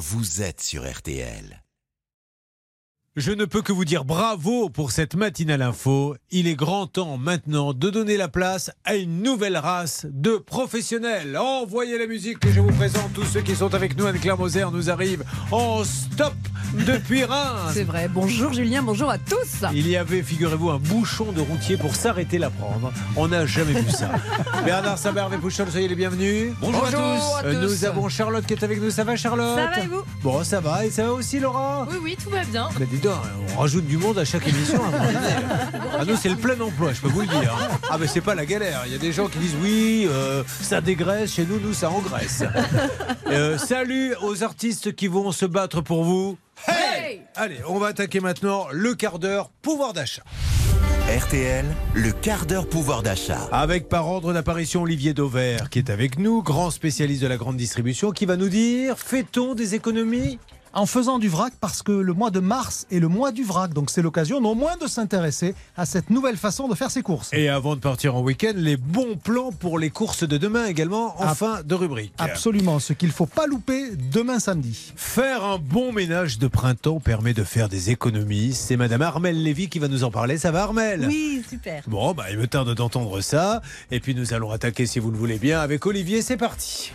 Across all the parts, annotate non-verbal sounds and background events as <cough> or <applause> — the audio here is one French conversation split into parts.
vous êtes sur RTL. Je ne peux que vous dire bravo pour cette matinale info. Il est grand temps maintenant de donner la place à une nouvelle race de professionnels. Envoyez la musique que je vous présente. Tous ceux qui sont avec nous, Anne-Claire Moser nous arrive en stop depuis Reims. C'est vrai. Bonjour Julien, bonjour à tous. Il y avait, figurez-vous, un bouchon de routier pour s'arrêter la prendre. On n'a jamais vu ça. <laughs> Bernard Saber, et Pouchol, soyez les bienvenus. Bonjour, à tous. Euh, Nous avons Charlotte qui est avec nous. Ça va, Charlotte Ça va et vous? Bon, ça va. Et ça va aussi, Laura Oui, oui, tout va bien. Mais on rajoute du monde à chaque émission. <laughs> Ah nous, c'est le plein emploi, je peux vous le dire. Ah, mais c'est pas la galère. Il y a des gens qui disent oui, euh, ça dégraisse. Chez nous, nous, ça engraisse. <laughs> Euh, salut aux artistes qui vont se battre pour vous. Hey Allez, on va attaquer maintenant le quart d'heure pouvoir d'achat. RTL, le quart d'heure pouvoir d'achat. Avec par ordre d'apparition Olivier Dauvert qui est avec nous, grand spécialiste de la grande distribution, qui va nous dire fait-on des économies? En faisant du vrac parce que le mois de mars est le mois du vrac. Donc c'est l'occasion au moins de s'intéresser à cette nouvelle façon de faire ses courses. Et avant de partir en week-end, les bons plans pour les courses de demain également en Ab- fin de rubrique. Absolument, ce qu'il ne faut pas louper demain samedi. Faire un bon ménage de printemps permet de faire des économies. C'est Madame Armelle Lévy qui va nous en parler. Ça va Armelle? Oui, super. Bon, bah, il me tarde d'entendre ça. Et puis nous allons attaquer, si vous le voulez bien, avec Olivier. C'est parti.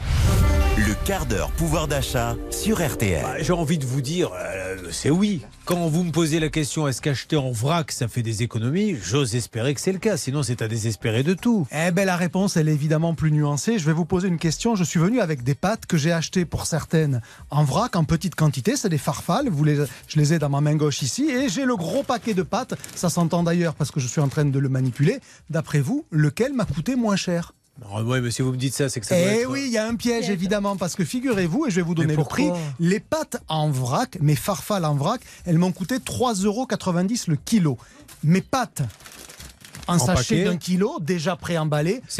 Le quart d'heure pouvoir d'achat sur RTL. Bah, J'ai envie de vous dire, euh, c'est oui. Quand vous me posez la question, est-ce qu'acheter en vrac, ça fait des économies? J'ose espérer que c'est le cas. Sinon, c'est à désespérer de tout. Eh ben la réponse, elle est évidemment plus nuancée. Je vais vous poser une question. Je suis venu avec des pâtes que j'ai achetées pour certaines en vrac, en petite quantité. C'est des farfales. Vous les, je les ai dans ma main gauche ici. Et j'ai le gros paquet de pâtes. Ça s'entend d'ailleurs parce que je suis en train de le manipuler. D'après vous, lequel m'a coûté moins cher? Ah ouais, mais si vous me dites ça, c'est que ça Eh être- oui, il y a un piège évidemment parce que figurez-vous, et je vais vous donner le prix, les pâtes en vrac, mes farfales en vrac, elles m'ont coûté 3,90 euros le kilo. Mes pâtes en, En sachet d'un kilo, déjà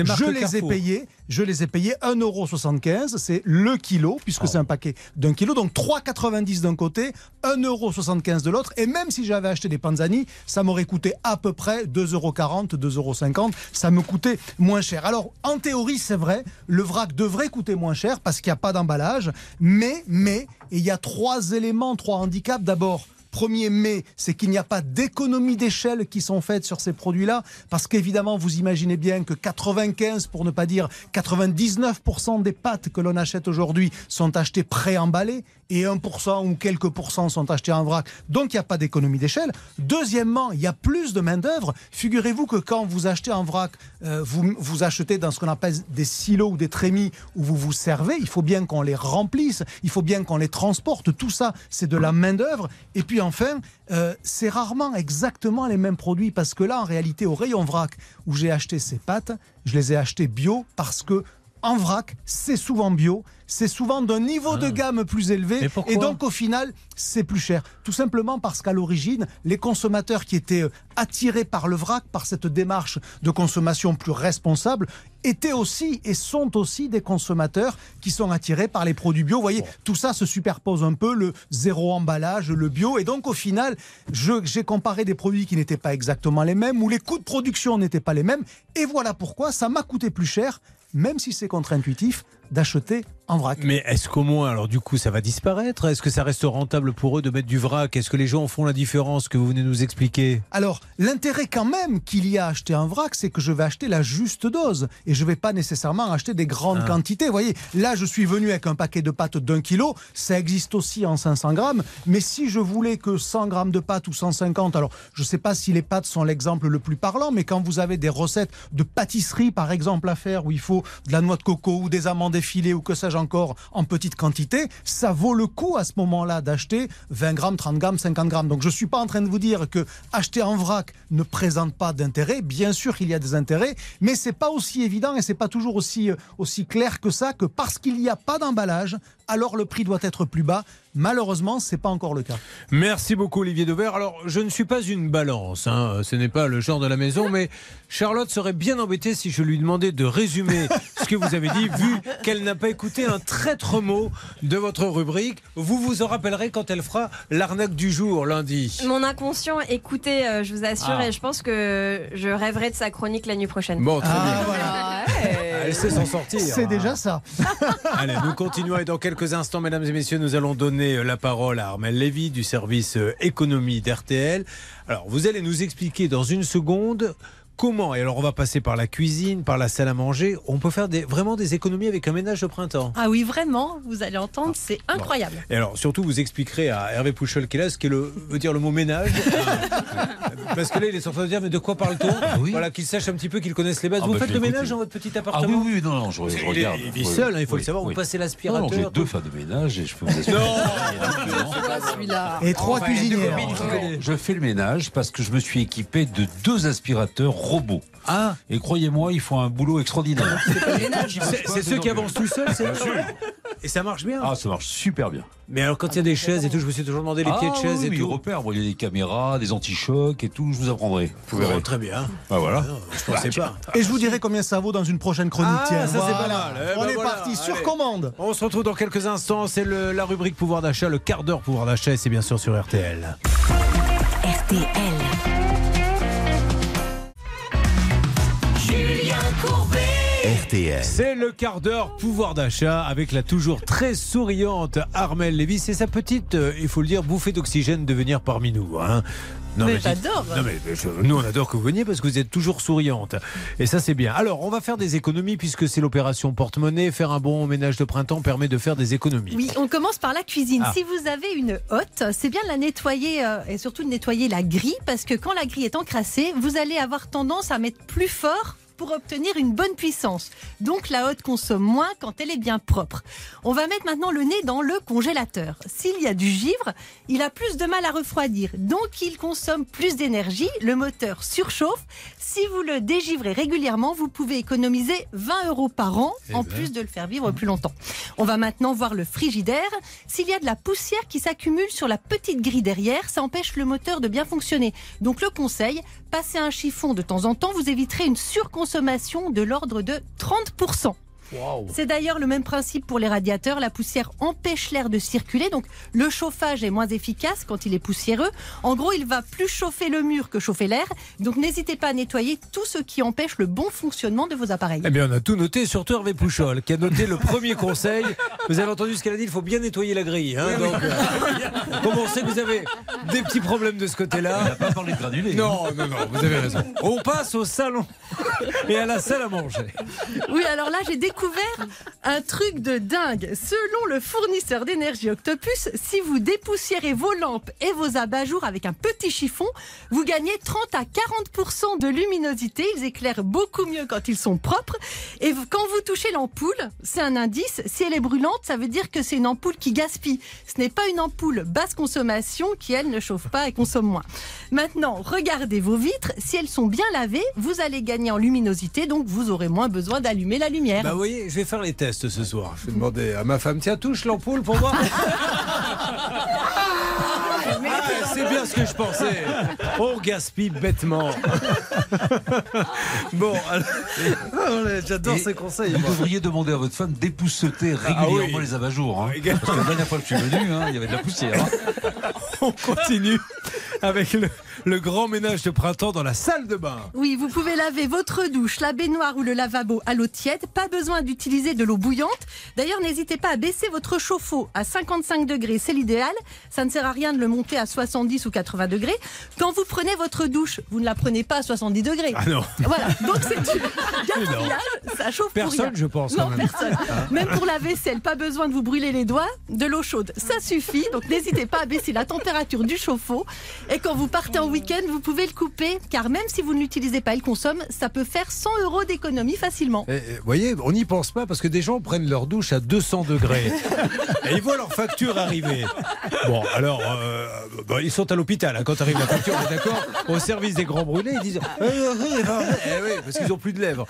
marque je les ai payées. Je les ai payées 1,75€, c'est le kilo, puisque Oh. c'est un paquet d'un kilo. Donc 3,90€ d'un côté, 1,75€ de l'autre. Et même si j'avais acheté des panzani, ça m'aurait coûté à peu près 2,40€, 2,50€. Ça me coûtait moins cher. Alors, en théorie, c'est vrai, le vrac devrait coûter moins cher parce qu'il n'y a pas d'emballage. Mais, mais, et il y a trois éléments, trois handicaps. D'abord, Premier mais, c'est qu'il n'y a pas d'économie d'échelle qui sont faites sur ces produits-là, parce qu'évidemment, vous imaginez bien que 95, pour ne pas dire 99% des pâtes que l'on achète aujourd'hui sont achetées préemballées, et 1% ou quelques pourcents sont achetés en vrac. Donc, il n'y a pas d'économie d'échelle. Deuxièmement, il y a plus de main-d'œuvre. Figurez-vous que quand vous achetez en vrac, euh, vous, vous achetez dans ce qu'on appelle des silos ou des trémies où vous vous servez. Il faut bien qu'on les remplisse, il faut bien qu'on les transporte. Tout ça, c'est de la main-d'œuvre. Et puis enfin, euh, c'est rarement exactement les mêmes produits parce que là, en réalité, au rayon vrac où j'ai acheté ces pâtes, je les ai achetées bio parce que en vrac, c'est souvent bio, c'est souvent d'un niveau de gamme plus élevé, et donc au final, c'est plus cher. Tout simplement parce qu'à l'origine, les consommateurs qui étaient euh, attirés par le vrac, par cette démarche de consommation plus responsable, étaient aussi et sont aussi des consommateurs qui sont attirés par les produits bio. Vous voyez, tout ça se superpose un peu, le zéro emballage, le bio, et donc au final, j'ai comparé des produits qui n'étaient pas exactement les mêmes, où les coûts de production n'étaient pas les mêmes, et voilà pourquoi ça m'a coûté plus cher, même si c'est contre-intuitif, d'acheter en vrac. Mais est-ce qu'au moins, alors du coup, ça va disparaître? Est-ce que ça reste rentable pour eux de mettre du vrac? Est-ce que les gens font la différence que vous venez de nous expliquer? Alors, l'intérêt quand même qu'il y a à acheter un vrac, c'est que je vais acheter la juste dose et je ne vais pas nécessairement acheter des grandes Ah. quantités. Vous voyez, là, je suis venu avec un paquet de pâtes d'un kilo, ça existe aussi en 500 grammes, mais si je voulais que 100 grammes de pâtes ou 150, alors je ne sais pas si les pâtes sont l'exemple le plus parlant, mais quand vous avez des recettes de pâtisserie, par exemple, à faire, où il faut de la noix de coco ou des amandes effilées ou que sais-je encore en petite quantité, ça vaut le coup à ce moment-là d'acheter 20 grammes, 30 grammes, 50 grammes. Donc je ne suis pas en train de vous dire que acheter en vrac ne présente pas d'intérêt. Bien sûr qu'il y a des intérêts, mais c'est pas aussi évident et c'est pas toujours aussi, euh, aussi clair que ça que parce qu'il n'y a pas d'emballage, alors le prix doit être plus bas. Malheureusement, c'est pas encore le cas. Merci beaucoup Olivier Dauvert. Alors, je ne suis pas une balance, hein. ce n'est pas le genre de la maison, mais Charlotte serait bien embêtée si je lui demandais de résumer <laughs> ce que vous avez dit, vu qu'elle n'a pas écouté un traître mot de votre rubrique. Vous vous en rappellerez quand elle fera l'arnaque du jour lundi. Mon inconscient, écoutez, euh, je vous assure, Ah. et je pense que je rêverai de sa chronique la nuit prochaine. Bon, très Ah, bien. voilà. Ouais. Elle sait s'en sortir. C'est hein. déjà ça. <laughs> Allez, nous continuons et dans quelques instants, mesdames et messieurs, nous allons donner euh, la parole à Armel Lévy du service euh, économie d'RTL. Alors, vous allez nous expliquer dans une seconde comment, et alors on va passer par la cuisine, par la salle à manger, on peut faire des, vraiment des économies avec un ménage de printemps. Ah oui, vraiment, vous allez entendre, c'est incroyable. Et alors, surtout, vous expliquerez à Hervé Pouchol qui est là ce qu'est le, veut dire le mot ménage. <laughs> Parce que là, il est en train de dire, mais de quoi parle-t-on oui. Voilà, qu'il sache un petit peu, qu'il connaisse les bases. Ah vous bah, faites le ménage écouté. dans votre petit Ah appartement oui, oui, non, non, je, je il, est- regarde. il vit Oui, seul, hein, il faut oui, le savoir. Vous passez Non, l'aspirateur. non, j'ai deux femmes de ménage et je peux vous assurer. celui-là. Et trois il cuisinières. il Je fais le ménage parce que je me suis équipé de deux aspirateurs robots. Ah, Et croyez-moi, ils font un boulot extraordinaire. <laughs> c'est ceux qui avancent tout seuls, c'est Et ça marche bien. Ah, ça marche super bien. Mais alors, quand il y a des chaises et tout, je me suis toujours demandé les pieds de Ah, chaises oui, et tout. Bon, il y a des caméras, des anti-chocs et tout. Je vous apprendrai. Vous verrez. Oh, très bien. Ah, voilà. Je pensais pas. Et je vous dirai combien ça vaut dans une prochaine chronique. Ah, Tiens, ça, c'est pas mal. Eh On ben est voilà, parti sur allez. commande. On se retrouve dans quelques instants. C'est la rubrique pouvoir d'achat, le quart d'heure pouvoir d'achat, et c'est bien sûr sur RTL. RTL. RTL. C'est le quart d'heure pouvoir d'achat avec la toujours très souriante Armelle Lévy. C'est sa petite, euh, il faut le dire, bouffée d'oxygène de venir parmi nous. hein. Non, Mais j'adore. Non, mais je- nous, on adore que vous veniez parce que vous êtes toujours souriante. Et ça, c'est bien. Alors, on va faire des économies puisque c'est l'opération porte-monnaie. Faire un bon ménage de printemps permet de faire des économies. Oui, on commence par la cuisine. Ah. Si vous avez une hotte, c'est bien de la nettoyer euh, et surtout de nettoyer la grille parce que quand la grille est encrassée, vous allez avoir tendance à mettre plus fort pour obtenir une bonne puissance. Donc la hotte consomme moins quand elle est bien propre. On va mettre maintenant le nez dans le congélateur. S'il y a du givre, il a plus de mal à refroidir. Donc il consomme plus d'énergie, le moteur surchauffe. Si vous le dégivrez régulièrement, vous pouvez économiser 20 euros par an Eh en ben. plus de le faire vivre plus longtemps. On va maintenant voir le frigidaire. S'il y a de la poussière qui s'accumule sur la petite grille derrière, ça empêche le moteur de bien fonctionner. Donc le conseil, passez un chiffon de temps en temps, vous éviterez une surconsommation de l'ordre de 30%. C'est d'ailleurs le même principe pour les radiateurs. La poussière empêche l'air de circuler, donc le chauffage est moins efficace quand il est poussiéreux. En gros, il va plus chauffer le mur que chauffer l'air. Donc n'hésitez pas à nettoyer tout ce qui empêche le bon fonctionnement de vos appareils. Eh bien, on a tout noté, surtout Hervé Pouchol, qui a noté le premier conseil. Vous avez entendu ce qu'elle a dit, il faut bien nettoyer la grille. hein, donc, euh, comme on sait que vous avez des petits problèmes de ce On n'a côté-là. pas parlé de granulés. Non, non, non, vous avez raison. On passe au salon et à la salle à manger. Oui, alors là, j'ai découvert un truc de dingue. Selon le fournisseur d'énergie Octopus, si vous dépoussiérez vos lampes et vos abat-jours avec un petit chiffon, vous gagnez 30 à 40% de luminosité. Ils éclairent beaucoup mieux quand ils sont propres. Et quand vous touchez l'ampoule, c'est un indice. Si elle est brûlante, ça veut dire que c'est une ampoule qui gaspille. Ce n'est pas une ampoule basse consommation qui, elle, ne chauffe pas et consomme moins. Maintenant, regardez vos vitres. Si elles sont bien lavées, vous allez gagner en luminosité, donc vous aurez moins besoin d'allumer la lumière. Bah, voyez, je vais faire les tests ce soir. Je vais demander à ma femme tiens, touche l'ampoule pour voir. Ah, c'est bien ce que je pensais. On gaspille bêtement. bon, alors- Ah, j'adore ces conseils. Vous moi. devriez demander à votre femme d'épousseter régulièrement Ah oui. les abat-jours. hein. Parce que la dernière fois que je suis venu, hein, il y avait de la poussière. hein. On continue avec le, le grand ménage de printemps dans la salle de bain. Oui, vous pouvez laver votre douche, la baignoire ou le lavabo à l'eau tiède. Pas besoin d'utiliser de l'eau bouillante. D'ailleurs, n'hésitez pas à baisser votre chauffe-eau à 55 degrés, c'est l'idéal. Ça ne sert à rien de le monter à 70 ou 80 degrés. Quand vous prenez votre douche, vous ne la prenez pas à 70 degrés. Ah non. Voilà, donc c'est du <laughs> gaspillage, ça chauffe pour rien. Personne, je pense. quand Non, même. personne. Même pour la vaisselle, pas besoin de vous brûler les doigts, de l'eau chaude, ça suffit. Donc n'hésitez pas à baisser la température du chauffe-eau. Et quand vous partez en week-end, vous pouvez le couper, car même si vous ne l'utilisez pas, il consomme, ça peut faire 100 euros d'économie facilement. Eh, eh, Vous voyez, on n'y pense pas parce que des gens prennent leur douche à 200 degrés <laughs> et ils voient leur facture arriver. Bon, alors, euh, bon, ils sont à l'hôpital hein, quand arrive la facture, on est d'accord Au service des grands brûlés, ils disent Eh, eh, eh, oui, parce qu'ils n'ont plus de lèvres.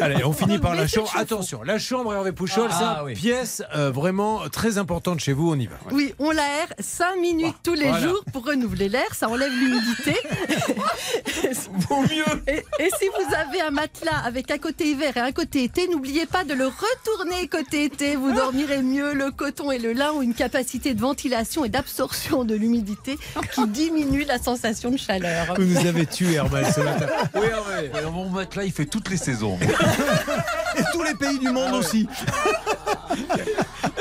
Allez, on finit par la chambre. Attention, la chambre Hervé Pouchol, c'est Ah, une oui. pièce euh, vraiment très importante chez vous, on y va. Oui, on l'aère 5 minutes tous les voilà. jours pour renouveler l'air, ça enlève l'humidité. <laughs> Vaut mieux Et, et si vous avez un matelas avec un côté hiver et un côté été, n'oubliez pas de le retourner côté été. Vous dormirez mieux. Le coton et le lin ont une capacité de ventilation et d'absorption de l'humidité qui <laughs> diminue la sensation de chaleur. Vous nous avez tués, Hermel, ce matin. Oui, Hervé. Alors, mon matelas, il fait toutes les saisons. tous les pays du monde aussi. <laughs>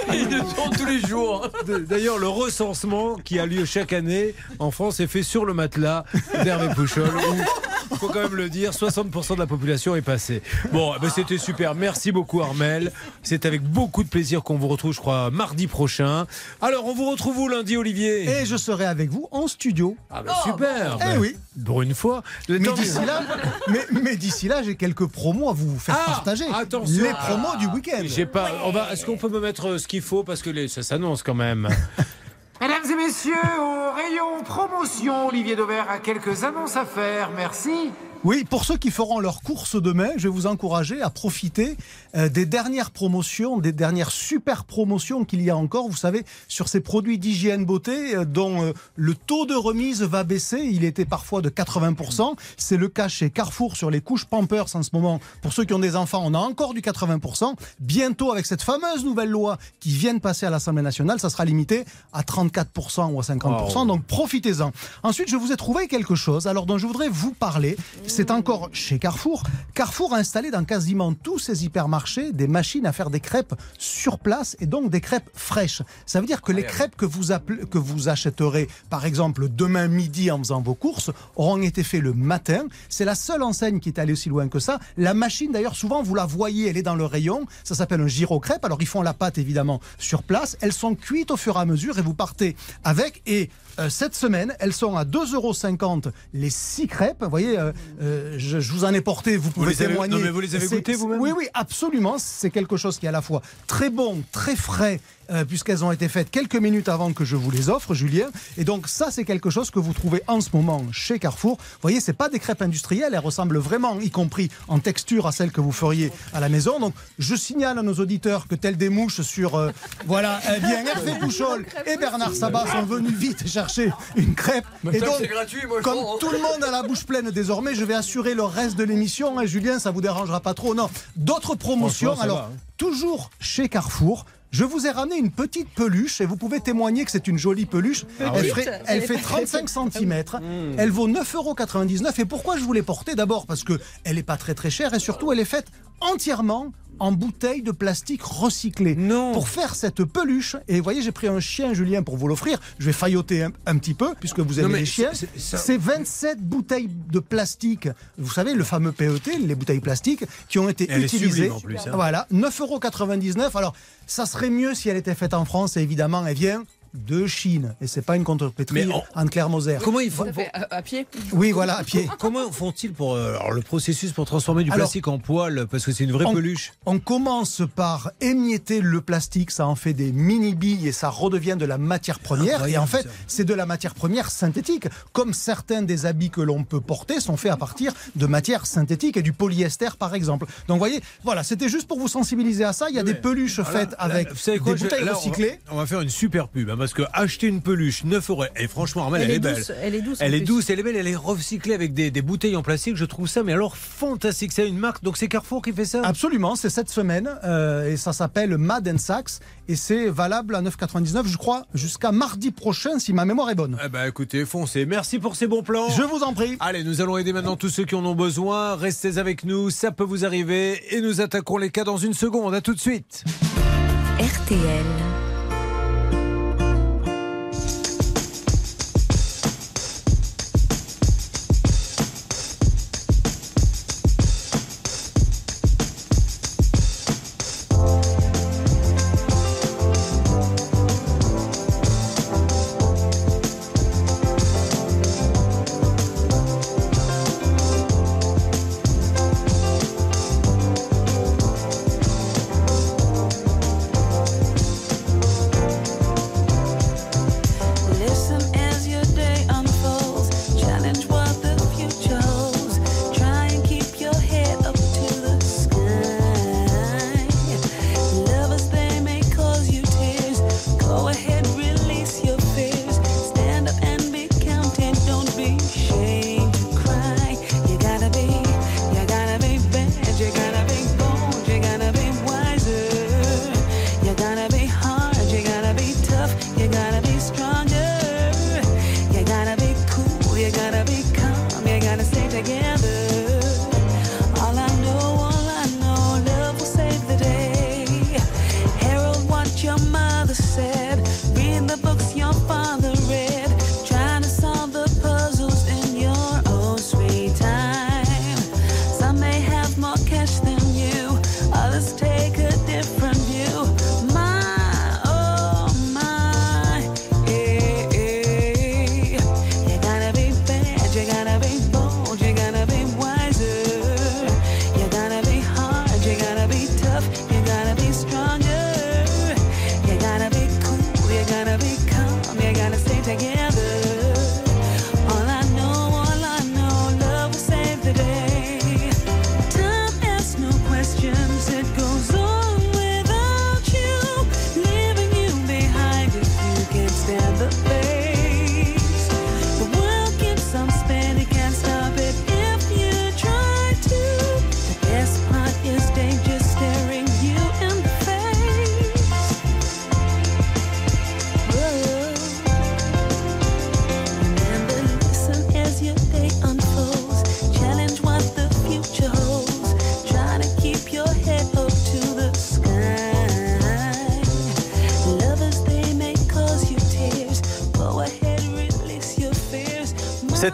<laughs> Il le tourne tous les jours. D'ailleurs, le recensement qui a lieu chaque année en France est fait sur le matelas d'Hervé Pouchol. Où, faut quand même le dire, 60% de la population est passée. Bon, eh ben, c'était super. Merci beaucoup, Armel. C'est avec beaucoup de plaisir qu'on vous retrouve, je crois, mardi prochain. Alors, on vous retrouve où lundi, Olivier? Et je serai avec vous en studio. Ah, ben, super. Eh oui. Pour une fois. Mais d'ici là, mais, mais d'ici là, j'ai quelques promos à vous faire Ah, partager. attention. Les promos du week-end. J'ai pas. On va. Est-ce qu'on peut me mettre euh, ce qu'il faut parce que ça s'annonce quand même. <laughs> Mesdames et messieurs, au rayon promotion, Olivier Dauvert a quelques annonces à faire. Merci. Oui, pour ceux qui feront leurs courses demain, je vais vous encourager à profiter euh, des dernières promotions, des dernières super promotions qu'il y a encore, vous savez, sur ces produits d'hygiène beauté euh, dont euh, le taux de remise va baisser. Il était parfois de 80%. C'est le cas chez Carrefour sur les couches Pampers en ce moment. Pour ceux qui ont des enfants, on a encore du 80%. Bientôt, avec cette fameuse nouvelle loi qui vient de passer à l'Assemblée nationale, ça sera limité à 34% ou à 50%. Donc profitez-en. Ensuite, je vous ai trouvé quelque chose alors dont je voudrais vous parler. C'est encore chez Carrefour. Carrefour a installé dans quasiment tous ses hypermarchés des machines à faire des crêpes sur place et donc des crêpes fraîches. Ça veut dire que les crêpes que vous, appelez- que vous achèterez, par exemple, demain midi en faisant vos courses, auront été faites le matin. C'est la seule enseigne qui est allée aussi loin que ça. La machine, d'ailleurs, souvent, vous la voyez, elle est dans le rayon. Ça s'appelle un gyrocrêpe. Alors, ils font la pâte, évidemment, sur place. Elles sont cuites au fur et à mesure et vous partez avec. Et euh, cette semaine, elles sont à 2,50 euros les 6 crêpes. Vous voyez, euh, euh, je, je vous en ai porté, vous pouvez les avez- témoigner. non, mais vous les avez goûtées vous-même Oui, oui, absolument. C'est quelque chose qui est à la fois très bon, très frais, euh, puisqu'elles ont été faites quelques minutes avant que je vous les offre, Julien. Et donc, ça, c'est quelque chose que vous trouvez en ce moment chez Carrefour. Vous voyez, c'est pas des crêpes industrielles, elles ressemblent vraiment, y compris en texture, à celles que vous feriez à la maison. Donc, je signale à nos auditeurs que, telles des mouches sur. euh, <laughs> voilà, eh bien, <laughs> Hervé Pouchol et Bernard Sabat sont venus vite chercher une crêpe. Et donc, comme tout le monde a la bouche pleine désormais, je vais assurer le reste de l'émission. Et Julien, ça vous dérangera pas trop. Non, d'autres promotions. Alors, va, hein. toujours chez Carrefour. Je vous ai ramené une petite peluche et vous pouvez témoigner que c'est une jolie peluche. Ah elle, ferait- elle fait 35 cm. Elle vaut 9,99 euros. Et pourquoi je vous l'ai portée? D'abord parce que elle n'est pas très très chère et surtout elle est faite entièrement en bouteille de plastique recyclée. Non. Pour faire cette peluche, et vous voyez, j'ai pris un chien, Julien, pour vous l'offrir. Je vais failloter un, un petit peu, puisque vous aimez les chiens. c'est- c'est- ça- C'est 27 bouteilles de plastique. Vous savez, le fameux PET, les bouteilles plastiques, qui ont été Elle utilisées. sublime, en plus, hein. Voilà, 9,99 euros. Alors, ça serait mieux si elle était faite en France, et évidemment, elle vient de Chine. Et c'est pas une contrepétrie Mais en- Anne-Claire-Moser. Comment ils font à, à pied Oui, voilà, à pied. <laughs> Comment font-ils pour euh, alors, le processus pour transformer du Alors- plastique en poil parce que c'est une vraie peluche On commence par émietter le plastique, ça en fait des mini billes et ça redevient de la matière première. Et en fait, c'est de la matière première synthétique, comme certains des habits que l'on peut porter sont faits à partir de matière synthétique et du polyester par exemple. Donc vous voyez, voilà, c'était juste pour vous sensibiliser à ça. Il y a des peluches faites avec Vous savez quoi, des je- bouteilles là, on va- recyclées. On va faire une super pub hein, parce que acheter une peluche 9 euros et franchement Armel elle, Elle est belle. douce, elle est douce, Elle est plus. douce, elle est belle, elle est recyclée avec des, des bouteilles en plastique. Je trouve ça mais alors fantastique. C'est une marque donc c'est Carrefour qui fait ça? Absolument, c'est cette semaine euh, et ça s'appelle Mad and Sachs et c'est valable à 9,99 je crois jusqu'à mardi prochain si ma mémoire est bonne. Eh ben écoutez, foncez. Merci pour ces bons plans. Je vous en prie. Allez, nous allons aider maintenant tous ceux qui en ont besoin. Restez avec nous, ça peut vous arriver. Et nous attaquons les cas dans une seconde. À tout de suite. RTL.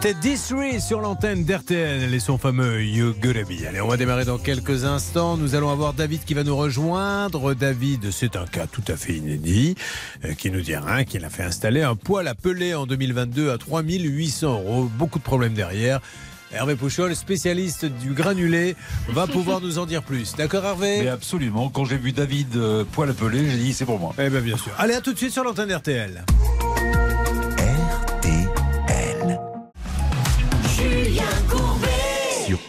C'était D3 sur l'antenne d'RTL et son fameux You Gotta Be. Allez, on va démarrer dans quelques instants. Nous allons avoir David qui va nous rejoindre. David, c'est un cas tout à fait inédit euh, qui nous dira qu'il a fait installer un poêle à peler en 2022 à 3800 euros. Beaucoup de problèmes derrière. Hervé Pouchol, spécialiste du granulé, va pouvoir nous en dire plus. D'accord Hervé? Mais absolument, quand j'ai vu David euh, poil appelé, j'ai dit c'est pour moi. Eh bien bien sûr. Allez, à tout de suite sur l'antenne d'RTL.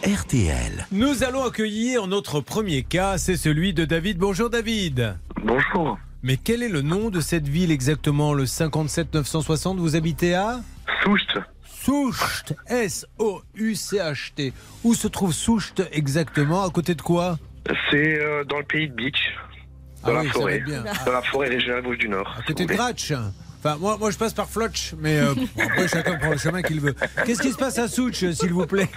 RTL. Nous allons accueillir notre premier cas, c'est celui de David. Bonjour David. Bonjour. Mais quel est le nom de cette ville exactement Le 57 960, vous habitez à? Soust. Soucht. S-O-U-C-H-T. Où se trouve Soucht exactement? À côté de quoi? C'est euh, dans le pays de Beach, dans Ah la oui, forêt. bien. Dans la forêt régionale Vosges du Nord. À côté de Gratsch. Enfin, moi, moi, je passe par Flotch, mais euh, bon, après, chacun prend le chemin qu'il veut. Qu'est-ce qui se passe à Souch, s'il vous plaît?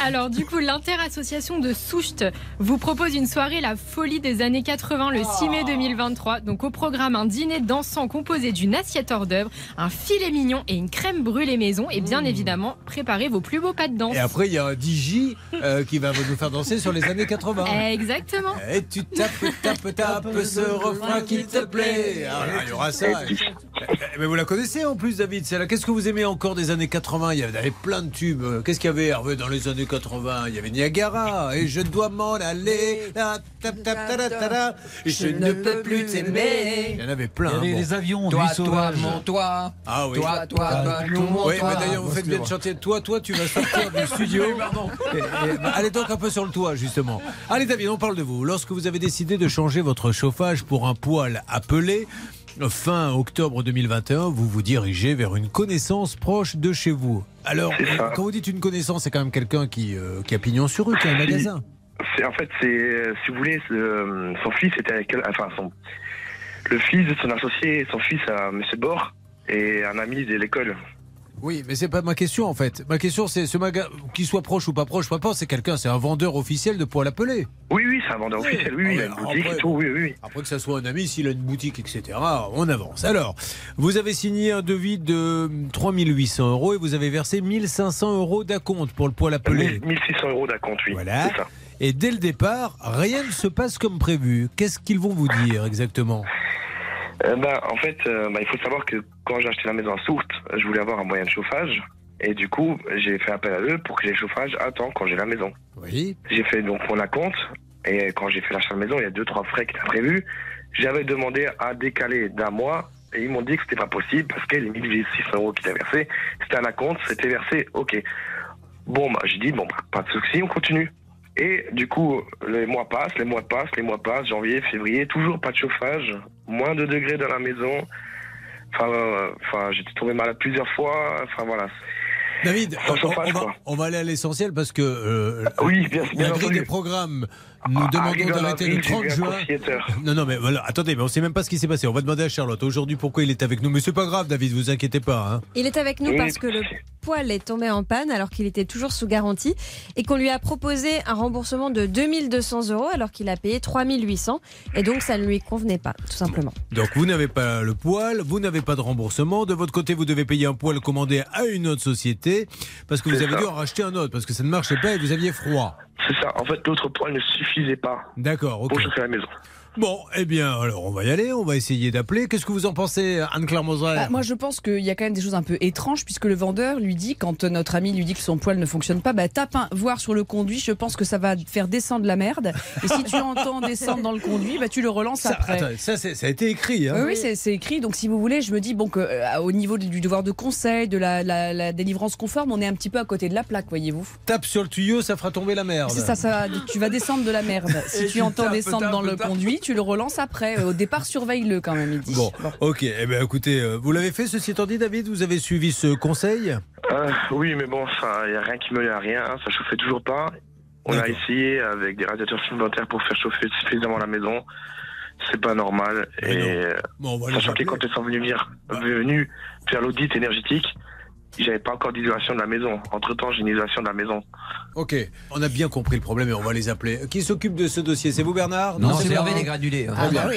Alors du coup, l'interassociation de Soucht vous propose une soirée La Folie des années 80 le 6 mai 2023. Donc au programme, un dîner dansant composé d'une assiette hors d'œuvre, un filet mignon et une crème brûlée maison. Et bien évidemment, préparez vos plus beaux pas de danse. Et après, il y a un DJ euh, qui va nous faire danser sur les années 80. Exactement. Et tu tapes, tapes, tapes ce refrain qui te plaît. Ah, il y aura ça. Mais vous la connaissez en plus, David. celle-là. Qu'est-ce que vous aimez encore des années 80 Il y avait plein de tubes. Qu'est-ce qu'il y avait, Hervé, dans les années 80 Il y avait Niagara. Et je dois m'en aller. Ta, ta, ta, je ne peux plus t'aimer. Il y en avait plein. Il y avait bon. les avions, Toi, toi, mon toi. Ah oui. Toi, toi, toi, tout mon Oui, toi. mais d'ailleurs, vous faites bien de chanter. Toi, toi, tu vas sortir du <laughs> studio. Et- et- bah, allez donc un peu sur le toit, justement. Allez, David, on parle de vous. Lorsque vous avez décidé de changer votre chauffage pour un poêle appelé, fin octobre 2021, vous vous dirigez vers une connaissance proche de chez vous. Alors, quand vous dites une connaissance, c'est quand même quelqu'un qui, euh, qui a pignon sur rue, qui a un magasin. C'est en fait, c'est euh, si vous voulez, euh, son fils était avec, elle- enfin son, le fils de son associé, son fils à Monsieur Bord et un ami de l'école. Oui, mais c'est pas ma question en fait. Ma question c'est ce magasin, qu'il soit proche ou pas proche, peu importe, c'est quelqu'un, c'est un vendeur officiel de poêle appelé. Oui, oui, c'est un vendeur Oui. officiel. Oui, oui, il a une boutique après- et tout. Oui, oui. Après que ça soit un ami, s'il a une boutique, etc., on avance. Alors, vous avez signé un devis de 3800 euros et vous avez versé 1500 euros d'acompte pour le poêle appelé. 1600 euros d'acompte, oui. Voilà. Ça. Et dès le départ, rien ne se passe comme prévu. Qu'est-ce qu'ils vont vous dire exactement? Euh, bah, en fait, euh, bah, il faut savoir que quand j'ai acheté la maison à Sourte, je voulais avoir un moyen de chauffage. Et du coup, j'ai fait appel à eux pour que j'ai le chauffage à temps quand j'ai la maison. Oui. J'ai fait donc mon acompte. Et quand j'ai fait l'achat de maison, il y a deux, trois frais qui étaient prévus. J'avais demandé à décaler d'un mois. Et ils m'ont dit que c'était pas possible parce que les 1600 euros qui étaient versés, c'était un acompte, c'était versé, ok. Bon, bah, j'ai dit, bon, bah, pas de souci, on continue. Et du coup, les mois passent, les mois passent, les mois passent, janvier, février, toujours pas de chauffage, moins de degrés dans la maison. Enfin, euh, enfin, j'étais tombé malade plusieurs fois. Enfin, voilà. David, on, va, quoi. on va aller à l'essentiel parce que euh, Oui, bien, bien la grille entendu. des programmes nous demandons Arrivé en d'arrêter le j'ai 30 vu un juin. Non, non, mais voilà, attendez, mais on sait même pas ce qui s'est passé. On va demander à Charlotte aujourd'hui pourquoi il est avec nous. Mais c'est pas grave, David, vous inquiétez pas. hein. Il est avec nous Oui, parce que le poêle est tombé en panne alors qu'il était toujours sous garantie et qu'on lui a proposé un remboursement de 2200 euros alors qu'il a payé 3800 et donc ça ne lui convenait pas, tout simplement. Donc vous n'avez pas le poêle, vous n'avez pas de remboursement. De votre côté, vous devez payer un poêle commandé à une autre société parce que vous avez ça. dû en racheter un autre parce que ça ne marchait pas et vous aviez froid. C'est ça. En fait, l'autre poêle ne suffisait pas D'accord, ok. pour chauffer la maison. Bon, eh bien, alors on va y aller, on va essayer d'appeler. Qu'est-ce que vous en pensez, Anne-Claire Moser Bah, moi, je pense qu'il y a quand même des choses un peu étranges puisque le vendeur lui dit, quand notre ami lui dit que son poil ne fonctionne pas, bah, tape un voir sur le conduit. Je pense que ça va faire descendre la merde. Et si tu entends descendre dans le conduit, bah, tu le relances ça, après. attends, ça, ça a été écrit. Hein. Oui, oui, c'est écrit. Donc, si vous voulez, je me dis bon que euh, au niveau du devoir de conseil, de la, la- la délivrance conforme, on est un petit peu à côté de la plaque, voyez-vous. Tape sur le tuyau, ça fera tomber la merde. C'est ça, ça, tu vas descendre de la merde. <laughs> Si Et tu entends descendre dans le conduit, tu le relances après. Au départ, surveille-le quand même, il dit. Bon, ok. Eh bien, écoutez, euh, vous l'avez fait, ceci étant dit, David Vous avez suivi ce conseil Euh, oui, mais bon, ça, il n'y a rien qui me à rien. hein, Ça chauffait toujours pas. On a essayé avec des radiateurs supplémentaires pour faire chauffer suffisamment la maison. C'est pas normal. Et euh, Bon, on va les sachant que quand ils sont venus, venir, venus faire l'audit énergétique, j'avais pas encore d'isolation de la maison. Entre temps, j'ai une isolation de la maison. Ok, on a bien compris le problème et on va les appeler. Qui s'occupe de ce dossier C'est vous, Bernard Non, c'est Bernard Hervé des granulés. hein. Bien. Ah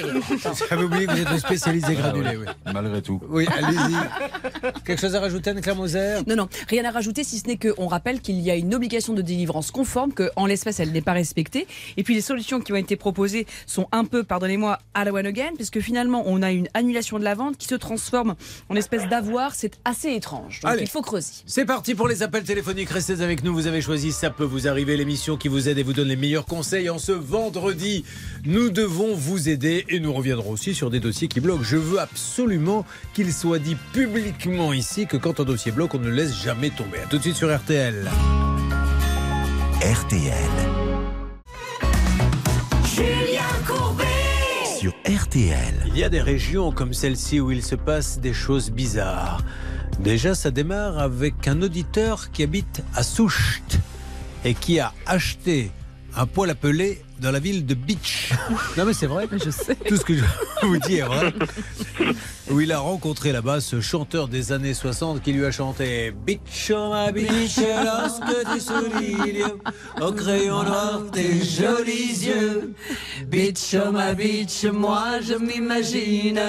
bah <laughs> J'avais oublié que vous êtes le spécialiste des granulés. Oui, Malgré tout. oui allez-y. <laughs> Quelque chose à rajouter, Anne-Claire Moser Non, non, rien à rajouter si ce n'est qu'on rappelle qu'il y a une obligation de délivrance conforme, qu'en l'espèce, elle n'est pas respectée. Et puis les solutions qui ont été proposées sont un peu, pardonnez-moi, à la one again, puisque finalement, on a une annulation de la vente qui se transforme en espèce d'avoir. C'est assez étrange. Donc Allez. Il faut creuser. C'est parti pour les appels téléphoniques. Restez avec nous. Vous avez choisi Ça peut vous arriver, l'émission qui vous aide et vous donne les meilleurs conseils. En ce vendredi, nous devons vous aider et nous reviendrons aussi sur des dossiers qui bloquent. Je veux absolument qu'il soit dit publiquement ici que quand un dossier bloque, on ne laisse jamais tomber. A tout de suite sur RTL. RTL. Julien Courbet Sur RTL. Il y a des régions comme celle-ci où il se passe des choses bizarres. Déjà, ça démarre avec un auditeur qui habite à Soucht et qui a acheté un poêle peler dans la ville de Beach. <laughs> Non mais c'est vrai. Je sais. Tout ce que je <laughs> vous dis est vrai. Où il a rencontré là-bas ce chanteur des années 60 qui lui a chanté Bitch, oh ma bitch, lorsque tu souris au crayon noir tes jolis yeux. Bitch, oh ma bitch, moi je m'imagine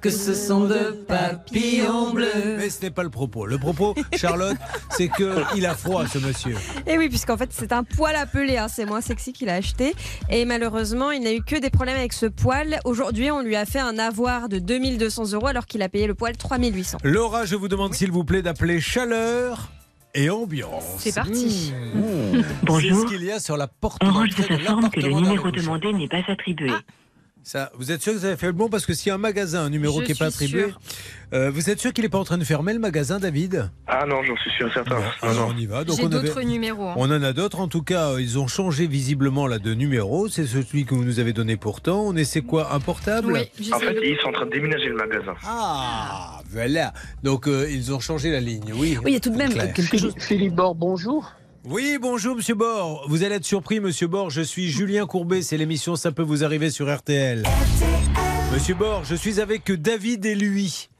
que ce sont de papillons bleus. Mais ce n'est pas le propos. Le propos, Charlotte, c'est qu'il a froid, ce monsieur. Et oui, puisqu'en fait, c'est un poêle à peler. hein, C'est moins sexy qu'il a acheté. Et malheureusement, il n'a eu que des problèmes avec ce poêle. Aujourd'hui, on lui a fait un avoir de 2200 euros alors qu'il a payé le poêle 3800. Laura, je vous demande s'il vous plaît d'appeler chaleur et ambiance. C'est parti. Mmh. C'est ce qu'il y a sur la porte On range de d'entrée de façon que le numéro demandé n'est pas attribué. Ça, vous êtes sûr que vous avez fait le bon? Parce que s'il y a un magasin, un numéro Je qui n'est pas attribué, euh, vous êtes sûr qu'il n'est pas en train de fermer le magasin, David? Ah non, j'en suis sûr certain. Ah Alors, non. on y va. Donc J'ai on, avait- d'autres numéros. hein. on en a d'autres. En tout cas, ils ont changé visiblement là de numéro. C'est celui que vous nous avez donné pourtant. On essaie quoi Un portable? Oui, En fait, ils sont en train de déménager le magasin. Ah, voilà. Donc euh, ils ont changé la ligne. Oui. Oui, il y a tout de même quelque chose. Philippe Bord, bonjour. Oui, bonjour Monsieur Bord. Vous allez être surpris, Monsieur Bord. Je suis Julien Courbet. C'est l'émission Ça peut vous arriver sur RTL. Monsieur Bord, je suis avec David et lui.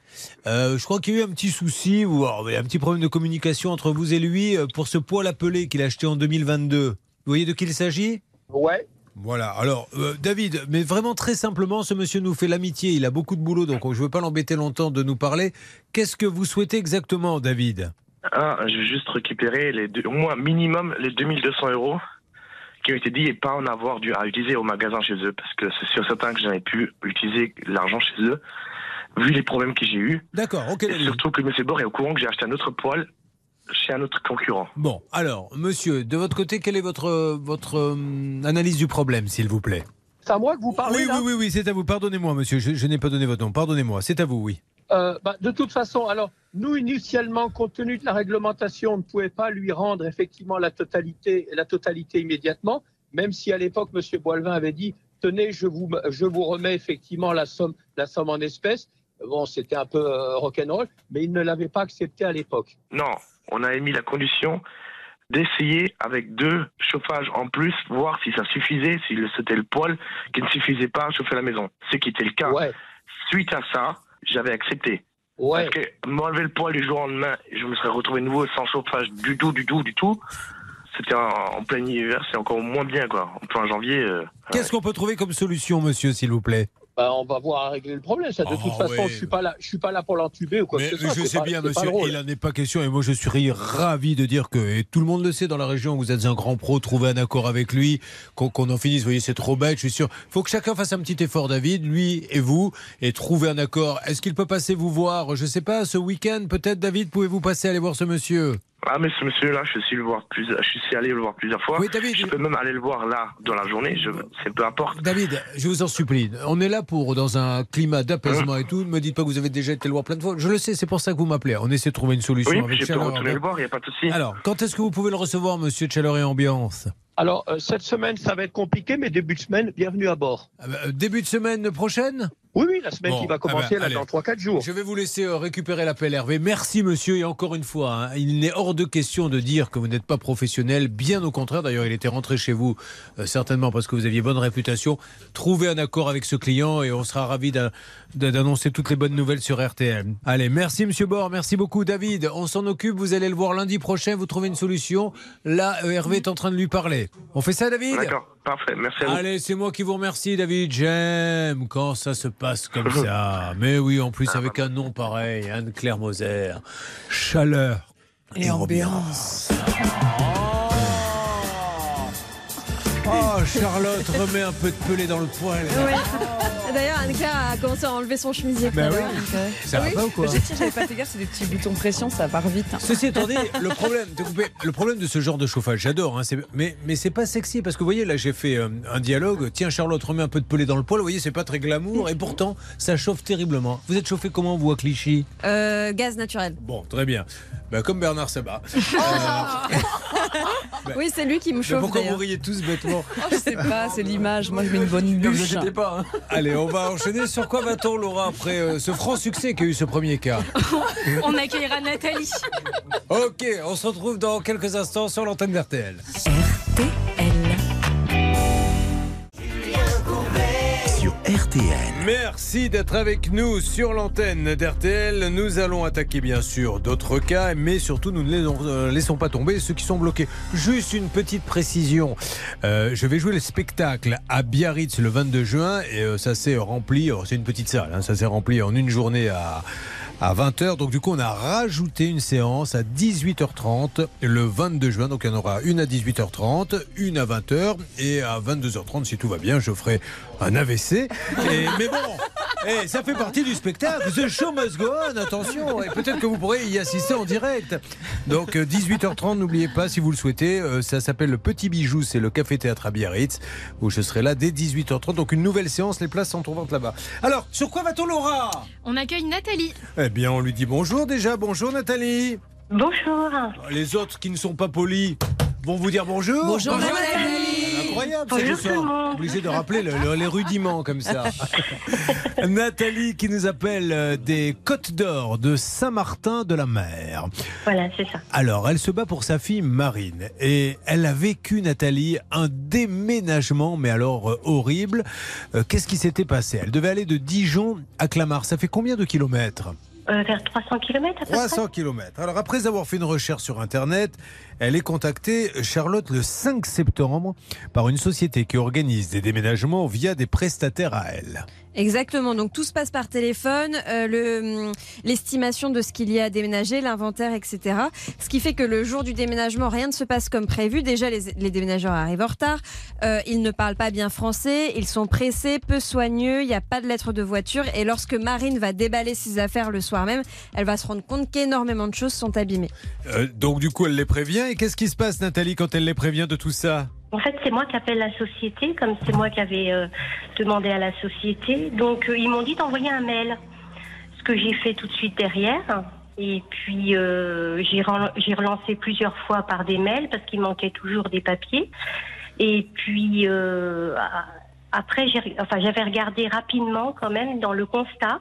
Euh, je crois qu'il y a eu un petit souci ou alors, a un petit problème de communication entre vous et lui euh, pour ce poêle appelé qu'il a acheté en 2022. Vous voyez de qui il s'agit? Ouais. Voilà. Alors, euh, David, mais vraiment très simplement, ce monsieur nous fait l'amitié. Il a beaucoup de boulot, donc je ne veux pas l'embêter longtemps de nous parler. Qu'est-ce que vous souhaitez exactement, David? Ah, je vais juste récupérer les deux, au moins minimum les 2200 euros qui ont été dit et pas en avoir dû à utiliser au magasin chez eux parce que c'est sûr certain que j'avais pu utiliser l'argent chez eux vu les problèmes que j'ai eu. D'accord, ok, Et surtout que M. Bord est au courant que j'ai acheté un autre poêle chez un autre concurrent. Bon, alors, monsieur, de votre côté, quelle est votre, votre euh, analyse du problème, s'il vous plaît? C'est à moi que vous parlez Oui, là? oui, oui, oui, c'est à vous. Pardonnez-moi, monsieur, je, je n'ai pas donné votre nom. Pardonnez-moi, c'est à vous, oui. Euh, bah, de toute façon, alors, nous, initialement, compte tenu de la réglementation, on ne pouvait pas lui rendre effectivement la totalité, la totalité immédiatement, même si à l'époque, M. Boilvin avait dit tenez, je vous, je vous remets effectivement la somme, la somme en espèces. Bon, c'était un peu euh, rock'n'roll, mais il ne l'avait pas accepté à l'époque. Non, on a émis la condition d'essayer avec deux chauffages en plus, voir si ça suffisait, si c'était le poêle qui ne suffisait pas à chauffer la maison. Ce qui était le cas. Suite à ça, j'avais accepté. Parce que m'enlever le poêle du jour au lendemain, je me serais retrouvé nouveau sans chauffage du tout, du tout, du tout. C'était en, en plein hiver, c'est encore moins bien, quoi. En plein janvier. euh, Qu'est-ce qu'on peut trouver comme solution, monsieur, s'il vous plaît? Bah, on va voir à régler le problème. Ça, de Oh, toute façon, ouais. je suis pas là, je suis pas là pour l'entuber ou quoi Mais que ce soit. je sais pas- bien, monsieur, il n'en est pas question. Et moi, je suis ravi de dire que, et tout le monde le sait dans la région, vous êtes un grand pro, trouvez un accord avec lui, qu'on en finisse. Vous voyez, c'est trop bête, je suis sûr. Il faut que chacun fasse un petit effort, David, lui et vous, et trouver un accord. Est-ce qu'il peut passer vous voir, je sais pas, ce week-end, peut-être, David, pouvez-vous passer aller voir ce monsieur? Ah, mais ce monsieur-là, je suis, le voir plus, je suis allé le voir plusieurs fois. Oui, David. Je peux même aller le voir là, dans la journée, je, c'est peu importe. David, je vous en supplie, on est là pour, dans un climat d'apaisement et tout, ne me dites pas que vous avez déjà été le voir plein de fois. Je le sais, c'est pour ça que vous m'appelez. On essaie de trouver une solution Oui, avec je peux retourner le voir, il n'y a pas de souci. Alors, quand est-ce que vous pouvez le recevoir, monsieur Chaleur et Ambiance? Alors, euh, cette semaine, ça va être compliqué, mais début de semaine, bienvenue à bord. Ah bah, euh, Début de semaine prochaine? Oui, oui, la semaine Bon, qui va ah commencer bah, là, allez. dans 3-4 jours. Je vais vous laisser euh, récupérer l'appel Hervé. Merci monsieur et encore une fois, hein, il n'est hors de question de dire que vous n'êtes pas professionnel, bien au contraire. D'ailleurs, il était rentré chez vous euh, certainement parce que vous aviez bonne réputation. Trouvez un accord avec ce client et on sera d'a- d'annoncer toutes les bonnes nouvelles sur RTL. Allez, merci monsieur Bord, merci beaucoup David. On s'en occupe, vous allez le voir lundi prochain, vous trouvez une solution. Là, euh, Hervé est en train de lui parler. On fait ça David? D'accord, parfait, merci à vous. Allez, c'est moi qui vous remercie, David. J'aime quand ça se passe comme <laughs> ça. Mais oui, en plus, avec un nom pareil, Anne-Claire Moser. Chaleur. Et ambiance. Oh, Charlotte, remets un peu de pelé dans le poil. Ouais. D'ailleurs, Anne-Claire a commencé à enlever son chemisier. Bah oui. euh, Ça va pas ou quoi j'avais pas fait gaffe, c'est des petits boutons pression, ça part vite. hein. Ceci étant dit, le problème, de couper- le problème de ce genre de chauffage, j'adore, hein, mais, mais c'est pas sexy parce que vous voyez, là j'ai fait euh, un dialogue. Tiens, Charlotte, remets un peu de pelé dans le poil. Vous voyez, c'est pas très glamour et pourtant ça chauffe terriblement. Vous êtes chauffé comment, vous, à Clichy? Euh, gaz naturel. Bon, très bien. Bah, comme Bernard Sabat. <laughs> <laughs> Oui, c'est lui qui me chauffe. pourquoi vous riez tous bêtement? Oh, je sais pas, c'est l'image. Moi, je mets une bonne bûche. inquiétez pas. hein. Allez, on va enchaîner. Sur quoi va-t-on, Laura, après euh, ce franc succès qu'a eu ce premier cas <laughs> On accueillera Nathalie. Ok, on se retrouve dans quelques instants sur l'antenne d'RTL. Sur RTL. Merci d'être avec nous sur l'antenne d'RTL. Nous allons attaquer bien sûr d'autres cas, mais surtout nous ne laissons, euh, laissons pas tomber ceux qui sont bloqués. Juste une petite précision. Euh, je vais jouer le spectacle à Biarritz le 22 juin et euh, ça s'est rempli, c'est une petite salle, hein, ça s'est rempli en une journée à... À 20h, donc du coup on a rajouté une séance à 18h30 le 22 juin, donc il y en aura une à 18h30, une à 20h et à 22h30 si tout va bien je ferai un AVC. Et- mais bon, eh, ça fait partie du spectacle. The show must go on, attention. Et peut-être que vous pourrez y assister en direct. Donc euh, 18h30, n'oubliez pas si vous le souhaitez. euh, ça s'appelle le Petit Bijou, c'est le café-théâtre à Biarritz, où je serai là dès 18h30. Donc une nouvelle séance, les places sont ouvertes là-bas. Alors, sur quoi va-t-on Laura? On accueille Nathalie. Eh bien, on lui dit bonjour déjà. Bonjour Nathalie. Bonjour. Les autres qui ne sont pas polis vont vous dire bonjour. Bonjour, Nathalie. Incroyable, ça, Bonjour je tout le sens. monde. Obligé de rappeler le- le- les rudiments comme ça. <laughs> Nathalie qui nous appelle euh, des Côtes d'Or de Saint-Martin de la Mer. Voilà, c'est ça. Alors, elle se bat pour sa fille Marine et elle a vécu, Nathalie, un déménagement, mais alors euh, horrible. Euh, Qu'est-ce qui s'était passé? Elle devait aller de Dijon à Clamart. Ça fait combien de kilomètres? Euh, vers 300 km à peu 300 km. Alors après avoir fait une recherche sur Internet, elle est contactée, Charlotte, le 5 septembre par une société qui organise des déménagements via des prestataires à elle. Exactement. Donc tout se passe par téléphone, euh, hum, l'estimation de ce qu'il y a à déménager, l'inventaire, etc. Ce qui fait que le jour du déménagement, rien ne se passe comme prévu. Déjà, les, les déménageurs arrivent en retard. Euh, ils ne parlent pas bien français. Ils sont pressés, peu soigneux. Il n'y a pas de lettre de voiture. Et lorsque Marine va déballer ses affaires le soir même, elle va se rendre compte qu'énormément de choses sont abîmées. Euh, donc du coup, elle les prévient. Et qu'est-ce qui se passe, Nathalie, quand elle les prévient de tout ça? En fait, c'est moi qui appelle la société, comme c'est moi qui avais euh, demandé à la société. Donc, euh, ils m'ont dit d'envoyer un mail. Ce que j'ai fait tout de suite derrière. Et puis, euh, j'ai relancé plusieurs fois par des mails parce qu'il manquait toujours des papiers. Et puis, euh, après, enfin, j'avais regardé rapidement quand même dans le constat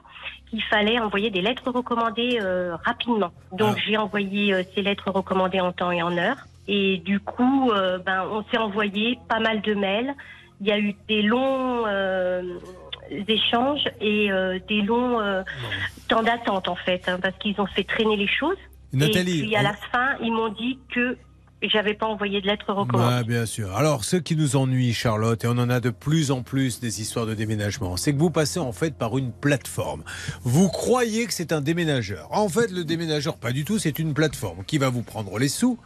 qu'il fallait envoyer des lettres recommandées euh, rapidement. Donc, j'ai envoyé euh, ces lettres recommandées en temps et en heure. Et du coup, euh, ben, on s'est envoyé pas mal de mails. Il y a eu des longs euh, échanges et euh, des longs euh, temps d'attente en fait, hein, parce qu'ils ont fait traîner les choses. Nathalie, et puis à on- la fin, ils m'ont dit que j'avais pas envoyé de lettre recommandée. Ouais, bien sûr. Alors, ce qui nous ennuie, Charlotte, et on en a de plus en plus des histoires de déménagement, c'est que vous passez en fait par une plateforme. Vous croyez que c'est un déménageur. En fait, le déménageur, pas du tout, c'est une plateforme qui va vous prendre les sous.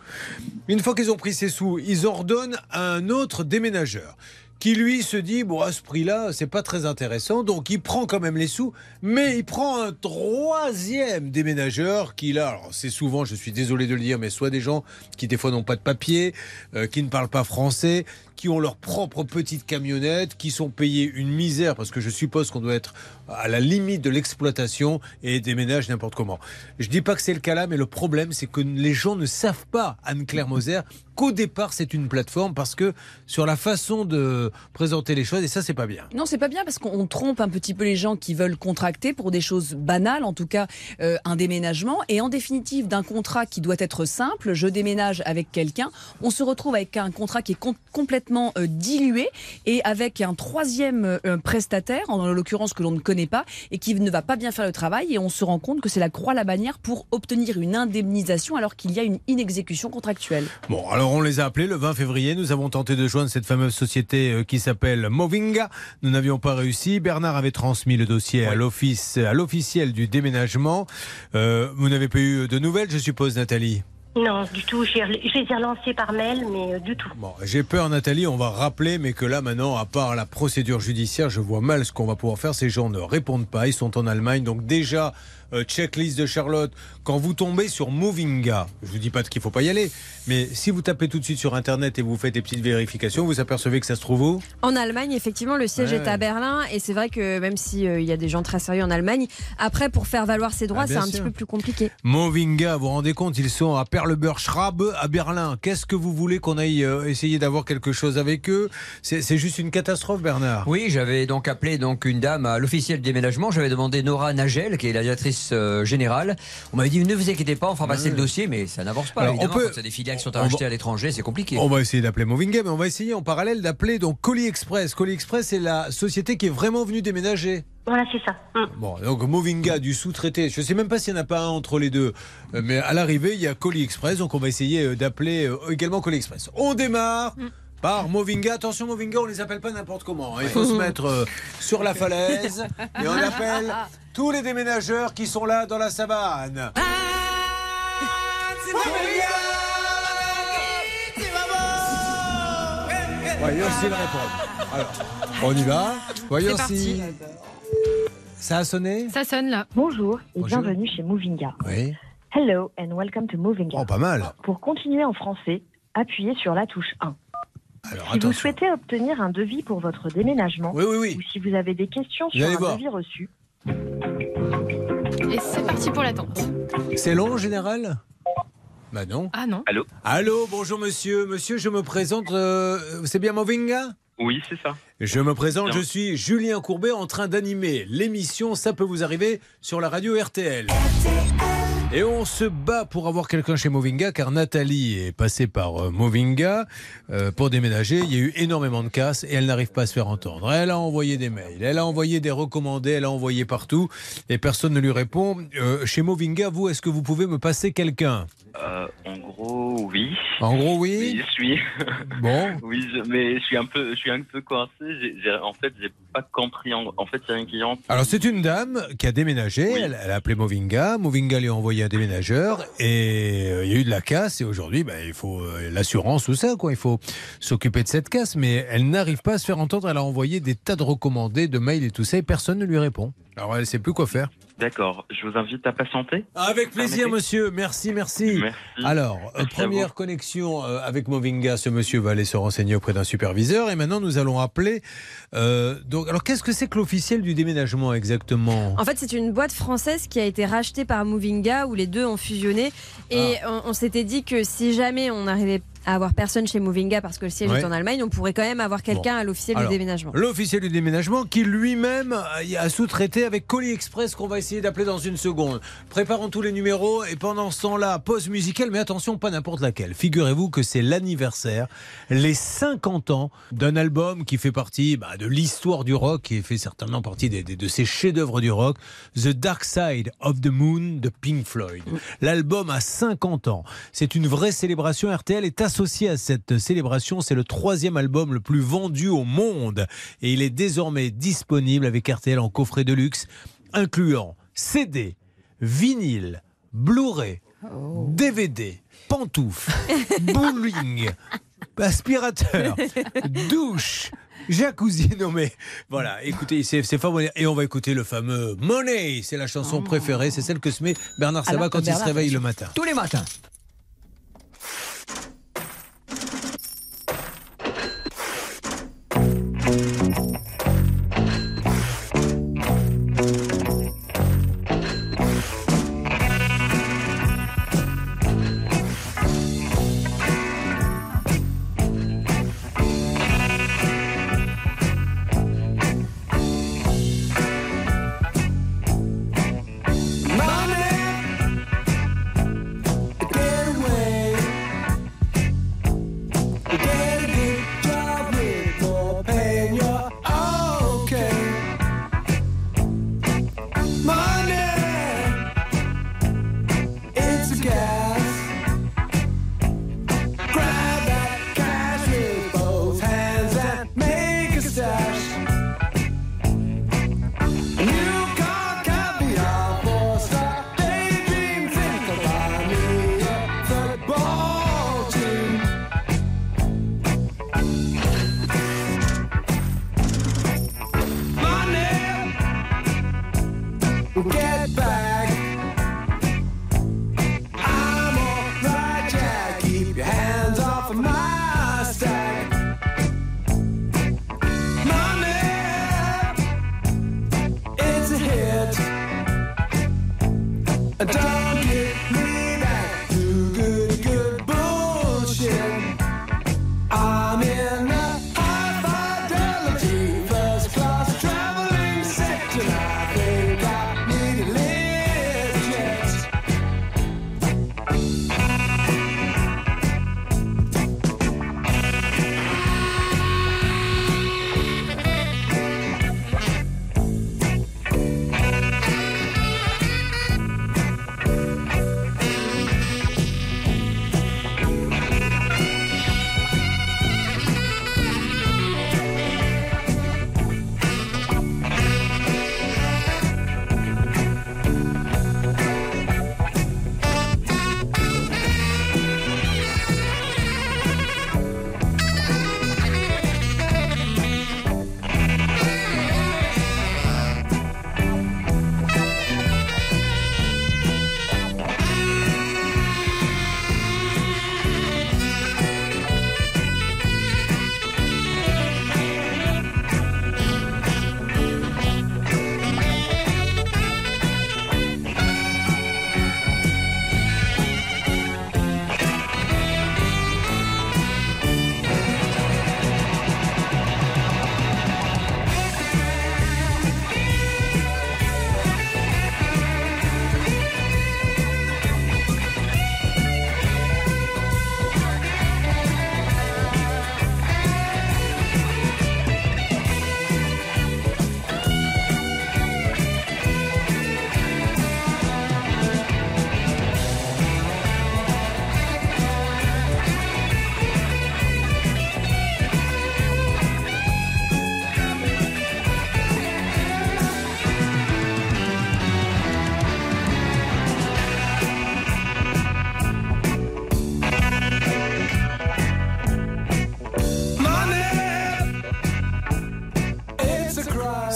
Une fois qu'ils ont pris ces sous, ils ordonnent à un autre déménageur qui lui se dit bon à ce prix-là c'est pas très intéressant. Donc il prend quand même les sous mais il prend un troisième déménageur qui là c'est souvent je suis désolé de le dire mais soit des gens qui des fois n'ont pas de papier euh, qui ne parlent pas français qui ont leur propre petite camionnette qui sont payés une misère parce que je suppose qu'on doit être à la limite de l'exploitation et déménagent n'importe comment je dis pas que c'est le cas là mais le problème c'est que les gens ne savent pas Anne-Claire Moser qu'au départ c'est une plateforme parce que sur la façon de présenter les choses et ça c'est pas bien. Non, c'est pas bien parce qu'on trompe un petit peu les gens qui veulent contracter pour des choses banales, en tout cas euh, un déménagement. Et en définitive, d'un contrat qui doit être simple, je déménage avec quelqu'un, on se retrouve avec un contrat qui est com- complètement euh, dilué et avec un troisième euh, prestataire, en l'occurrence que l'on ne connaît pas, et qui ne va pas bien faire le travail. Et on se rend compte que c'est la croix la bannière pour obtenir une indemnisation alors qu'il y a une inexécution contractuelle. Bon, alors on les a appelés le 20 février. Nous avons tenté de joindre cette fameuse société euh, qui s'appelle Movinga. Nous n'avions pas réussi. Bernard avait transmis le dossier à l'office, à l'officiel du déménagement. Euh, vous n'avez pas eu de nouvelles, je suppose, Nathalie? Non, du tout. Je les ai relancés par mail, mais euh, du tout. Bon, j'ai peur, Nathalie, on va rappeler, mais que là, maintenant, à part la procédure judiciaire, je vois mal ce qu'on va pouvoir faire. Ces gens ne répondent pas, ils sont en Allemagne. Donc, déjà, euh, checklist de Charlotte, quand vous tombez sur Movinga, je vous dis pas qu'il faut pas y aller, mais si vous tapez tout de suite sur Internet et vous faites des petites vérifications, vous apercevez que ça se trouve où? En Allemagne, effectivement, le siège Ouais. est à Berlin et c'est vrai que même s'il y a des gens très sérieux en Allemagne, après, pour faire valoir ses droits, Ah, c'est un petit peu plus compliqué. Movinga, vous vous rendez compte, ils sont à Perleberg-Schrabe, à Berlin. Qu'est-ce que vous voulez qu'on aille euh, essayer d'avoir quelque chose avec eux? C'est c'est juste une catastrophe, Bernard. Oui, j'avais donc appelé donc une dame à l'officiel déménagement. J'avais demandé Nora Nagel, qui est la directrice euh, générale. On m'avait dit ne vous inquiétez pas, on fera passer le dossier, mais ça n'avance pas. Alors, on évidemment, peut- quand c'est des filiales qui sont on à racheter va- à l'étranger, c'est compliqué. On va essayer d'appeler Movinga, mais on va essayer en parallèle d'appeler donc Colis Express. Colis Express, c'est la société qui est vraiment venue déménager. Voilà, c'est ça. Mm. Bon, donc Movinga du sous-traité. Je ne sais même pas s'il n'y en a pas un entre les deux. Euh, Mais à l'arrivée, il y a Colis Express, donc on va essayer euh, d'appeler également Colis Express. On démarre. Par Movinga. Attention, Movinga, on les appelle pas n'importe comment. hein. Il faut se mettre euh, sur la falaise et on appelle <laughs> tous les déménageurs qui sont là dans la savane. Voyons s'ils répondent. Alors, on y va. Voyons si. Ça a sonné Ça sonne là. Bonjour et Bonjour. bienvenue chez Movinga. Oui. Hello and welcome to Movinga. Oh, pas mal. Pour continuer en français, appuyez sur la touche 1. Alors, si vous souhaitez obtenir un devis pour votre déménagement, Oui, oui, oui. ou si vous avez des questions sur un voir. devis reçu, Et c'est parti pour l'attente. C'est long en général? Bah non. Ah non. Allô? Allô, bonjour monsieur. Monsieur, je me présente. euh, c'est bien Movinga? Oui, c'est ça. Je me présente, Bien. je suis Julien Courbet en train d'animer l'émission Ça peut vous arriver sur la radio RTL. Et on se bat pour avoir quelqu'un chez Movinga car Nathalie est passée par euh, Movinga euh, pour déménager. Il y a eu énormément de casses et elle n'arrive pas à se faire entendre. Elle a envoyé des mails, elle a envoyé des recommandés, elle a envoyé partout et personne ne lui répond. Euh, chez Movinga, vous, est-ce que vous pouvez me passer quelqu'un? Euh, en gros, oui. En gros, oui. Oui, je suis. Bon. <laughs> oui, je- mais je suis un peu, je suis un peu coincé. En fait, j'ai pas compris. En, en fait, a une cliente. Alors c'est une dame qui a déménagé, elle, elle a appelé Movinga, Movinga lui a envoyé un déménageur et euh, il y a eu de la casse et aujourd'hui ben, il faut euh, l'assurance ou ça quoi, il faut s'occuper de cette casse mais elle n'arrive pas à se faire entendre, elle a envoyé des tas de recommandés, de mails et tout ça et personne ne lui répond. Alors elle sait plus quoi faire. D'accord. Je vous invite à patienter. Avec plaisir Permettez monsieur, merci, merci. Merci. Alors, Merci première connexion euh, avec Movinga, ce monsieur va aller se renseigner auprès d'un superviseur et maintenant nous allons appeler... euh, donc, alors qu'est-ce que c'est que l'officiel du déménagement exactement? En fait, c'est une boîte française qui a été rachetée par Movinga où les deux ont fusionné. Et Ah. on, on s'était dit que si jamais on n'arrivait à avoir personne chez Movinga parce que le siège Ouais. est en Allemagne, on pourrait quand même avoir quelqu'un Bon. à l'officiel du déménagement. L'officiel du déménagement qui lui-même a sous-traité avec Colis Express qu'on va essayer d'appeler dans une seconde. Préparons tous les numéros et pendant ce temps-là, pause musicale, mais attention, pas n'importe laquelle. Figurez-vous que c'est l'anniversaire, les 50 ans d'un album qui fait partie bah, de l'histoire du rock, qui fait certainement partie des- des- de ces chefs-d'œuvre du rock, The Dark Side of the Moon de Pink Floyd. L'album a 50 ans. C'est une vraie célébration. RTL est associée associé à cette célébration. C'est le troisième album le plus vendu au monde. Et il est désormais disponible avec RTL en coffret de luxe, incluant CD, vinyle, Blu-ray, DVD, pantoufles, <laughs> bowling, aspirateur, douche, jacuzzi. Non mais voilà, écoutez, c'est c'est formidable. Et on va écouter le fameux Money. C'est la chanson préférée, c'est celle que se met Bernard Sabat quand il se réveille le matin. Tous les matins.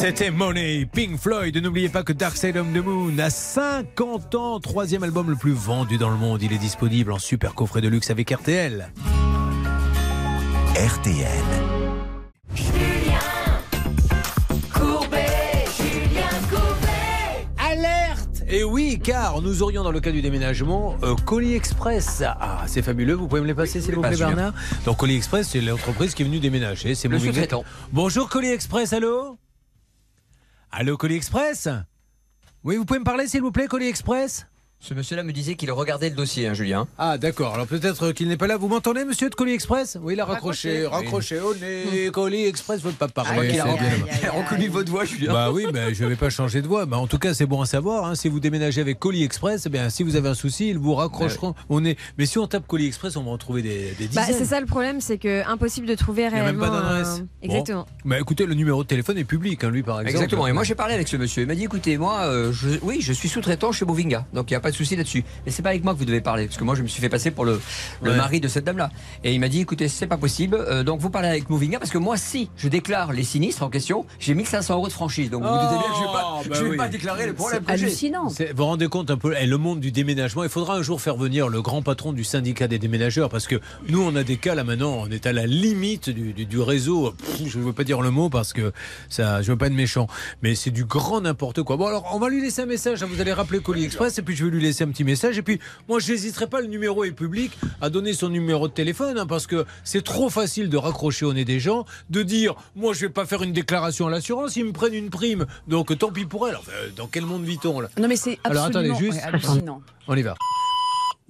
C'était Money, Pink Floyd. N'oubliez pas que Dark Side of the Moon a 50 ans, troisième album le plus vendu dans le monde. Il est disponible en super coffret de luxe avec RTL. RTL. Courbet, Julien Courbet. Alerte Et oui, car nous aurions dans le cas du déménagement euh, Colis Express. Ah, c'est fabuleux. Vous pouvez me les passer, s'il vous plaît. Bernard? Donc Colis Express, c'est l'entreprise qui est venue déménager. C'est Le Moving- sous-traitant. Bonjour Colis Express, allô? Allô Colis Express? Oui, vous pouvez me parler, s'il vous plaît, Colis Express? Ce monsieur-là me disait qu'il regardait le dossier, hein, Julien. Ah d'accord, alors peut-être qu'il n'est pas là. Vous m'entendez monsieur de Colis Express? Oui, il a raccroché, raccroché au nez. Colis Express veut pas parler. qu'il a c'est reconnu- bien. il <laughs> a reconnu votre voix, Julien. Bah oui, mais je vais pas changer de voix. Bah, en tout cas, c'est bon à savoir. hein. Si vous déménagez avec Colis Express, eh bien, si vous avez un souci, ils vous raccrocheront au nez. Mais si on tape Colis Express, on va en trouver des, des Bah, c'est ça le problème, c'est que impossible de trouver Il n'y a même réellement. pas d'adresse. un- Bon. Exactement. Bah écoutez, le numéro de téléphone est public, hein, lui par exemple. Exactement. Et moi, j'ai parlé avec ce monsieur. Il m'a dit écoutez, moi, euh, je, oui, je suis sous-traitant chez Movinga. Donc, il n'y a pas de souci là-dessus. Mais c'est pas avec moi que vous devez parler. Parce que moi, je me suis fait passer pour le, le Ouais. mari de cette dame-là. Et il m'a dit écoutez, c'est pas possible. Euh, donc, vous parlez avec Movinga. Parce que moi, si je déclare les sinistres en question, j'ai 1500 euros de franchise. Donc, vous vous doutez bien que je vais pas, Oh, bah je vais oui. pas déclarer le problème. C'est. C'est- Vous vous rendez compte un peu, eh, le monde du déménagement, il faudra un jour faire venir le grand patron du syndicat des déménageurs parce que nous, on a des cas là maintenant, on est à la limite du, du- du réseau. Pff, je ne veux pas dire le mot parce que ça, je veux pas être méchant, mais c'est du grand n'importe quoi. Bon, alors, on va lui laisser un message. hein. Vous allez rappeler Colis Express et puis je vais lui laisser un petit message. Et puis, moi, je n'hésiterai pas, le numéro est public, à donner son numéro de téléphone hein, parce que c'est trop facile de raccrocher au nez des gens, de dire, moi, je vais pas faire une déclaration à l'assurance, ils me prennent une prime. Donc, tant pis pour elle. Enfin, dans quel monde vit-on là? Non mais c'est alors absolument attendez juste. hallucinant. On y va.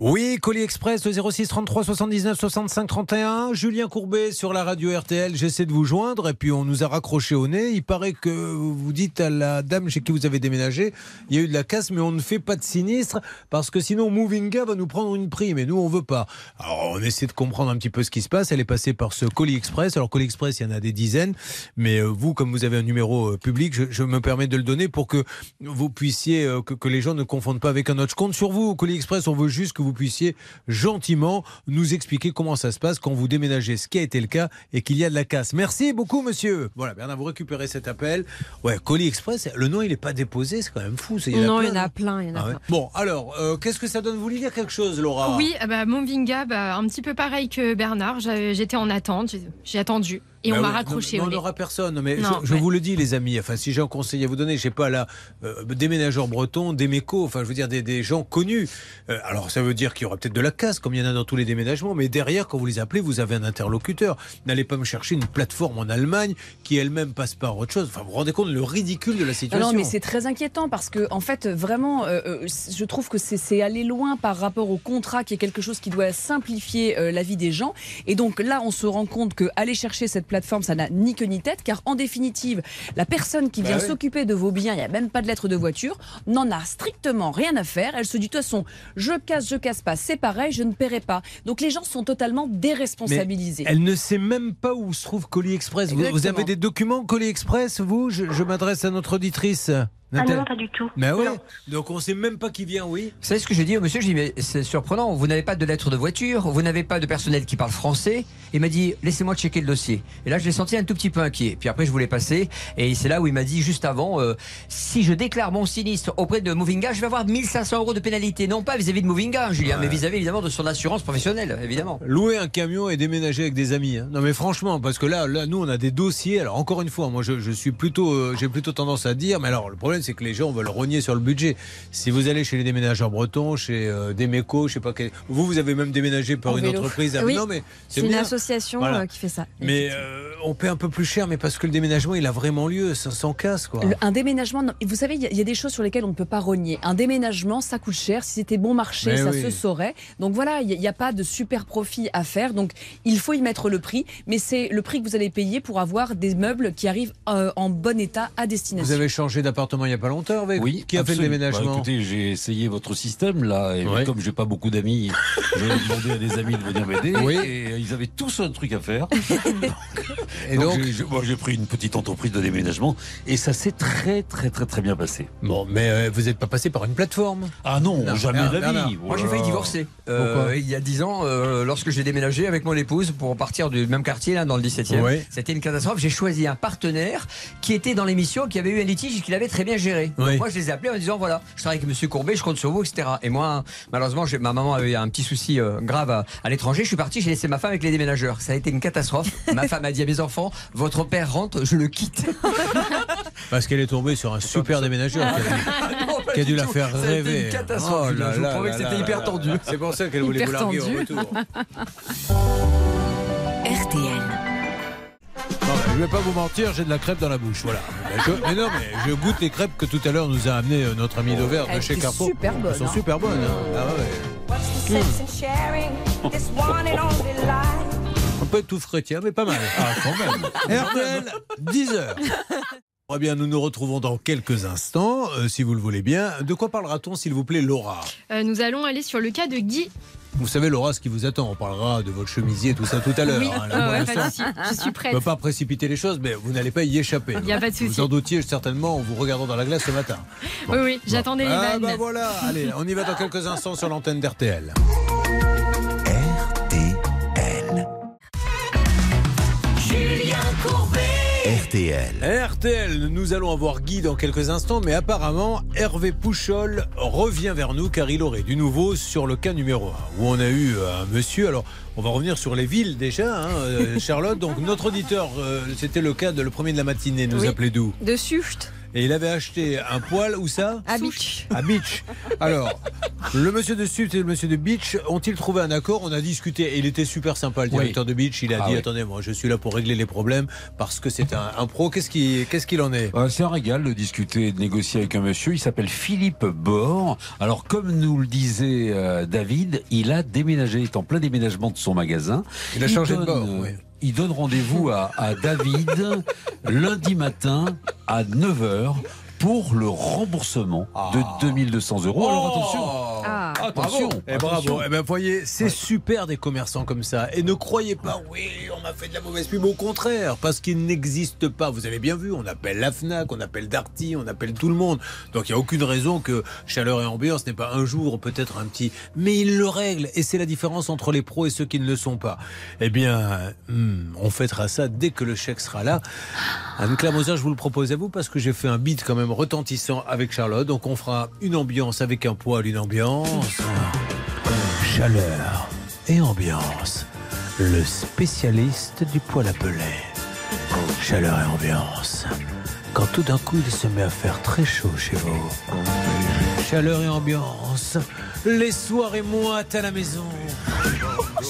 Oui, Colis Express, le 06 33 79 65 31. Julien Courbet sur la radio RTL. J'essaie de vous joindre et puis on nous a raccroché au nez. Il paraît que vous dites à la dame chez qui vous avez déménagé, il y a eu de la casse, mais on ne fait pas de sinistre parce que sinon Movinga va nous prendre une prime et nous on veut pas. Alors on essaie de comprendre un petit peu ce qui se passe. Elle est passée par ce Colis Express. Alors Colis Express, il y en a des dizaines, mais euh, vous, comme vous avez un numéro euh, public, je, me permets de le donner pour que vous puissiez, euh, que, que les gens ne confondent pas avec un autre. Je compte sur vous, Colis Express. On veut juste que vous puissiez gentiment nous expliquer comment ça se passe quand vous déménagez, ce qui a été le cas et qu'il y a de la casse. Merci beaucoup, monsieur. Voilà, Bernard, vous récupérez cet appel. Ouais, Colis Express, le nom, il n'est pas déposé, c'est quand même fou. il y Non, il y en a plein, il y en a Ah ouais. Bon, alors, euh, qu'est-ce que ça donne? Vous voulez dire quelque chose, Laura? Oui, ah bah, Movinga, bah, un petit peu pareil que Bernard. J'étais en attente, j'ai attendu et Bah on m'a oui, raccroché non. On n'aura personne, mais Non, je, je ouais. vous le dis, les amis. Enfin, si j'ai un conseil à vous donner, je sais pas là, euh, déménageurs bretons, des mécos, enfin, je veux dire des, des gens connus. Euh, alors, ça veut dire qu'il y aura peut-être de la casse, comme il y en a dans tous les déménagements, mais derrière, quand vous les appelez, vous avez un interlocuteur. N'allez pas me chercher une plateforme en Allemagne qui elle-même passe par autre chose. Enfin, vous vous rendez compte le ridicule de la situation non, mais c'est très inquiétant parce que, en fait, vraiment, euh, je trouve que c'est- c'est aller loin par rapport au contrat qui est quelque chose qui doit simplifier euh, la vie des gens. Et donc là, on se rend compte que aller chercher cette plateforme, ça n'a ni queue ni tête, car en définitive, la personne qui Bah vient oui. s'occuper de vos biens, il n'y a même pas de lettre de voiture, n'en a strictement rien à faire. Elle se dit, de toute façon, je casse, je casse pas, c'est pareil, je ne paierai pas. Donc les gens sont totalement déresponsabilisés. Mais elle ne sait même pas où se trouve Colis Express. Vous, avez des documents Colis Express, vous? Je, je m'adresse à notre auditrice. Ah non, pas du tout. Mais oui. Donc on sait même pas qui vient, oui. Vous savez ce que j'ai dit au monsieur J'ai dit, mais c'est surprenant, vous n'avez pas de lettre de voiture, vous n'avez pas de personnel qui parle français. Il m'a dit, laissez-moi checker le dossier. Et là, je l'ai senti un tout petit peu inquiet. Puis après, je voulais passer. Et c'est là où il m'a dit, juste avant, euh, si je déclare mon sinistre auprès de Movinga, je vais avoir 1500 euros de pénalité. Non pas vis-à-vis de Movinga, hein, Julien, Ouais. mais vis-à-vis évidemment de son assurance professionnelle, évidemment. Louer un camion et déménager avec des amis. hein. Non mais franchement, parce que là, là, nous on a des dossiers. Alors encore une fois, moi je, je suis plutôt, euh, j'ai plutôt tendance à dire, mais alors le problème c'est que les gens veulent rogner sur le budget. Si vous allez chez les déménageurs bretons, chez euh, des mécos, je sais pas quel, vous vous avez même déménagé par En une vélo. entreprise. Oui. Non mais C'est une bien. association Voilà. euh, qui fait ça. Mais euh, on paie un peu plus cher, mais parce que le déménagement il a vraiment lieu, ça s'en casse quoi. Le- un déménagement, non, vous savez, il y, a- il y a des choses sur lesquelles on ne peut pas rogner. Un déménagement, ça coûte cher. Si c'était bon marché, Mais ça oui. se saurait. Donc voilà, il n'y a, pas de super profit à faire. Donc il faut y mettre le prix. Mais c'est le prix que vous allez payer pour avoir des meubles qui arrivent euh, en bon état à destination. Vous avez changé d'appartement il y a pas longtemps, Hervé Oui, Qui a fait le déménagement Bah, Écoutez, j'ai essayé votre système là, et Ouais. comme j'ai pas beaucoup d'amis, <laughs> j'ai demandé à des amis de venir m'aider. Oui. Et ils avaient tous un truc à faire. <laughs> Et donc, donc j'ai- j'ai- moi, j'ai pris une petite entreprise de déménagement et ça s'est très très très très bien passé. Bon, mais euh, vous n'êtes pas passé par une plateforme? Ah non, Non, jamais de la Bernard. vie. Moi, j'ai failli divorcer. Euh, Pourquoi? il y a 10 ans, euh, lorsque j'ai déménagé avec mon épouse pour partir du même quartier, là, dans le 17e. Ouais. C'était une catastrophe. J'ai choisi un partenaire qui était dans l'émission, qui avait eu un litige et qui l'avait très bien Donc, moi, je les ai appelés en disant voilà, je travaille avec Monsieur Courbet, je compte sur vous, etc. Et moi, malheureusement, j'ai- ma maman avait un petit souci euh, grave à, à l'étranger. Je suis parti, j'ai laissé ma femme avec les déménageurs. Ça a été une catastrophe. <laughs> ma femme a dit à mes enfants votre père rentre, je le quitte. <laughs> Parce qu'elle est tombée sur un super déménageur <laughs> qui a dû, Non, pas qui a dû du la tout. faire rêver. une catastrophe, Oh là Je vous promets que c'était hyper tendu. C'est pour ça qu'elle voulait vous larguer au retour. RTL. Bon, bah, je vais pas vous mentir, j'ai de la crêpe dans la bouche. Voilà. Je- mais non, mais je goûte les crêpes que tout à l'heure nous a amené euh, notre ami Dover de Elles chez Carrefour. super bonnes, Elles sont hein. super bonnes. hein. Ah ouais. Un peu tout frais, tiens, mais pas mal. Ah, quand même. <laughs> RTL, 10h. Eh bien, nous nous retrouvons dans quelques instants, euh, si vous le voulez bien. De quoi parlera-t-on, s'il vous plaît, Laura? Euh, nous allons aller sur le cas de Guy. Vous savez, Laura, ce qui vous attend. On parlera de votre chemisier et tout ça tout à l'heure. Oui, hein, là, ah pour ouais, l'instant. pas de souci. Je suis prête. ne pas précipiter les choses, mais vous n'allez pas y échapper. Il y a pas de souci. Vous en doutiez certainement en vous regardant dans la glace ce matin. Oui, oui, j'attendais les Ah vannes. bah voilà, allez, on y va dans quelques instants sur l'antenne d'RTL. RTL. RTL, nous allons avoir Guy dans quelques instants, mais apparemment Hervé Pouchol revient vers nous car il aurait du nouveau sur le cas numéro 1, où on a eu euh, un monsieur, alors on va revenir sur les villes déjà, hein, euh, <laughs> Charlotte, donc notre auditeur, euh, c'était le cas de le premier de la matinée, nous Oui. appelait d'où? De Sucht Et il avait acheté un poil, où ça à Beach. À Beach. Alors, le monsieur de Sud et le monsieur de Beach ont-ils trouvé un accord? On a discuté et il était super sympa, le Oui. directeur de Beach. Il a Ah dit oui. Attendez, moi je suis là pour régler les problèmes parce que c'est un, un pro. Qu'est-ce qu'il qu'est-ce qu'il en est? Euh, C'est un régal de discuter et de négocier avec un monsieur. Il s'appelle Philippe Bord. Alors, comme nous le disait euh, David, il a déménagé, il est en plein déménagement de son magasin. Il a changé de bord, euh, oui. Il donne rendez-vous à, à David lundi matin à 9h pour le remboursement de 2200 euros. Alors attention, Ah. Attention, Bravo. Eh, attention. bravo. Eh ben, voyez, c'est super des commerçants comme ça. Et ne croyez pas, oui, on a fait de la mauvaise pub. Au contraire, parce qu'il n'existe pas. Vous avez bien vu, on appelle la Fnac, on appelle Darty, on appelle tout le monde. Donc il n'y a aucune raison que chaleur et ambiance n'est pas un jour, peut-être un petit. Mais ils le règlent. Et c'est la différence entre les pros et ceux qui ne le sont pas. Eh bien, hmm, on fêtera ça dès que le chèque sera là. Anne-Claire Moser, je vous le propose à vous parce que j'ai fait un beat quand même retentissant avec Charlotte. Donc on fera une ambiance avec un poil, une ambiance. Chaleur et ambiance. Le spécialiste du poil à. Chaleur et ambiance. Quand tout d'un coup il se met à faire très chaud chez vous. Chaleur et ambiance. Les soirées moites à la maison.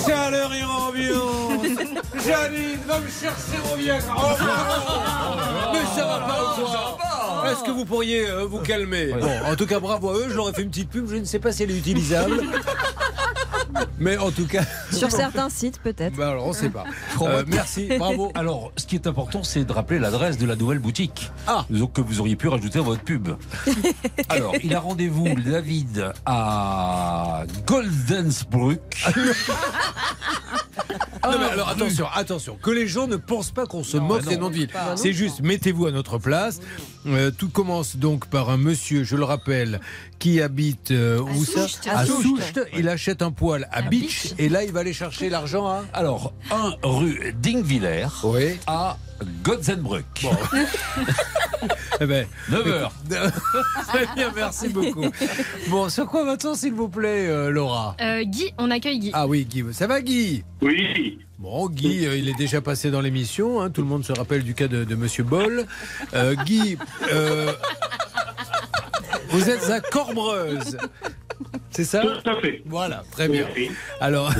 Chaleur et ambiance. <laughs> Janine, va me chercher mon Viagra. Oh. Mais ça va pas ou quoi Est-ce que vous pourriez euh, vous calmer Bon, en tout cas, bravo à eux. Je leur ai fait une petite pub. Je ne sais pas si elle est utilisable. <laughs> Mais en tout cas. <laughs> Sur certains sites, peut-être. Bah alors, on sait pas. <laughs> Euh, merci, <laughs> bravo. Alors, ce qui est important, c'est de rappeler l'adresse de la nouvelle boutique. Ah. Donc, que vous auriez pu rajouter à votre pub. Alors, il a rendez-vous, David, à Goldensbruck. Non, mais alors attention, attention, que les gens ne pensent pas qu'on se moque des noms de villes. Bah. C'est juste, mettez-vous à notre place. Euh, tout commence donc par un monsieur, je le rappelle, qui habite euh, où ça. À À Soucht. Soucht. Il achète un poil à, Beach, et là il va aller chercher l'argent à. <laughs> Alors, 1 rue Dingviller Oui. à Gotzenbruck. <laughs> Eh ben, 9 heures. <laughs> Très bien, merci beaucoup. Bon, sur quoi va-t-on, s'il vous plaît, euh, Laura? Euh, Guy, on accueille Guy. Ah oui, Guy. Ça va, Guy? Oui. Bon, Guy, euh, il est déjà passé dans l'émission. hein, tout le monde se rappelle du cas de, de Monsieur Boll. Euh, Guy, euh, vous êtes à Corbreuse. C'est ça? Tout à fait. Voilà, très bien. Alors,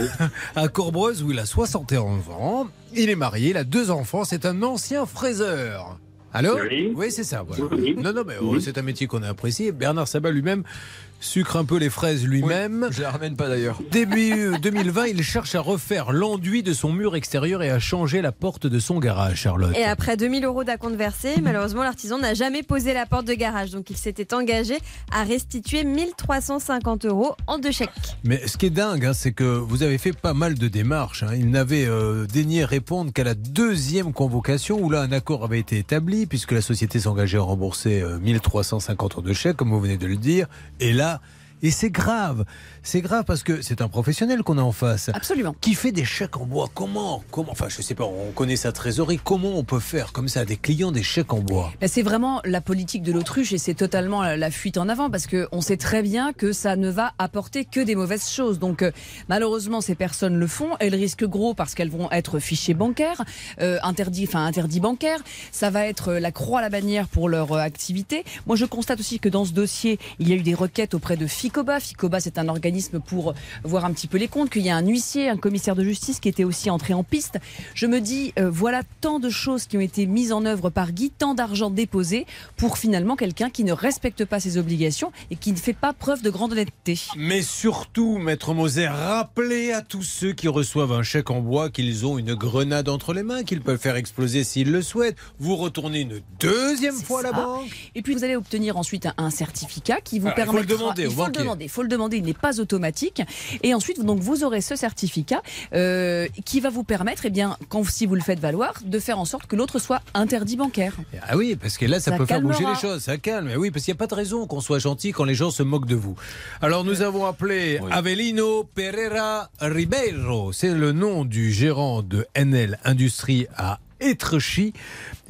à Corbreuse, où il a 71 ans, il est marié, il a deux enfants, c'est un ancien fraiseur. Allô? Oui. c'est ça. Voilà. Oui. Non, non, mais oh, c'est un métier qu'on a apprécié. Bernard Sabat lui-même sucre un peu les fraises lui-même. Je les ramène pas d'ailleurs. Début 2020, il cherche à refaire l'enduit de son mur extérieur et à changer la porte de son garage, Charlotte. Et après 2000 euros d'acompte versé, <laughs> malheureusement, l'artisan n'a jamais posé la porte de garage. Donc, il s'était engagé à restituer 1350 euros en deux chèques. Mais ce qui est dingue, hein, c'est que vous avez fait pas mal de démarches. hein. Il n'avait euh, daigné répondre qu'à la deuxième convocation où là un accord avait été établi puisque la société s'engageait à rembourser euh, 1350 euros de chèque, comme vous venez de le dire. Et là, et c'est grave, c'est grave parce que c'est un professionnel qu'on a en face. Absolument. Qui fait des chèques en bois. Comment Comment Enfin, je sais pas. On connaît sa trésorerie. Comment on peut faire comme ça à des clients des chèques en bois? Ben, c'est vraiment la politique de l'autruche et c'est totalement la, fuite en avant parce que on sait très bien que ça ne va apporter que des mauvaises choses. Donc euh, malheureusement ces personnes le font, elles risquent gros parce qu'elles vont être fichées bancaires, euh, interdits, enfin interdits bancaires. Ça va être euh, la croix à la bannière pour leur euh, activité. Moi je constate aussi que dans ce dossier il y a eu des requêtes auprès de FIC Ficoba. Ficoba, c'est un organisme pour voir un petit peu les comptes, qu'il y a un huissier, un commissaire de justice qui était aussi entré en piste. Je me dis, euh, voilà tant de choses qui ont été mises en œuvre par Guy, tant d'argent déposé pour finalement quelqu'un qui ne respecte pas ses obligations et qui ne fait pas preuve de grande honnêteté. Mais surtout, Maître Moser, rappelez à tous ceux qui reçoivent un chèque en bois qu'ils ont une grenade entre les mains, qu'ils peuvent faire exploser s'ils le souhaitent. Vous retournez une deuxième fois à la ça. banque. Et puis vous allez obtenir ensuite un, un certificat qui vous Ah, il faut le permettra. demander il faut le demander. Il faut le demander. Il n'est pas automatique. Et ensuite, donc vous aurez ce certificat euh, qui va vous permettre, eh bien, quand si vous le faites valoir, de faire en sorte que l'autre soit interdit bancaire. Ah oui, parce que là, ça, Ça peut faire bouger les choses, ça calme. Mais oui, parce qu'il n'y a pas de raison qu'on soit gentil quand les gens se moquent de vous. Alors, nous avons appelé Avelino Pereira Ribeiro. C'est le nom du gérant de NL Industrie à Étrechy.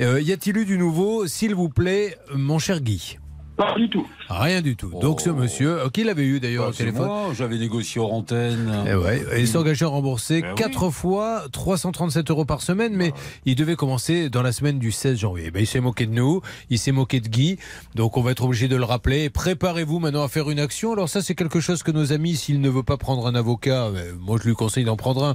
Euh, y a-t-il eu du nouveau, s'il vous plaît, mon cher Guy Pas du tout. Rien du tout. Donc, ce monsieur, euh, qui l'avait eu d'ailleurs Bah, au téléphone j'avais négocié hors antenne. Eh ouais, et il s'engageait à rembourser Ben oui. 4 fois 337 euros par semaine, mais il devait commencer dans la semaine du 16 janvier. Ben, il s'est moqué de nous, il s'est moqué de Guy, donc on va être obligé de le rappeler. Préparez-vous maintenant à faire une action. Alors ça, c'est quelque chose que nos amis, s'il ne veut pas prendre un avocat, ben, moi je lui conseille d'en prendre un,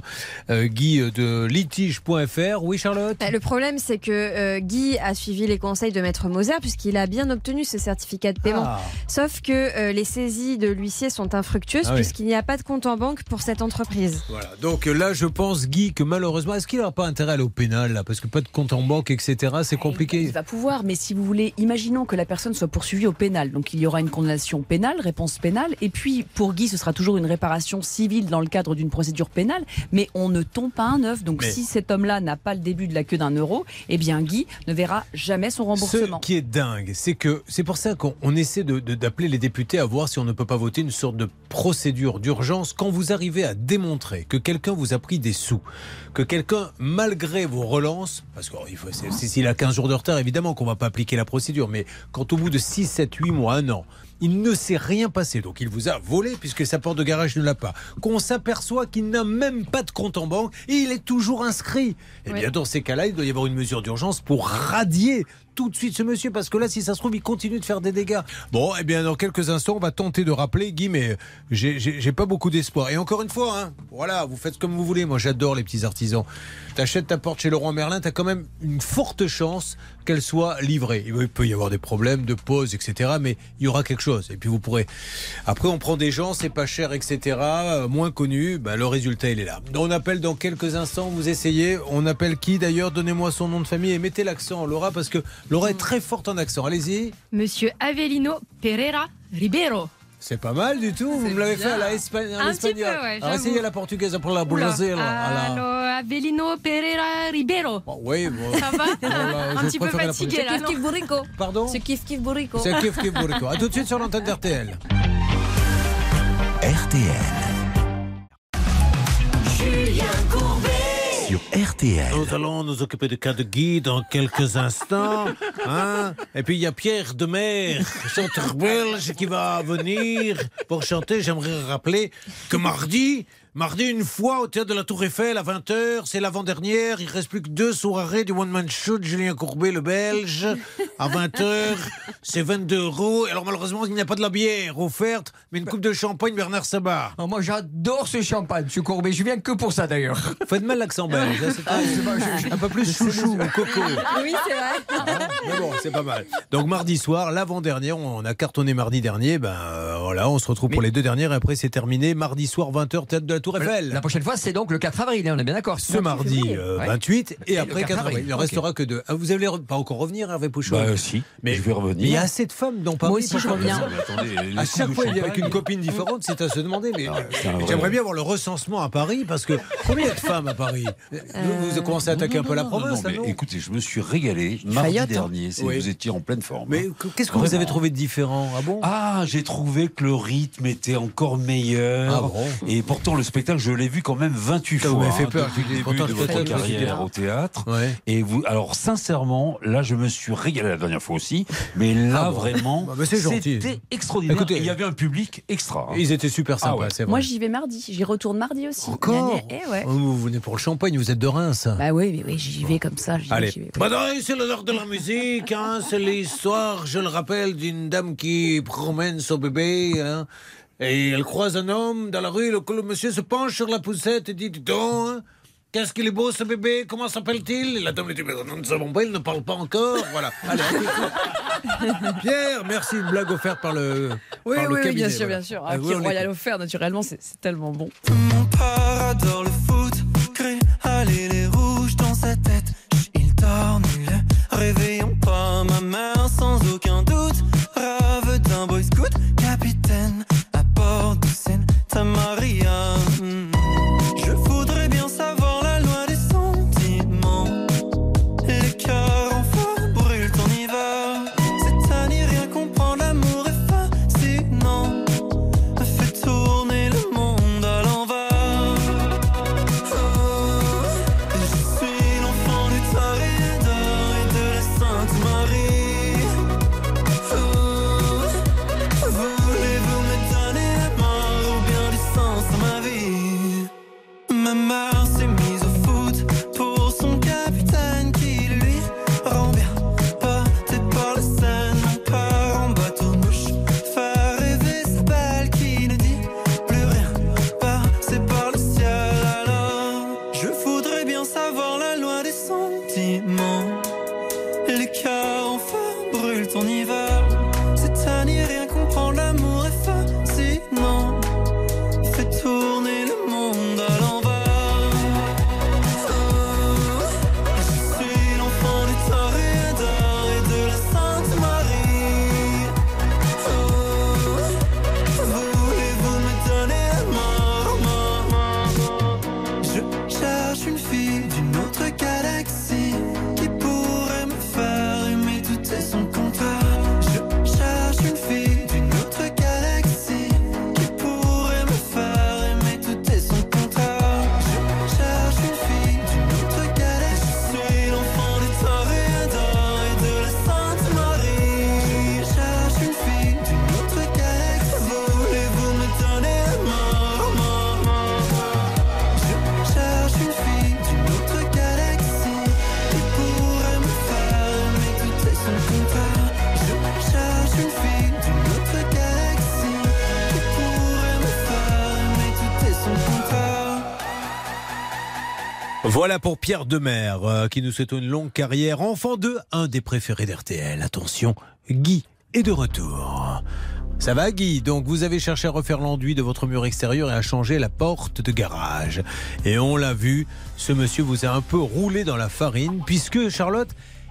euh, Guy euh, de litige.fr. Oui, Charlotte? Bah, Le problème, c'est que euh, Guy a suivi les conseils de Maître Moser puisqu'il a bien obtenu ce certificat de paiement. Ah. Sauf que euh, les saisies de l'huissier sont infructueuses Ah oui. puisqu'il n'y a pas de compte en banque pour cette entreprise. Voilà. Donc euh, là, je pense, Guy, que malheureusement, est-ce qu'il n'aura pas intérêt à aller au pénal, là, parce que pas de compte en banque, etc., c'est compliqué. Il va pouvoir, mais si vous voulez, imaginons que la personne soit poursuivie au pénal. Donc il y aura une condamnation pénale, réponse pénale. Et puis pour Guy, ce sera toujours une réparation civile dans le cadre d'une procédure pénale. Mais on ne tombe pas un œuf. Donc Mais- si cet homme-là n'a pas le début de la queue d'un euro, eh bien Guy ne verra jamais son remboursement. Ce qui est dingue, c'est que c'est pour ça qu'on on essaie de- d'appeler les députés à voir si on ne peut pas voter une sorte de procédure d'urgence quand vous arrivez à démontrer que quelqu'un vous a pris des sous, que quelqu'un, malgré vos relances, parce que oh, s'il a 15 jours de retard, évidemment qu'on va pas appliquer la procédure, mais quand au bout de 6, 7, 8 mois, un an, il ne s'est rien passé, donc il vous a volé puisque sa porte de garage ne l'a pas. Qu'on s'aperçoit qu'il n'a même pas de compte en banque et il est toujours inscrit. Eh bien, dans ces cas-là, il doit y avoir une mesure d'urgence pour radier tout de suite ce monsieur parce que là, si ça se trouve, il continue de faire des dégâts. Bon, eh bien, dans quelques instants, on va tenter de rappeler Guy, mais j'ai- pas beaucoup d'espoir. Et encore une fois, hein, voilà, vous faites comme vous voulez. Moi, j'adore les petits artisans. T'achètes ta porte chez Leroy Merlin, t'as quand même une forte chance qu'elle soit livrée. Il peut y avoir des problèmes de pause, etc. Mais il y aura quelque chose. Et puis vous pourrez. Après, on prend des gens, c'est pas cher, etc. euh, moins connus. Ben, le résultat, il est là. On appelle dans quelques instants. Vous essayez. On appelle qui d'ailleurs? Donnez-moi son nom de famille et mettez l'accent, Laura, parce que Laura est très forte en accent. Allez-y. Monsieur Avelino Pereira Ribeiro. C'est pas mal du tout. Vous me l'avez fait à la Espa- en Un petit espagnol. peu, ouais, Alors essayez la portugaise pour la. Voilà. Alors, Avelino Pereira Ribeiro. Oui, bon. Ça va <laughs> Voilà, Un petit peu fatigué là. C'est kiff kiff bourrico. Pardon C'est kiff kiff bourrico. C'est kiff kiff bourrico. A tout de suite sur l'antenne d'RTL. Julien Courbet. Nous allons nous occuper du cas de Guy dans quelques instants. hein. Et puis il y a Pierre Demer, chanteur belge, qui va venir pour chanter. J'aimerais rappeler que mardi, mardi une fois au théâtre de la Tour Eiffel à 20h, c'est l'avant-dernière. Il reste plus que deux soirées du One Man Show de Julien Courbet, le belge. À 20h, c'est 22 euros. Alors malheureusement, il n'y a pas de la bière offerte, mais une coupe de champagne Bernard Sabat. Oh, moi, j'adore ce champagne, monsieur Courbet. Je viens que pour ça, d'ailleurs. Faites mal l'accent belge. hein, c'est Ah, un peu plus chouchou ou coco. Oui, c'est vrai. Mais bon, c'est pas mal. Donc mardi soir, l'avant-dernière, on a cartonné mardi dernier. Ben euh, voilà, on se retrouve pour les deux dernières. Et après, c'est terminé. Mardi soir, 20h, théâtre de la Tour Eiffel. La prochaine fois, c'est donc le 4 avril, hein, on est bien d'accord. Ce mardi euh, Ouais. 28 et, Et après 4 4 avril. avril. Il ne restera que deux. Ah, vous allez pas encore revenir, Hervé Pouchon Bah, si, mais je vais revenir. Il y a assez de femmes dans Paris. Moi aussi, je reviens. pas À chaque de fois, il y a avec une copine différente, c'est à se demander. Mais un vrai- j'aimerais bien avoir le recensement à Paris parce que combien il y a de femmes à Paris? Vous, vous commencez à attaquer un peu la Non, province, non, mais écoutez, je me suis régalé mardi hein. dernier. Oui. Vous étiez en pleine forme. Mais hein. qu'est-ce que vous avez trouvé de différent? Ah bon? Ah, j'ai trouvé que le rythme était encore meilleur. Ah bon? Et pourtant, le spectacle, je l'ai vu quand même 28 Ça fois. vous m'avez fait hein, peur, depuis le début de votre carrière ah. au théâtre. Ouais. Et vous, alors sincèrement, là, je me suis régalé la dernière fois aussi. Mais là, Ah bon vraiment, Bah, c'était extraordinaire. Écoutez, Et il y avait un public extra. hein. Ils étaient super sympas, Ah ouais. c'est vrai. Moi, j'y vais mardi. J'y retourne mardi aussi. Encore Eh ouais. Oh, Vous venez pour le champagne, vous êtes de Reims. Bah oui, mais oui, j'y vais comme ça. Allez. Bah non, c'est l'heure de la musique, hein, c'est l'histoire, je le rappelle, d'une dame qui promène son bébé. Hein. Et elle croise un homme dans la rue, le, le monsieur se penche sur la poussette et dit Dis donc, hein, qu'est-ce qu'il est beau ce bébé, comment s'appelle-t-il? Et la dame lui dit Mais nous ne savons pas, il ne parle pas encore. Voilà. <laughs> Allez. <laughs> Pierre, merci, une blague offerte par le. Oui, par le oui, bien sûr, voilà. bien sûr. Ah, oui, royal offert, naturellement, c'est c'est tellement bon. adore le foot, crée aller les rouges dans sa tête. Il dort nul, réveillons pas ma mère sans aucun Santa Maria. Voilà pour Pierre Demer, euh, qui nous souhaite une longue carrière. Enfant de un des préférés d'RTL. Attention, Guy est de retour. Ça va Guy? Donc vous avez cherché à refaire l'enduit de votre mur extérieur et à changer la porte de garage. Et on l'a vu, ce monsieur vous a un peu roulé dans la farine puisque Charlotte,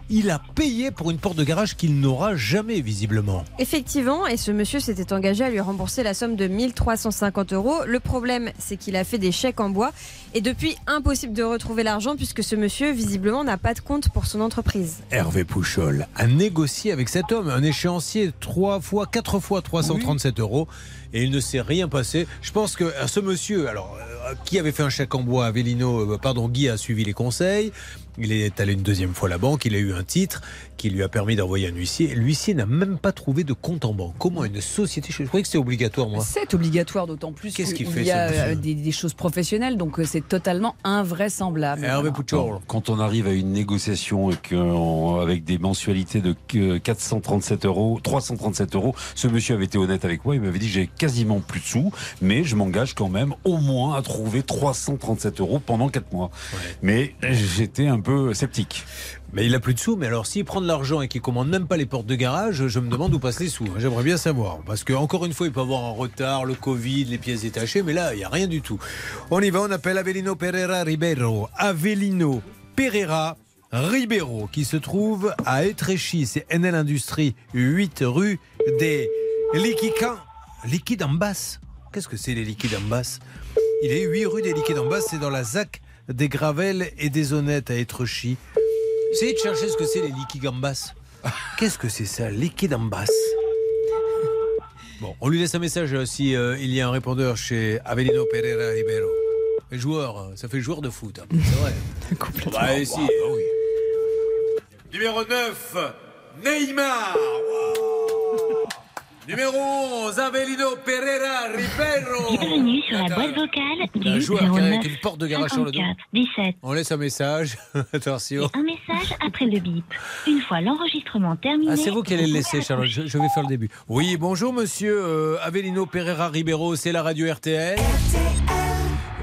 il a payé pour une porte de garage qu'il n'aura jamais visiblement. Effectivement, et ce monsieur s'était engagé à lui rembourser la somme de 1350 euros. Le problème, c'est qu'il a fait des chèques en bois et depuis, impossible de retrouver l'argent puisque ce monsieur, visiblement, n'a pas de compte pour son entreprise. Hervé Pouchol a négocié avec cet homme un échéancier 3 fois, 4 fois 337 euros et il ne s'est rien passé. Je pense que euh, ce monsieur, alors, euh, qui avait fait un chèque en bois à Vélino, euh, pardon, Guy a suivi les conseils. Il est allé une deuxième fois à la banque, il a eu un titre qui lui a permis d'envoyer un huissier. L'huissier n'a même pas trouvé de compte en banque. Comment une société, je croyais que c'était obligatoire, moi. C'est obligatoire, d'autant plus Qu'est-ce qu'il y a euh, des, des choses professionnelles, donc euh, c'est totalement invraisemblable. Hervé Voilà. Pouchol. Quand on arrive à une négociation et avec des mensualités de que 437 euros, 337 euros, ce monsieur avait été honnête avec moi. Il m'avait dit j'ai quasiment plus de sous, mais je m'engage quand même au moins à trouver 337 euros pendant 4 mois. Mais j'étais un peu sceptique. Mais il a plus de sous, mais alors s'il prend de l'argent et qu'il commande même pas les portes de garage, je me demande où passent les sous. J'aimerais bien savoir. Parce que encore une fois, il peut avoir un retard, le Covid, les pièces détachées, mais là, il n'y a rien du tout. On y va, on appelle Avelino Pereira Ribeiro. Avelino Pereira Ribeiro, qui se trouve à Etréchy, c'est NL Industrie, 8 rue des Liquican. Liquide en basse. Qu'est-ce que c'est les liquides en basse? Il est 8 rue des liquides en basse, c'est dans la ZAC des Gravelles et des Honnêtes à Etrechy. Essayez de chercher ce que c'est les liquides en basse. Qu'est-ce que c'est ça, basse? Bon, on lui laisse un message euh, si euh, il y a un répondeur chez Avelino Pereira Ribeiro. Et joueur, euh, ça fait joueur de foot, hein, c'est vrai. <laughs> Complètement. Bah, si, bah oui. Numéro 9, Neymar. Wow. Numéro 11, Avelino Pereira Ribeiro. Bienvenue sur la boîte vocale Un du joueur qui arrive 09 avec une porte de garage sur le dos. 54 17. On laisse un message. <laughs> Attention. Un message après le bip. Une fois l'enregistrement terminé. Ah, c'est vous qui allez le laisser, Charlotte. Je, je vais faire le début. Oui, bonjour, monsieur euh, Avelino Pereira Ribeiro. C'est la radio RTL.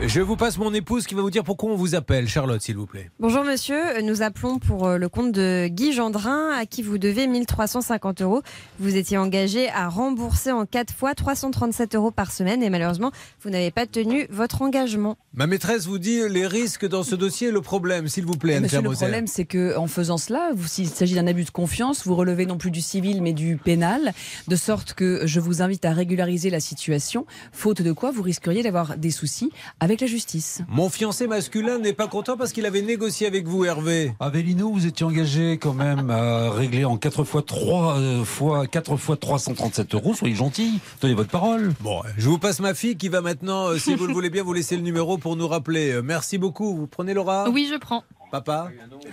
Je vous passe mon épouse qui va vous dire pourquoi on vous appelle. Charlotte, s'il vous plaît. Bonjour monsieur, nous appelons pour euh, le compte de Guy Gendrin à qui vous devez 1350 euros. Vous étiez engagé à rembourser en 4 fois 337 euros par semaine et malheureusement vous n'avez pas tenu votre engagement. Ma maîtresse vous dit les risques dans ce dossier et le problème, s'il vous plaît, Monsieur, Anne-Claire le problème, c'est que en faisant cela, s'il s'agit d'un abus de confiance, vous relevez non plus du civil mais du pénal, de sorte que je vous invite à régulariser la situation, faute de quoi vous risqueriez d'avoir des soucis avec la justice. Mon fiancé masculin n'est pas content parce qu'il avait négocié avec vous, Hervé. Avellino, vous étiez engagé quand même à régler en 4 fois 3 fois 4 fois 337 euros. Soyez gentil, donnez votre parole. Bon, je vous passe ma fille qui va maintenant, euh, si vous le voulez bien, vous laisser le numéro pour nous rappeler. Euh, Merci beaucoup. Vous prenez Laura? Oui, je prends. Papa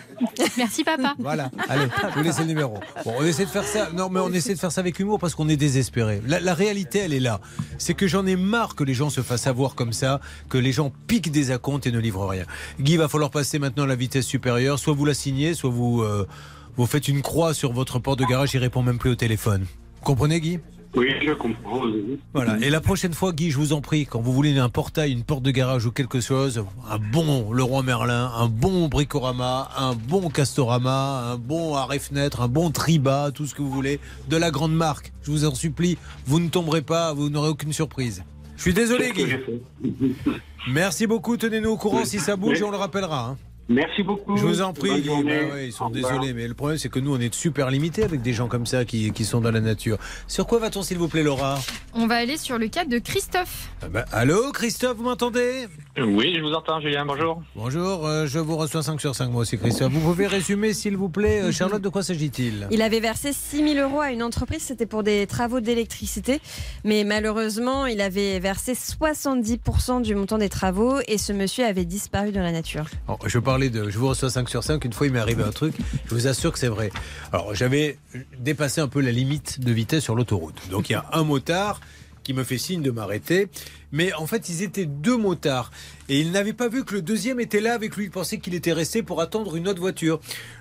<laughs> Merci, papa. Voilà, allez, vous laissez le numéro. Bon, on essaie de faire ça. Non, mais on essaie de faire ça avec humour parce qu'on est désespéré. La, la réalité, elle est là. C'est que j'en ai marre que les gens se fassent avoir comme ça, que les gens piquent des acomptes et ne livrent rien. Guy, il va falloir passer maintenant à la vitesse supérieure. Soit vous la signez, soit vous, euh, vous faites une croix sur votre porte de garage. Il répond même plus au téléphone. Vous comprenez, Guy? Oui, je comprends. voilà. Et la prochaine fois, Guy, je vous en prie, quand vous voulez un portail, une porte de garage ou quelque chose, un bon Leroy Merlin, un bon Bricorama, un bon Castorama, un bon arrêt fenêtre, un bon Triba, tout ce que vous voulez, de la grande marque. Je vous en supplie, vous ne tomberez pas, vous n'aurez aucune surprise. Je suis désolé, Guy. Merci beaucoup. Tenez-nous au courant si ça bouge et on le rappellera. hein. Merci beaucoup. Je vous en prie. Ouais, ouais, ils sont désolés, mais le problème c'est que nous on est super limités avec des gens comme ça qui, qui sont dans la nature. Sur quoi va-t-on, s'il vous plaît, Laura? On va aller sur le cas de Christophe. Ah bah, Allô, Christophe, vous m'entendez? Oui, je vous entends, Julien, bonjour. Bonjour, euh, je vous reçois 5 sur 5 moi aussi, Christophe. Vous pouvez résumer, s'il vous plaît, euh, Charlotte, de quoi s'agit-il? Il avait versé 6 000 euros à une entreprise, c'était pour des travaux d'électricité, mais malheureusement il avait versé 70% du montant des travaux et ce monsieur avait disparu dans la nature. Alors, je de. Je vous reçois 5 sur 5. Une fois, il m'est arrivé un truc. Je vous assure que c'est vrai. Alors, j'avais dépassé un peu la limite de vitesse sur l'autoroute. Donc, il y a un motard qui me fait signe de m'arrêter. Mais en fait, ils étaient deux motards. Et il n'avait pas vu que le deuxième était là avec lui. Il pensait qu'il était resté pour attendre une autre voiture.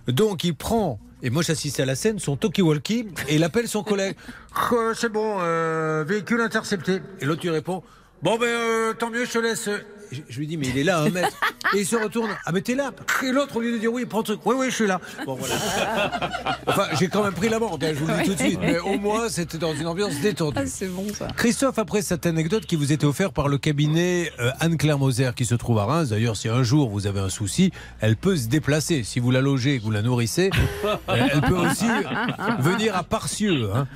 Donc, il prend. Et moi, j'assistais à la scène, son talkie-walkie, et il appelle son collègue. <laughs> Euh, c'est bon, euh, véhicule intercepté. Et l'autre lui répond Bon, ben, euh, tant mieux, je te laisse. Je, je lui dis, mais il est là un mètre. <laughs> Et il se retourne. Ah, mais t'es là. Et l'autre, au lieu de dire oui, il prend le truc. Oui, oui, je suis là. Bon, voilà. <laughs> Enfin, j'ai quand même pris l'amende, hein, je vous le dis tout de suite. Mais au moins, c'était dans une ambiance détendue. Ah, c'est bon ça. Christophe, après cette anecdote qui vous était offerte par le cabinet euh, Anne-Claire Moser qui se trouve à Reims, d'ailleurs, si un jour vous avez un souci, elle peut se déplacer. Si vous la logez et que vous la nourrissez, <laughs> elle peut aussi venir à Parcieux. hein.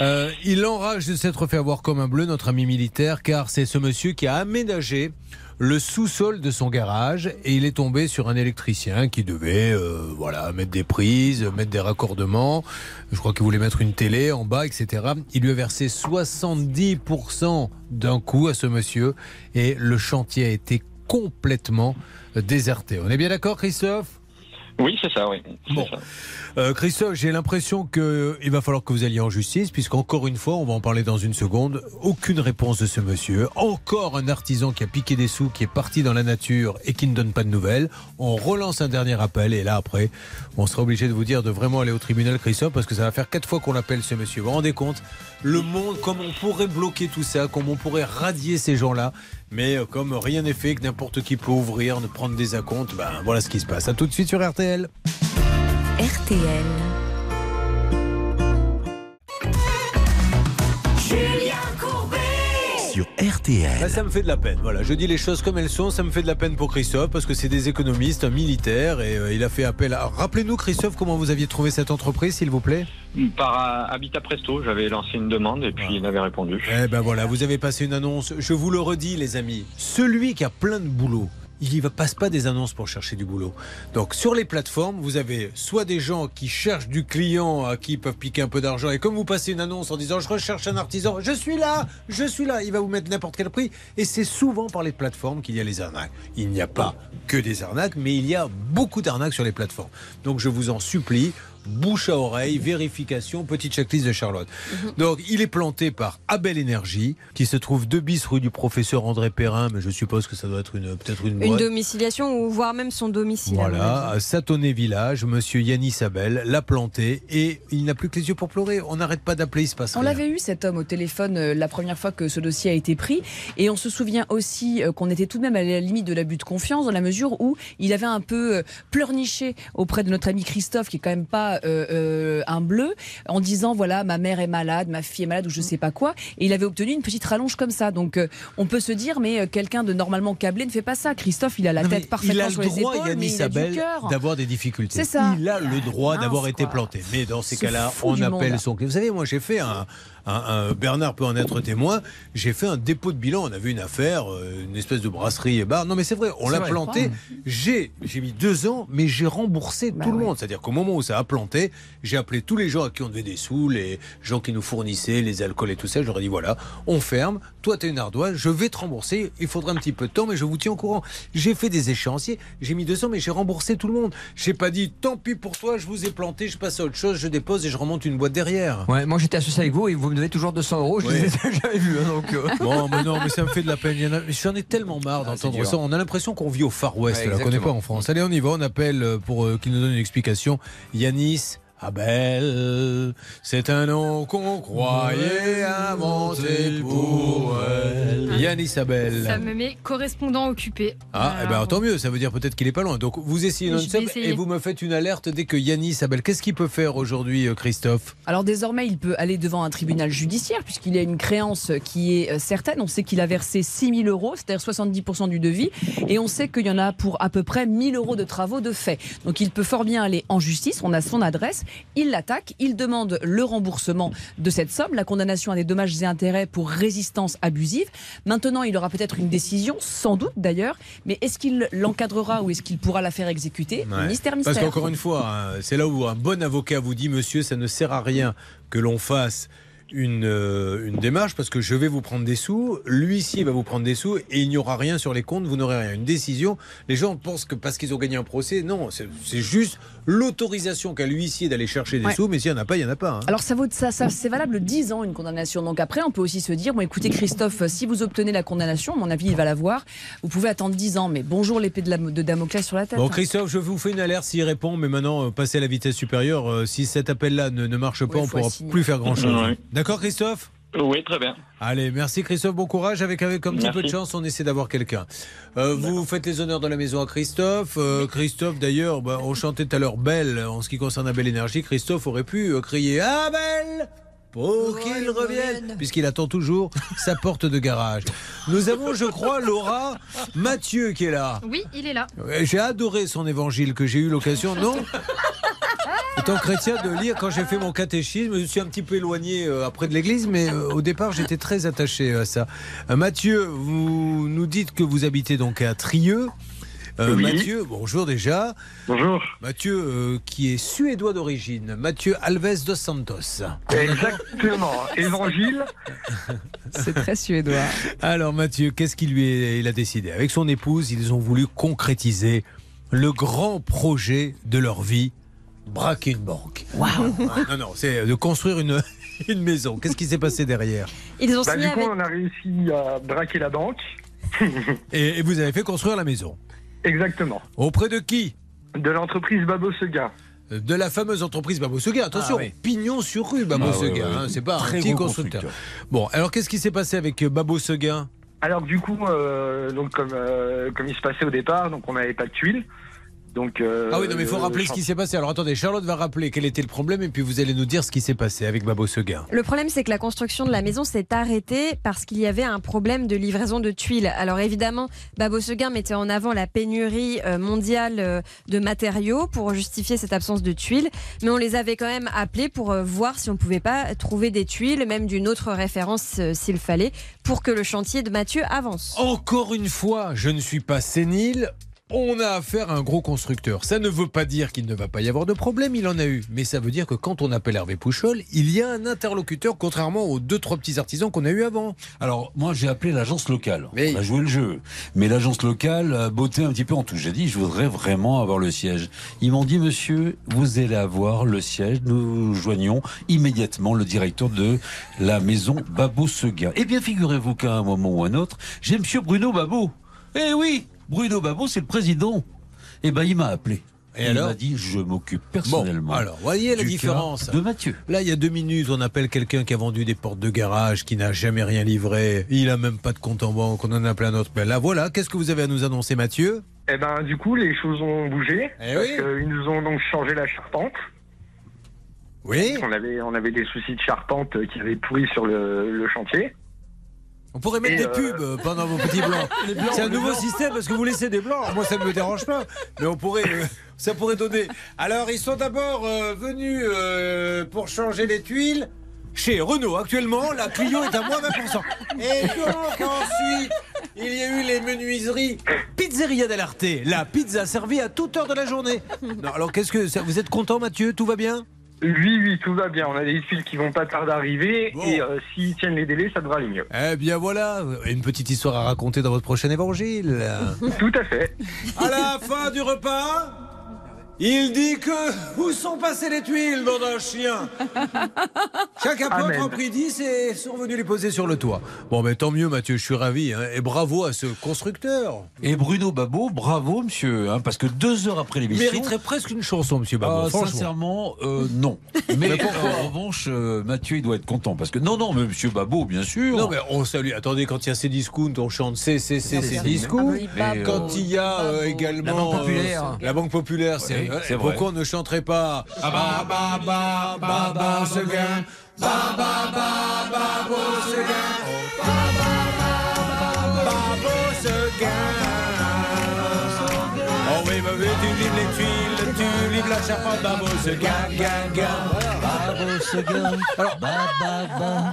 Euh, il enrage de s'être fait avoir comme un bleu, notre ami militaire, car c'est ce monsieur qui a aménagé le sous-sol de son garage et il est tombé sur un électricien qui devait euh, voilà mettre des prises, mettre des raccordements. Je crois qu'il voulait mettre une télé en bas, etc. Il lui a versé 70% d'un coup à ce monsieur et le chantier a été complètement déserté. On est bien d'accord, Christophe? Oui, c'est ça, oui. Bon. ça. Euh, Christophe, j'ai l'impression qu'il va falloir que vous alliez en justice, puisqu'encore une fois, on va en parler dans une seconde, aucune réponse de ce monsieur. Encore un artisan qui a piqué des sous, qui est parti dans la nature et qui ne donne pas de nouvelles. On relance un dernier appel, et là, après, on sera obligé de vous dire de vraiment aller au tribunal, Christophe, parce que ça va faire quatre fois qu'on l'appelle ce monsieur. Vous vous rendez compte? Le monde, comme on pourrait bloquer tout ça, comme on pourrait radier ces gens-là, mais euh, comme rien n'est fait, que n'importe qui peut ouvrir, de prendre des acomptes, ben voilà ce qui se passe. À tout de suite sur RTL. RTL. Sur RTL. Bah, ça me fait de la peine. Voilà, je dis les choses comme elles sont. Ça me fait de la peine pour Christophe parce que c'est des économistes, un militaire, et euh, il a fait appel à. Rappelez-nous, Christophe, comment vous aviez trouvé cette entreprise, s'il vous plaît? Par euh, Habitat Presto, j'avais lancé une demande et puis il avait répondu. Eh ben voilà, vous avez passé une annonce. Je vous le redis, les amis. Celui qui a plein de boulot. Il ne passe pas des annonces pour chercher du boulot. Donc sur les plateformes, vous avez soit des gens qui cherchent du client à qui ils peuvent piquer un peu d'argent. Et comme vous passez une annonce en disant je recherche un artisan, je suis là, je suis là, il va vous mettre n'importe quel prix. Et c'est souvent par les plateformes qu'il y a les arnaques. Il n'y a pas que des arnaques, mais il y a beaucoup d'arnaques sur les plateformes. Donc je vous en supplie, bouche à oreille, vérification, petite checklist de Charlotte. Donc, il est planté par Abel Énergie, qui se trouve 2 bis rue du professeur André Perrin, mais je suppose que ça doit être une peut-être une, Une boîte. domiciliation ou voire même son domicile. Voilà, à Satonnet Village, monsieur Yanis Abel l'a planté et il n'a plus que les yeux pour pleurer. On n'arrête pas d'appeler, il se passe On l'avait eu cet homme au téléphone euh, la première fois que ce dossier a été pris et on se souvient aussi euh, qu'on était tout de même à la limite de l'abus de confiance dans la mesure où il avait un peu euh, pleurniché auprès de notre ami Christophe qui est quand même pas euh, euh, un bleu en disant voilà ma mère est malade, ma fille est malade ou je sais pas quoi et il avait obtenu une petite rallonge comme ça donc euh, on peut se dire mais quelqu'un de normalement câblé ne fait pas ça. Christophe il a la Non, tête parfaitement il a sur le les droit, épaules mais il a du Abel, cœur. d'avoir des difficultés. C'est ça. Il a le droit d'avoir été planté. Mais dans ces cas-là, on appelle son. Vous savez, moi, j'ai fait un, un- un- Bernard peut en être témoin. J'ai fait un dépôt de bilan. On avait une affaire, euh, une espèce de brasserie et bar. Non, mais c'est vrai, on l'a planté. J'ai, j'ai mis deux ans, mais j'ai remboursé Bah tout le monde. C'est-à-dire qu'au moment où ça a planté, j'ai appelé tous les gens à qui on devait des sous, les gens qui nous fournissaient les alcools et tout ça. Ai dit voilà, on ferme. Toi, tu es une ardoise. Je vais te rembourser. Il faudra un petit peu de temps, mais je vous tiens au courant. J'ai fait des échéanciers. J'ai mis 200, mais j'ai remboursé tout le monde. J'ai pas dit tant pis pour toi, je vous ai planté, je passe à autre chose, je dépose et je remonte une boîte derrière. Ouais, moi j'étais associé avec vous et vous me devez toujours 200 euros. Je Ouais. les ai <laughs> jamais vus. hein, donc, euh. Bon, mais non, mais ça me fait de la peine. A- J'en ai tellement marre d'entendre dur. ça. On a l'impression qu'on vit au Far West. Ouais, là, qu'on n'est pas en France. Allez, on y va. On appelle euh, pour euh, qu'il nous donne une explication. Yanis. Abel, c'est un nom qu'on croyait inventé pour elle. Yanis Abel. Ça me met correspondant occupé. Ah, eh ben, tant mieux, ça veut dire peut-être qu'il est pas loin. Donc vous essayez non-stop et vous me faites une alerte dès que Yanis Abel. Qu'est-ce qu'il peut faire aujourd'hui, euh, Christophe? Alors désormais, il peut aller devant un tribunal judiciaire puisqu'il y a une créance qui est euh, certaine. On sait qu'il a versé 6 000 euros, c'est-à-dire 70% du devis, et on sait qu'il y en a pour à peu près 1 000 euros de travaux de fait. Donc il peut fort bien aller en justice, on a son adresse, il l'attaque, il demande le remboursement de cette somme, la condamnation à des dommages et intérêts pour résistance abusive. Maintenant, il aura peut-être une décision, sans doute d'ailleurs, mais est-ce qu'il l'encadrera ou est-ce qu'il pourra la faire exécuter? Ouais. Mystère, mystère. Parce qu'encore une fois, hein, c'est là où un bon avocat vous dit, monsieur, ça ne sert à rien que l'on fasse une, euh, une démarche parce que je vais vous prendre des sous, l'huissier va vous prendre des sous et il n'y aura rien sur les comptes, vous n'aurez rien. Une décision, les gens pensent que parce qu'ils ont gagné un procès, non, c'est juste l'autorisation qu'a l'huissier d'aller chercher des Ouais. sous, mais s'il n'y en a pas, il n'y en a pas. hein. Alors ça vaut ça, ça c'est valable 10 ans une condamnation. Donc après on peut aussi se dire bon écoutez Christophe, si vous obtenez la condamnation, à mon avis il va l'avoir, vous pouvez attendre 10 ans mais bonjour l'épée de, la- de Damoclès sur la tête. Bon, Christophe, je vous fais une alerte s'il répond, mais maintenant, euh, passez à la vitesse supérieure. Euh, si cet appel-là ne, ne marche pas, Oui, on faut pourra plus faire grand-chose. Ouais. D'accord, Christophe? Oui, très bien. Allez, merci Christophe, bon courage. Avec, avec un petit Merci. peu de chance, on essaie d'avoir quelqu'un. Euh, vous faites les honneurs dans la maison à Christophe. Euh, Christophe, d'ailleurs, bah, on chantait tout à l'heure Belle en ce qui concerne la Belle Énergie. Christophe aurait pu euh, crier Ah, Belle pour qu'il revienne, puisqu'il attend toujours sa porte de garage. Nous avons, je crois, Laura, Mathieu qui est là. Oui, il est là. J'ai adoré son évangile que j'ai eu l'occasion, non? Étant chrétien, de lire quand j'ai fait mon catéchisme, je me suis un petit peu éloigné euh, après de l'église, mais euh, au départ j'étais très attaché à ça. Euh, Mathieu, vous nous dites que vous habitez donc à Trieux. Euh, Oui. Mathieu, bonjour déjà. Bonjour. Mathieu, euh, qui est suédois d'origine. Mathieu Alves dos Santos. Exactement. Évangile. C'est très suédois. Alors Mathieu, qu'est-ce qu'il lui est- il a décidé? Avec son épouse, ils ont voulu concrétiser le grand projet de leur vie, braquer une banque. Non, non, c'est de construire une, <laughs> une maison. Qu'est-ce qui s'est passé derrière Ils ont Bah, signé du coup, avec. on a réussi à braquer la banque. <laughs> et, et vous avez fait construire la maison. Exactement. Auprès de qui De l'entreprise Babo Seguin. De la fameuse entreprise Babo Seguin. Attention, Ah oui. pignon sur rue, Babo Ah Seguin. ouais. hein, c'est pas Très un petit constructeur. constructeur. Bon, alors qu'est-ce qui s'est passé avec euh, Babo Seguin Alors du coup, euh, donc comme euh, comme il se passait au départ, donc on n'avait pas de tuiles. Donc euh, Ah oui, non, mais il faut euh, rappeler ce qui s'est passé. Alors attendez, Charlotte va rappeler quel était le problème et puis vous allez nous dire ce qui s'est passé avec Babo Seguin. Le problème, c'est que la construction de la maison s'est arrêtée parce qu'il y avait un problème de livraison de tuiles. Alors évidemment, Babo Seguin mettait en avant la pénurie euh, mondiale de matériaux pour justifier cette absence de tuiles, mais on les avait quand même appelés pour voir si on pouvait pas trouver des tuiles, même d'une autre référence s'il fallait, pour que le chantier de Mathieu avance. Encore une fois, je ne suis pas sénile. On a affaire à un gros constructeur. Ça ne veut pas dire qu'il ne va pas y avoir de problème, il en a eu. Mais ça veut dire que quand on appelle Hervé Pouchol, il y a un interlocuteur, contrairement aux deux, trois petits artisans qu'on a eu avant. Alors, moi, j'ai appelé l'agence locale. On a joué le jeu. Mais l'agence locale a botté un petit peu en tout. J'ai dit, je voudrais vraiment avoir le siège. Ils m'ont dit, monsieur, vous allez avoir le siège. Nous joignons immédiatement le directeur de la maison Babo Seguin. Eh bien, figurez-vous qu'à un moment ou un autre, j'ai monsieur Bruno Babo. Eh oui, Bruno Babo, c'est le président. Eh ben, il m'a appelé. Et il alors m'a dit, je m'occupe personnellement. Bon, alors, voyez la différence. De Mathieu. Là, il y a deux minutes, on appelle quelqu'un qui a vendu des portes de garage, qui n'a jamais rien livré. Il a même pas de compte en banque. On en a plein d'autres. Ben là, voilà. Qu'est-ce que vous avez à nous annoncer, Mathieu? Eh ben, du coup, les choses ont bougé. Eh parce oui. qu'ils nous ont donc changé la charpente. Oui. On avait, on avait des soucis de charpente qui avaient pourri sur le, le chantier. On pourrait mettre Et, des euh, pubs euh, pendant vos petits blancs. <laughs> C'est un nouveau blancs. système parce que vous laissez des blancs. Moi, ça ne me dérange pas. Mais on pourrait, euh, ça pourrait donner. Alors, ils sont d'abord euh, venus pour changer les tuiles. Chez Renault, actuellement, la Clio est à moins 20%. Et donc, ensuite, il y a eu les menuiseries Pizzeria dell'Arte. La pizza servie à toute heure de la journée. Non, alors, qu'est-ce que ça- vous êtes content, Mathieu? Tout va bien? Oui, oui, tout va bien. On a des tuiles qui vont pas tarder à arriver. Et euh, s'ils tiennent les délais, ça devrait aller mieux. Eh bien voilà, une petite histoire à raconter dans votre prochain évangile. <laughs> Tout à fait. À la fin du repas, il dit que où sont passées les tuiles, nom d'un chien <laughs> Chaque apôtre en prit 10 et sont venus les poser sur le toit. Bon, mais tant mieux, Mathieu, je suis ravi. hein, et bravo à ce constructeur. Et Bruno Babo, bravo, monsieur, hein, parce que deux heures après Il l'émission. mériterait presque une chanson, monsieur Babo. Ah, sincèrement, euh, non. <laughs> Mais, Mais pourquoi en revanche, euh, Mathieu, il doit être content. Parce que, non, non, mais monsieur Babo, bien sûr. Non mais on salue. Attendez, quand il y a ces discounts, on chante C, C, C, C, discounts. Ah oui, Babo. Quand il y a euh, également La Banque Populaire. euh, la Banque populaire, c'est Oui, c'est vrai. pourquoi on ne chanterait pas Ah bah bah bah bah bah Seguin, bah bah bah bah Beau Seguin, oh, bah bah bah bah Beau Seguin. Oh oui, bah oui, tu livres les tuiles, tu livres la charpente, bah Beau Seguin, gain, gain. Seguin. Alors,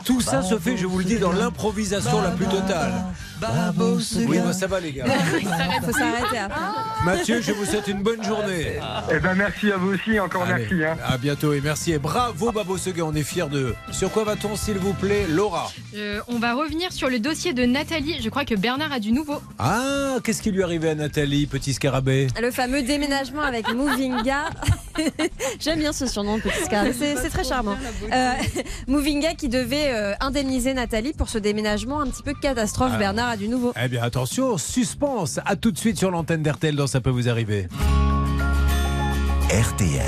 tout ça se fait, je vous le dis, dans l'improvisation la plus totale. Babo Oui, bah, ça va les gars. Il faut s'arrêter après. Mathieu, je vous souhaite une bonne journée. Eh ben, merci à vous aussi. Encore Allez, merci. Hein. À bientôt et merci. Et bravo Babo Seguin, on est fiers d'eux. Sur quoi va-t-on, s'il vous plaît, Laura Euh, on va revenir sur le dossier de Nathalie. Je crois que Bernard a du nouveau. Ah, qu'est-ce qui lui est arrivé à Nathalie, petit scarabée? Le fameux déménagement avec Movinga. <laughs> J'aime bien ce surnom, petit scarabée. C'est c'est très charmant. Euh, <laughs> Movinga qui devait euh, indemniser Nathalie pour ce déménagement un petit peu catastrophe. Ah. Bernard du nouveau. Eh bien, attention, suspense. À tout de suite sur l'antenne d'RTL dans Ça peut vous arriver. RTL.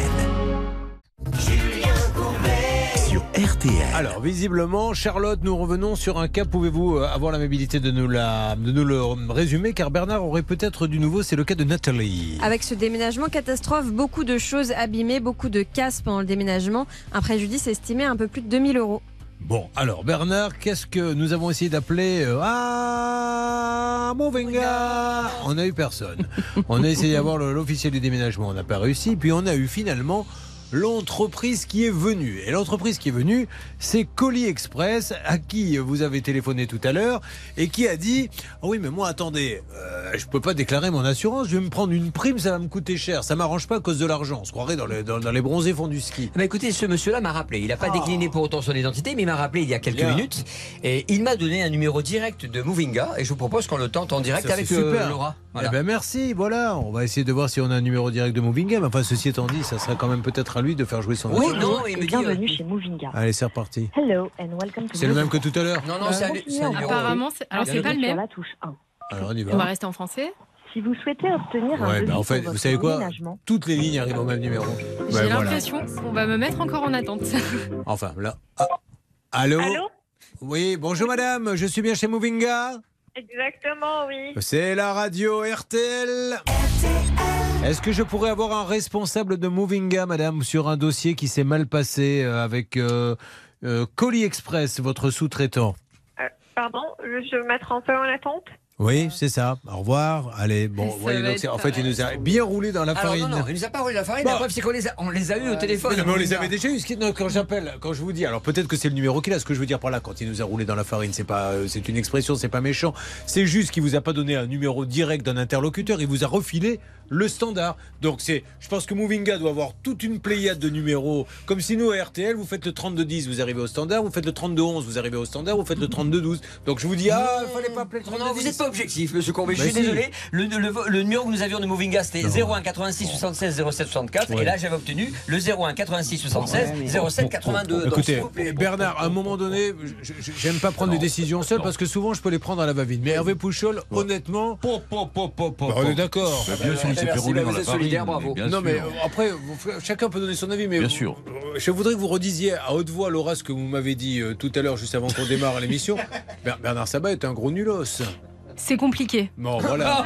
Sur RTL. Alors, visiblement, Charlotte, nous revenons sur un cas. Pouvez-vous euh, avoir l'amabilité de nous, la, de nous le résumer? Car Bernard aurait peut-être du nouveau. C'est le cas de Nathalie. Avec ce déménagement catastrophe, beaucoup de choses abîmées, beaucoup de casse pendant le déménagement. Un préjudice estimé à un peu plus de 2000 euros. Bon, alors Bernard, qu'est-ce que nous avons essayé d'appeler euh, Ah, Movinga On n'a eu personne. On a essayé d'avoir l'officiel du déménagement, on n'a pas réussi. Puis on a eu finalement l'entreprise qui est venue. Et l'entreprise qui est venue, c'est Colis Express, à qui vous avez téléphoné tout à l'heure, et qui a dit Ah oui, mais moi, attendez, euh, je peux pas déclarer mon assurance, je vais me prendre une prime, ça va me coûter cher. Ça m'arrange pas à cause de l'argent. On se croirait dans les, dans, dans les bronzés fonds du ski. Bah écoutez, ce monsieur-là m'a rappelé. Il n'a pas décliné pour autant son identité, mais il m'a rappelé il y a quelques Bien. minutes. Et il m'a donné un numéro direct de Movinga. Et je vous propose qu'on le tente en direct Ça, avec euh. Laura. Voilà. Eh ben merci, voilà. On va essayer de voir si on a un numéro direct de Movingham. Enfin, ceci étant dit, ça sera quand même peut-être lui de faire jouer son Oui, non, il me dit. Bienvenue euh, chez Movinga. Allez, c'est reparti. Hello and welcome to C'est le même que tout à l'heure Non, non, c'est un, un. Apparemment, c'est- alors c'est pas le même. la touche 1. Alors, on y On va va. rester en français. Si vous souhaitez obtenir un Ouais, devis ben en fait, vous savez quoi Toutes les lignes arrivent au même numéro. J'ai Ouais, voilà. l'impression qu'on va me mettre encore en attente. <laughs> Enfin, là. Ah. Allô Allô Oui, bonjour madame, je suis bien chez Movinga Exactement, oui. C'est la radio RTL. Est-ce que je pourrais avoir un responsable de Movinga, madame, sur un dossier qui s'est mal passé euh, avec euh, euh, Colis Express, votre sous-traitant? Euh, pardon, je vais me mettre un peu en attente? Oui, c'est ça. Au revoir. Allez, bon, voyez, donc être en fait, il nous a bien roulé dans la Alors, farine. non, non, il nous a pas roulé la farine. Bon. La preuve, c'est qu'on les a, on les a eu au téléphone. Mais on les avait déjà eu. Non, Quand j'appelle, quand je vous dis, alors peut-être que c'est le numéro qu'il a. Ce que je veux dire par là, quand il nous a roulé dans la farine, c'est pas, c'est une expression, c'est pas méchant. C'est juste qu'il vous a pas donné un numéro direct d'un interlocuteur. Il vous a refilé le standard. Donc c'est, je pense que Movinga doit avoir toute une pléiade de numéros. Comme si nous à RTL, vous faites le 3210, vous arrivez au standard. Vous faites le 3211, vous arrivez au standard. Vous faites le 3212. Donc je vous dis, ah, il fallait pas appeler le 3210. Non, vous n'êtes pas objectif, monsieur Courbet. Je Bah suis si. désolé. Le, le- le numéro que nous avions de Movinga, c'était Non. 01 86 76 07 64. Ouais. Et là, j'avais obtenu le 01 86 76 07 82. Donc, Écoutez, s'il vous plaît, Bernard, à un moment donné, j'aime pas prendre des décisions seul parce que souvent je peux les prendre à la va-vite. Mais Hervé Pouchol, honnêtement. Bah, on est d'accord. Bah, bien sûr, il s'est fait rouler dans la farine, mais bien Non, mais sûr. euh, après, vous- chacun peut donner son avis. Mais Bien vous- sûr. euh, Je voudrais que vous redisiez à haute voix, Laura, ce que vous m'avez dit euh, tout à l'heure, juste avant qu'on démarre l'émission. <laughs> Ber- Bernard Sabat est un gros nulos. C'est compliqué. Bon, voilà.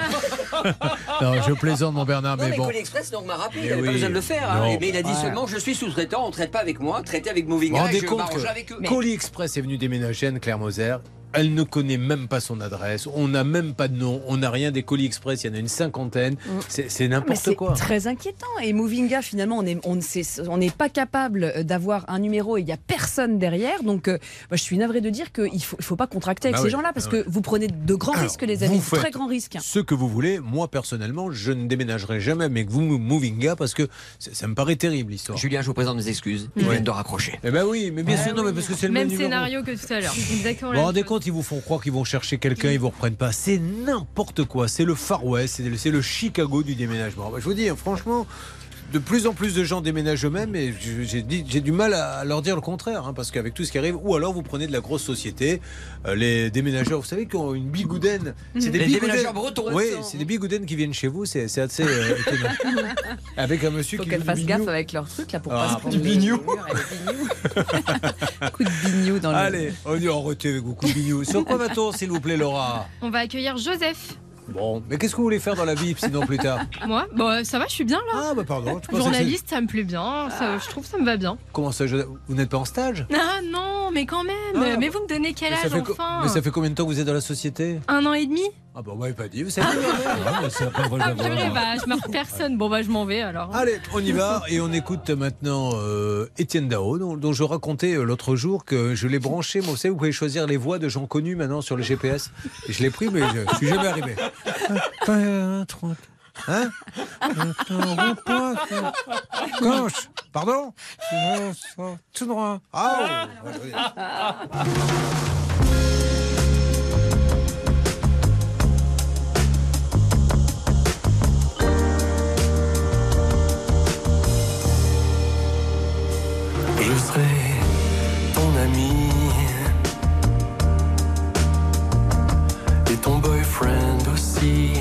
<laughs> non, je plaisante, mon Bernard, Non, mais mais bon. Express donc m'a rappelé, Mais il n'avait pas besoin de le faire. hein. Mais il a dit Ouais. seulement je suis sous-traitant, on ne traite pas avec moi, traitez avec Vous vous Movinga et rendez compte que avec eux. Colis Express est venu déménager à Claire-Moser. Elle ne connaît même pas son adresse. On n'a même pas de nom. On n'a rien des colis express. Il y en a une cinquantaine. C'est c'est Mais n'importe c'est quoi. très inquiétant. Et Movinga, finalement, on n'est on, c'est- on n'est pas capable d'avoir un numéro et il n'y a personne derrière. Donc, euh, bah, je suis navré de dire qu'il ne faut, il faut pas contracter avec Bah ces oui, gens-là parce bah que oui. vous prenez de grands Alors, risques, les amis. Très grands risques. Ce que vous voulez, moi personnellement, je ne déménagerai jamais avec vous, Movinga, parce que ça, me paraît terrible l'histoire. Julien, je vous présente mes excuses. Ils Ouais. viennent de raccrocher. Eh ben oui, mais bien sûr, non, mais parce que c'est le même, Même numéro. scénario que tout à l'heure. Exactement. Vous vous rendez compte, ils vous font croire qu'ils vont chercher quelqu'un, ils vous reprennent pas. C'est n'importe quoi. C'est le Far West, c'est le- Chicago du déménagement. Bah, je vous dis, hein, franchement, de plus en plus de gens déménagent eux-mêmes et j'ai du mal à leur dire le contraire, hein, parce qu'avec tout ce qui arrive, ou alors vous prenez de la grosse société, euh, les déménageurs, vous savez, qui ont une bigoudaine. C'est des Les bigoudaines- déménageurs bretons. Oui, c'est des bigoudaines qui viennent chez vous, c'est c'est assez euh, <laughs> étonnant. Avec un monsieur Faut qui qu'elles joue du fassent gaffe avec leur truc là pour Ah, pas se du prendre le- bignou. <laughs> Coup de bignou dans le. Allez, on y arrêtez avec vos coups de bignou. Sur quoi va-t-on, s'il vous plaît, Laura? On va accueillir Joseph. Bon, mais qu'est-ce que vous voulez faire dans la vie, sinon plus tard? Moi, bon, ça va, je suis bien là. Ah bah pardon. je Journaliste, ça me plaît bien. ça- je trouve ça me va bien. Comment ça, je- vous n'êtes pas en stage? Ah non, mais quand même. Ah. mais vous me donnez quel mais ça, âge co- enfin? mais ça fait combien de temps que vous êtes dans la société? Un an et demi Ah bah on m'avait pas dit, vous savez. Je marque personne. Bon bah je m'en vais alors. Allez, on y va et on écoute maintenant euh, Étienne Dao, dont, dont je racontais euh, l'autre jour que je l'ai branché. Moi, vous savez, vous pouvez choisir les voix de gens connus maintenant sur le GPS. Et je l'ai pris, mais je, je suis jamais arrivé. Hein Gauche Pardon Tout droit. Ah oh. Je serai ton ami et ton boyfriend aussi.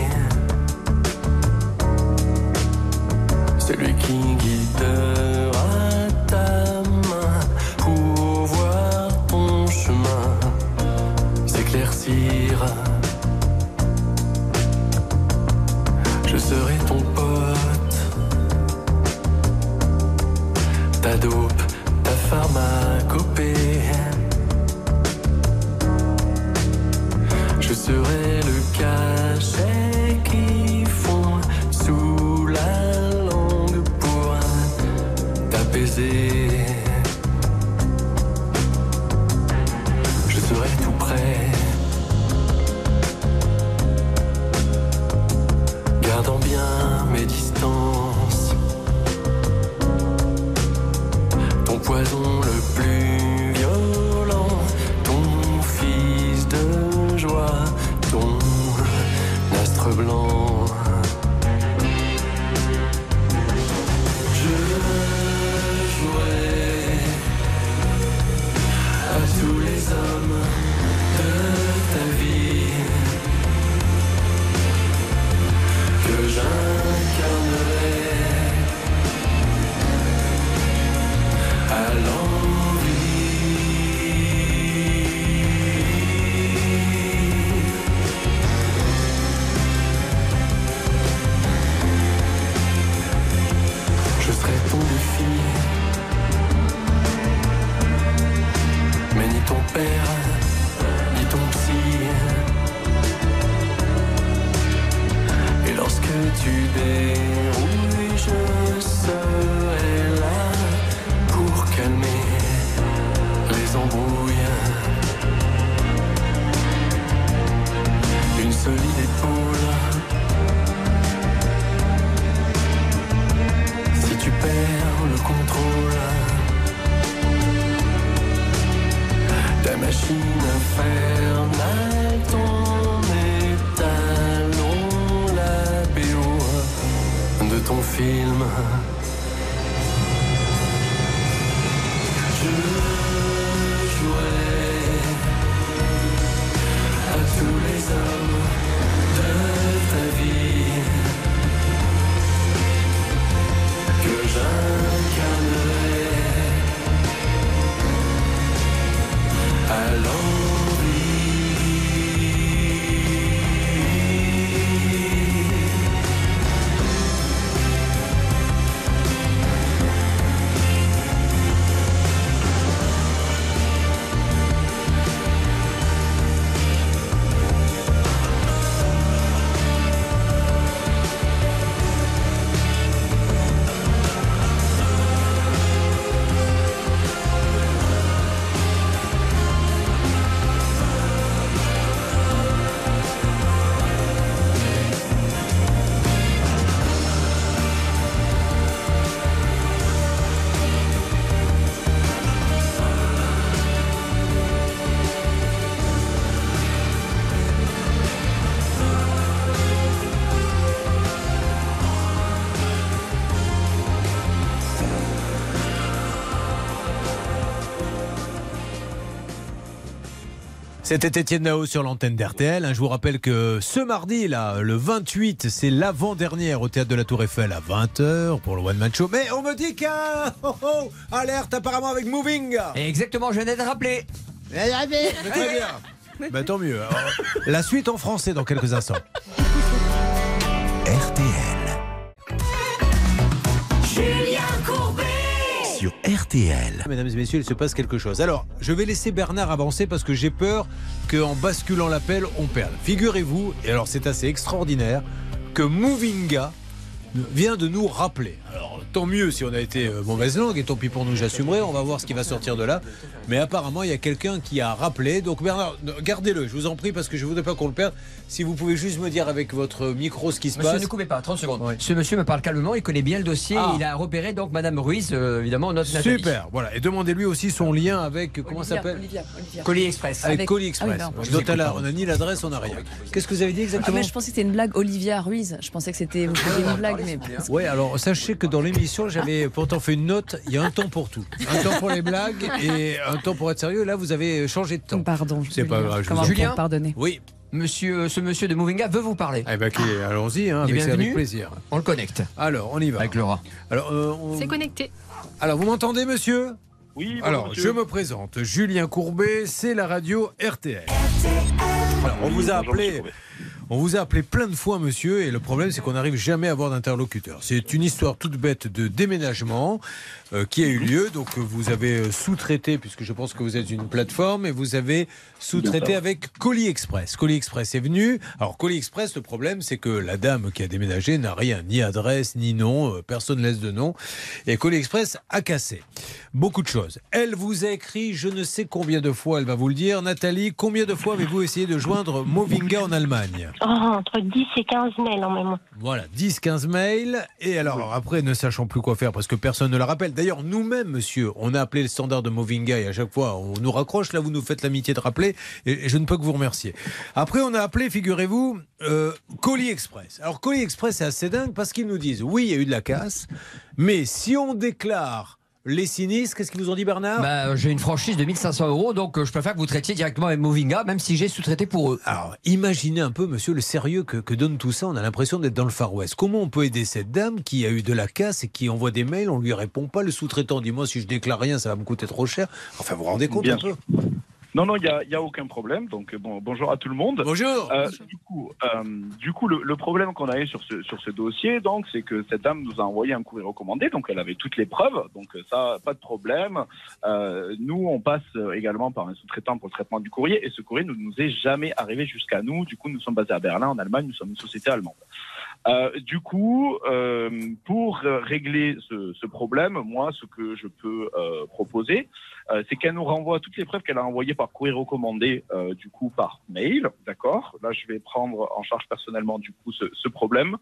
Celui qui guidera ta main pour voir ton chemin s'éclaircir. Je serai ton pote ta dope, pharmacopée. Je serai le cachet qui fond sous la langue pour t'apaiser. C'était Étienne Nao sur l'antenne d'RTL. Je vous rappelle que ce mardi, là, le 28, c'est l'avant-dernière au théâtre de la Tour Eiffel à 20h pour le One Man Show. Mais on me dit qu'un oh, oh, alerte apparemment avec Moving. Exactement, je venais de rappeler. Très bien. Bah, tant mieux. Alors, la suite en français dans quelques instants. <laughs> Julien Mesdames et messieurs, il se passe quelque chose. Alors, je vais laisser Bernard avancer parce que j'ai peur qu'en basculant l'appel, on perde. Figurez-vous, et alors c'est assez extraordinaire, que Movinga vient de nous rappeler. Tant mieux si on a été euh, mauvaise langue, et tant pis pour nous, j'assumerai. On va voir ce qui va sortir de là. Mais apparemment, il y a quelqu'un qui a rappelé. Donc, Bernard, gardez-le, je vous en prie, parce que je ne voudrais pas qu'on le perde. Si vous pouvez juste me dire avec votre micro ce qui se Monsieur, passe. ne coupez pas, 30 secondes. Ce monsieur me parle calmement, il connaît bien le dossier. Ah. Il a repéré donc Madame Ruiz, euh, évidemment, notre Nathalie. Super, voilà. Et demandez-lui aussi son lien avec, comment ça s'appelle. Colis Express. Avec, Avec- Colis Ah oui, Express. non. Je note là, on n'a ni l'adresse, on n'a rien. Qu'est-ce que vous avez dit Ah, exactement mais je pensais que c'était une blague Olivia Ruiz. Je pensais que c'était vous faisiez une blague, mais Ouais, alors sachez que dans l'émission, j'avais pourtant fait une note. Il y a un temps pour tout. Un temps pour les blagues et un temps pour être sérieux. Là, vous avez changé de temps. Pardon. C'est pas grave. Comment vous Julien Pardonnez. Oui. Monsieur, ce monsieur de Movinga veut vous parler. Eh ben, ok, allons-y, hein, avec, avec plaisir. On le connecte. Alors, on y va. Avec Laura. Alors, euh, on- C'est connecté. alors vous m'entendez, monsieur? Oui, bonjour, Alors, monsieur. je me présente. Julien Courbet, c'est la radio RTL. Alors, on Oui, vous a appelé. On vous a appelé plein de fois, monsieur, et le problème, c'est qu'on n'arrive jamais à avoir d'interlocuteur. C'est une histoire toute bête de déménagement qui a eu lieu. Donc, euh, vous avez euh, sous-traité, puisque je pense que vous êtes une plateforme, et vous avez sous-traité avec Colis Express. Colis Express est venu. Alors, Colis Express, le problème, c'est que la dame qui a déménagé n'a rien, ni adresse, ni nom, euh, personne laisse de nom. Et Colis Express a cassé beaucoup de choses. Elle vous a écrit, je ne sais combien de fois, elle va vous le dire. Nathalie, combien de fois avez-vous essayé de joindre Movinga en Allemagne? Oh, entre 10 et 15 mails en même temps. voilà, 10-15 mails. Et alors, après, ne sachant plus quoi faire parce que personne ne la rappelle. D'ailleurs, nous-mêmes, monsieur, on a appelé le standard de Movinga et à chaque fois, on nous raccroche. Là, vous nous faites l'amitié de rappeler et, je ne peux que vous remercier. Après, on a appelé, figurez-vous, euh, Express. Alors, Colis Express, c'est assez dingue parce qu'ils nous disent oui, il y a eu de la casse, mais si on déclare les sinistres, qu'est-ce qu'ils vous ont dit, Bernard? Bah, euh, j'ai une franchise de 1500 euros, donc euh, je préfère que vous traitiez directement avec Movinga, même si j'ai sous-traité pour eux. Alors, imaginez un peu, monsieur, le sérieux que, que donne tout ça. On a l'impression d'être dans le Far West. Comment on peut aider cette dame qui a eu de la casse et qui envoie des mails? On lui répond pas. Le sous-traitant dit Moi, si je déclare rien, ça va me coûter trop cher. Enfin, vous vous rendez compte Bien un peu? Non, non, il n'y a, y a aucun problème. Donc, bon, bonjour à tout le monde. Bonjour. Euh, du coup, euh, du coup le, le problème qu'on a eu sur ce, sur ce dossier, donc, c'est que cette dame nous a envoyé un courrier recommandé. Donc, elle avait toutes les preuves. Donc, ça, pas de problème. Euh, nous, on passe également par un sous-traitant pour le traitement du courrier. Et ce courrier ne nous est jamais arrivé jusqu'à nous. Du coup, nous sommes basés à Berlin, en Allemagne. Nous sommes une société allemande. Euh, du coup, euh, pour régler ce, ce problème, moi, ce que je peux euh, proposer, euh, c'est qu'elle nous renvoie toutes les preuves qu'elle a envoyées par courrier recommandé, euh, du coup par mail, d'accord? Là, je vais prendre en charge personnellement du coup ce, ce problème.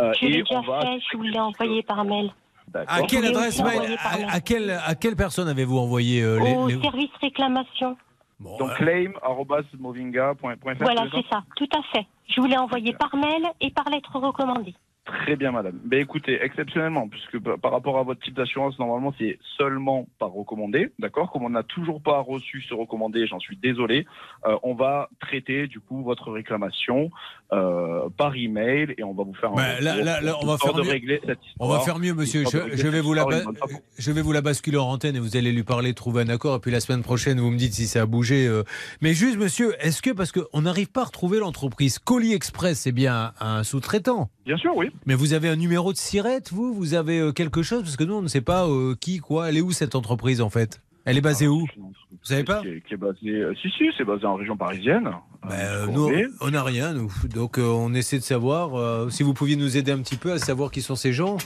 Euh, Je l'ai déjà on va. fait, je vous l'ai envoyé par mail. À quelle adresse mail à, à quelle, à quelle personne avez-vous envoyé euh, les, Au les- service réclamation. Donc claim@movinga.fr. Voilà, c'est ça, tout à fait. Je vous l'ai envoyé par mail et par lettre recommandée. Très bien, madame. Ben écoutez, exceptionnellement, puisque par rapport à votre type d'assurance, normalement, c'est seulement par recommandé, d'accord? Comme on n'a toujours pas reçu ce recommandé, j'en suis désolé, euh, on va traiter du coup votre réclamation euh, par email et on va vous faire un Ben, là, retour là, là, on va faire de mieux. régler cette On va histoire. faire mieux, monsieur. Je, vais vous la ba- je vais vous la basculer en antenne et vous allez lui parler, trouver un accord. Et puis la semaine prochaine, vous me dites si ça a bougé. euh. Mais juste, monsieur, est-ce que, parce qu'on n'arrive pas à retrouver l'entreprise Colis Express, c'est bien un sous-traitant Bien sûr, oui. Mais vous avez un numéro de sirette, vous? Vous avez euh, quelque chose? Parce que nous, on ne sait pas euh, qui, quoi. Elle est où cette entreprise, en fait? Elle est basée où? Vous savez pas? qui est, qui est basé, euh, si, si, c'est basé en région parisienne. Euh, nous, on n'a rien, nous. Donc, euh, on essaie de savoir euh, si vous pouviez nous aider un petit peu à savoir qui sont ces gens.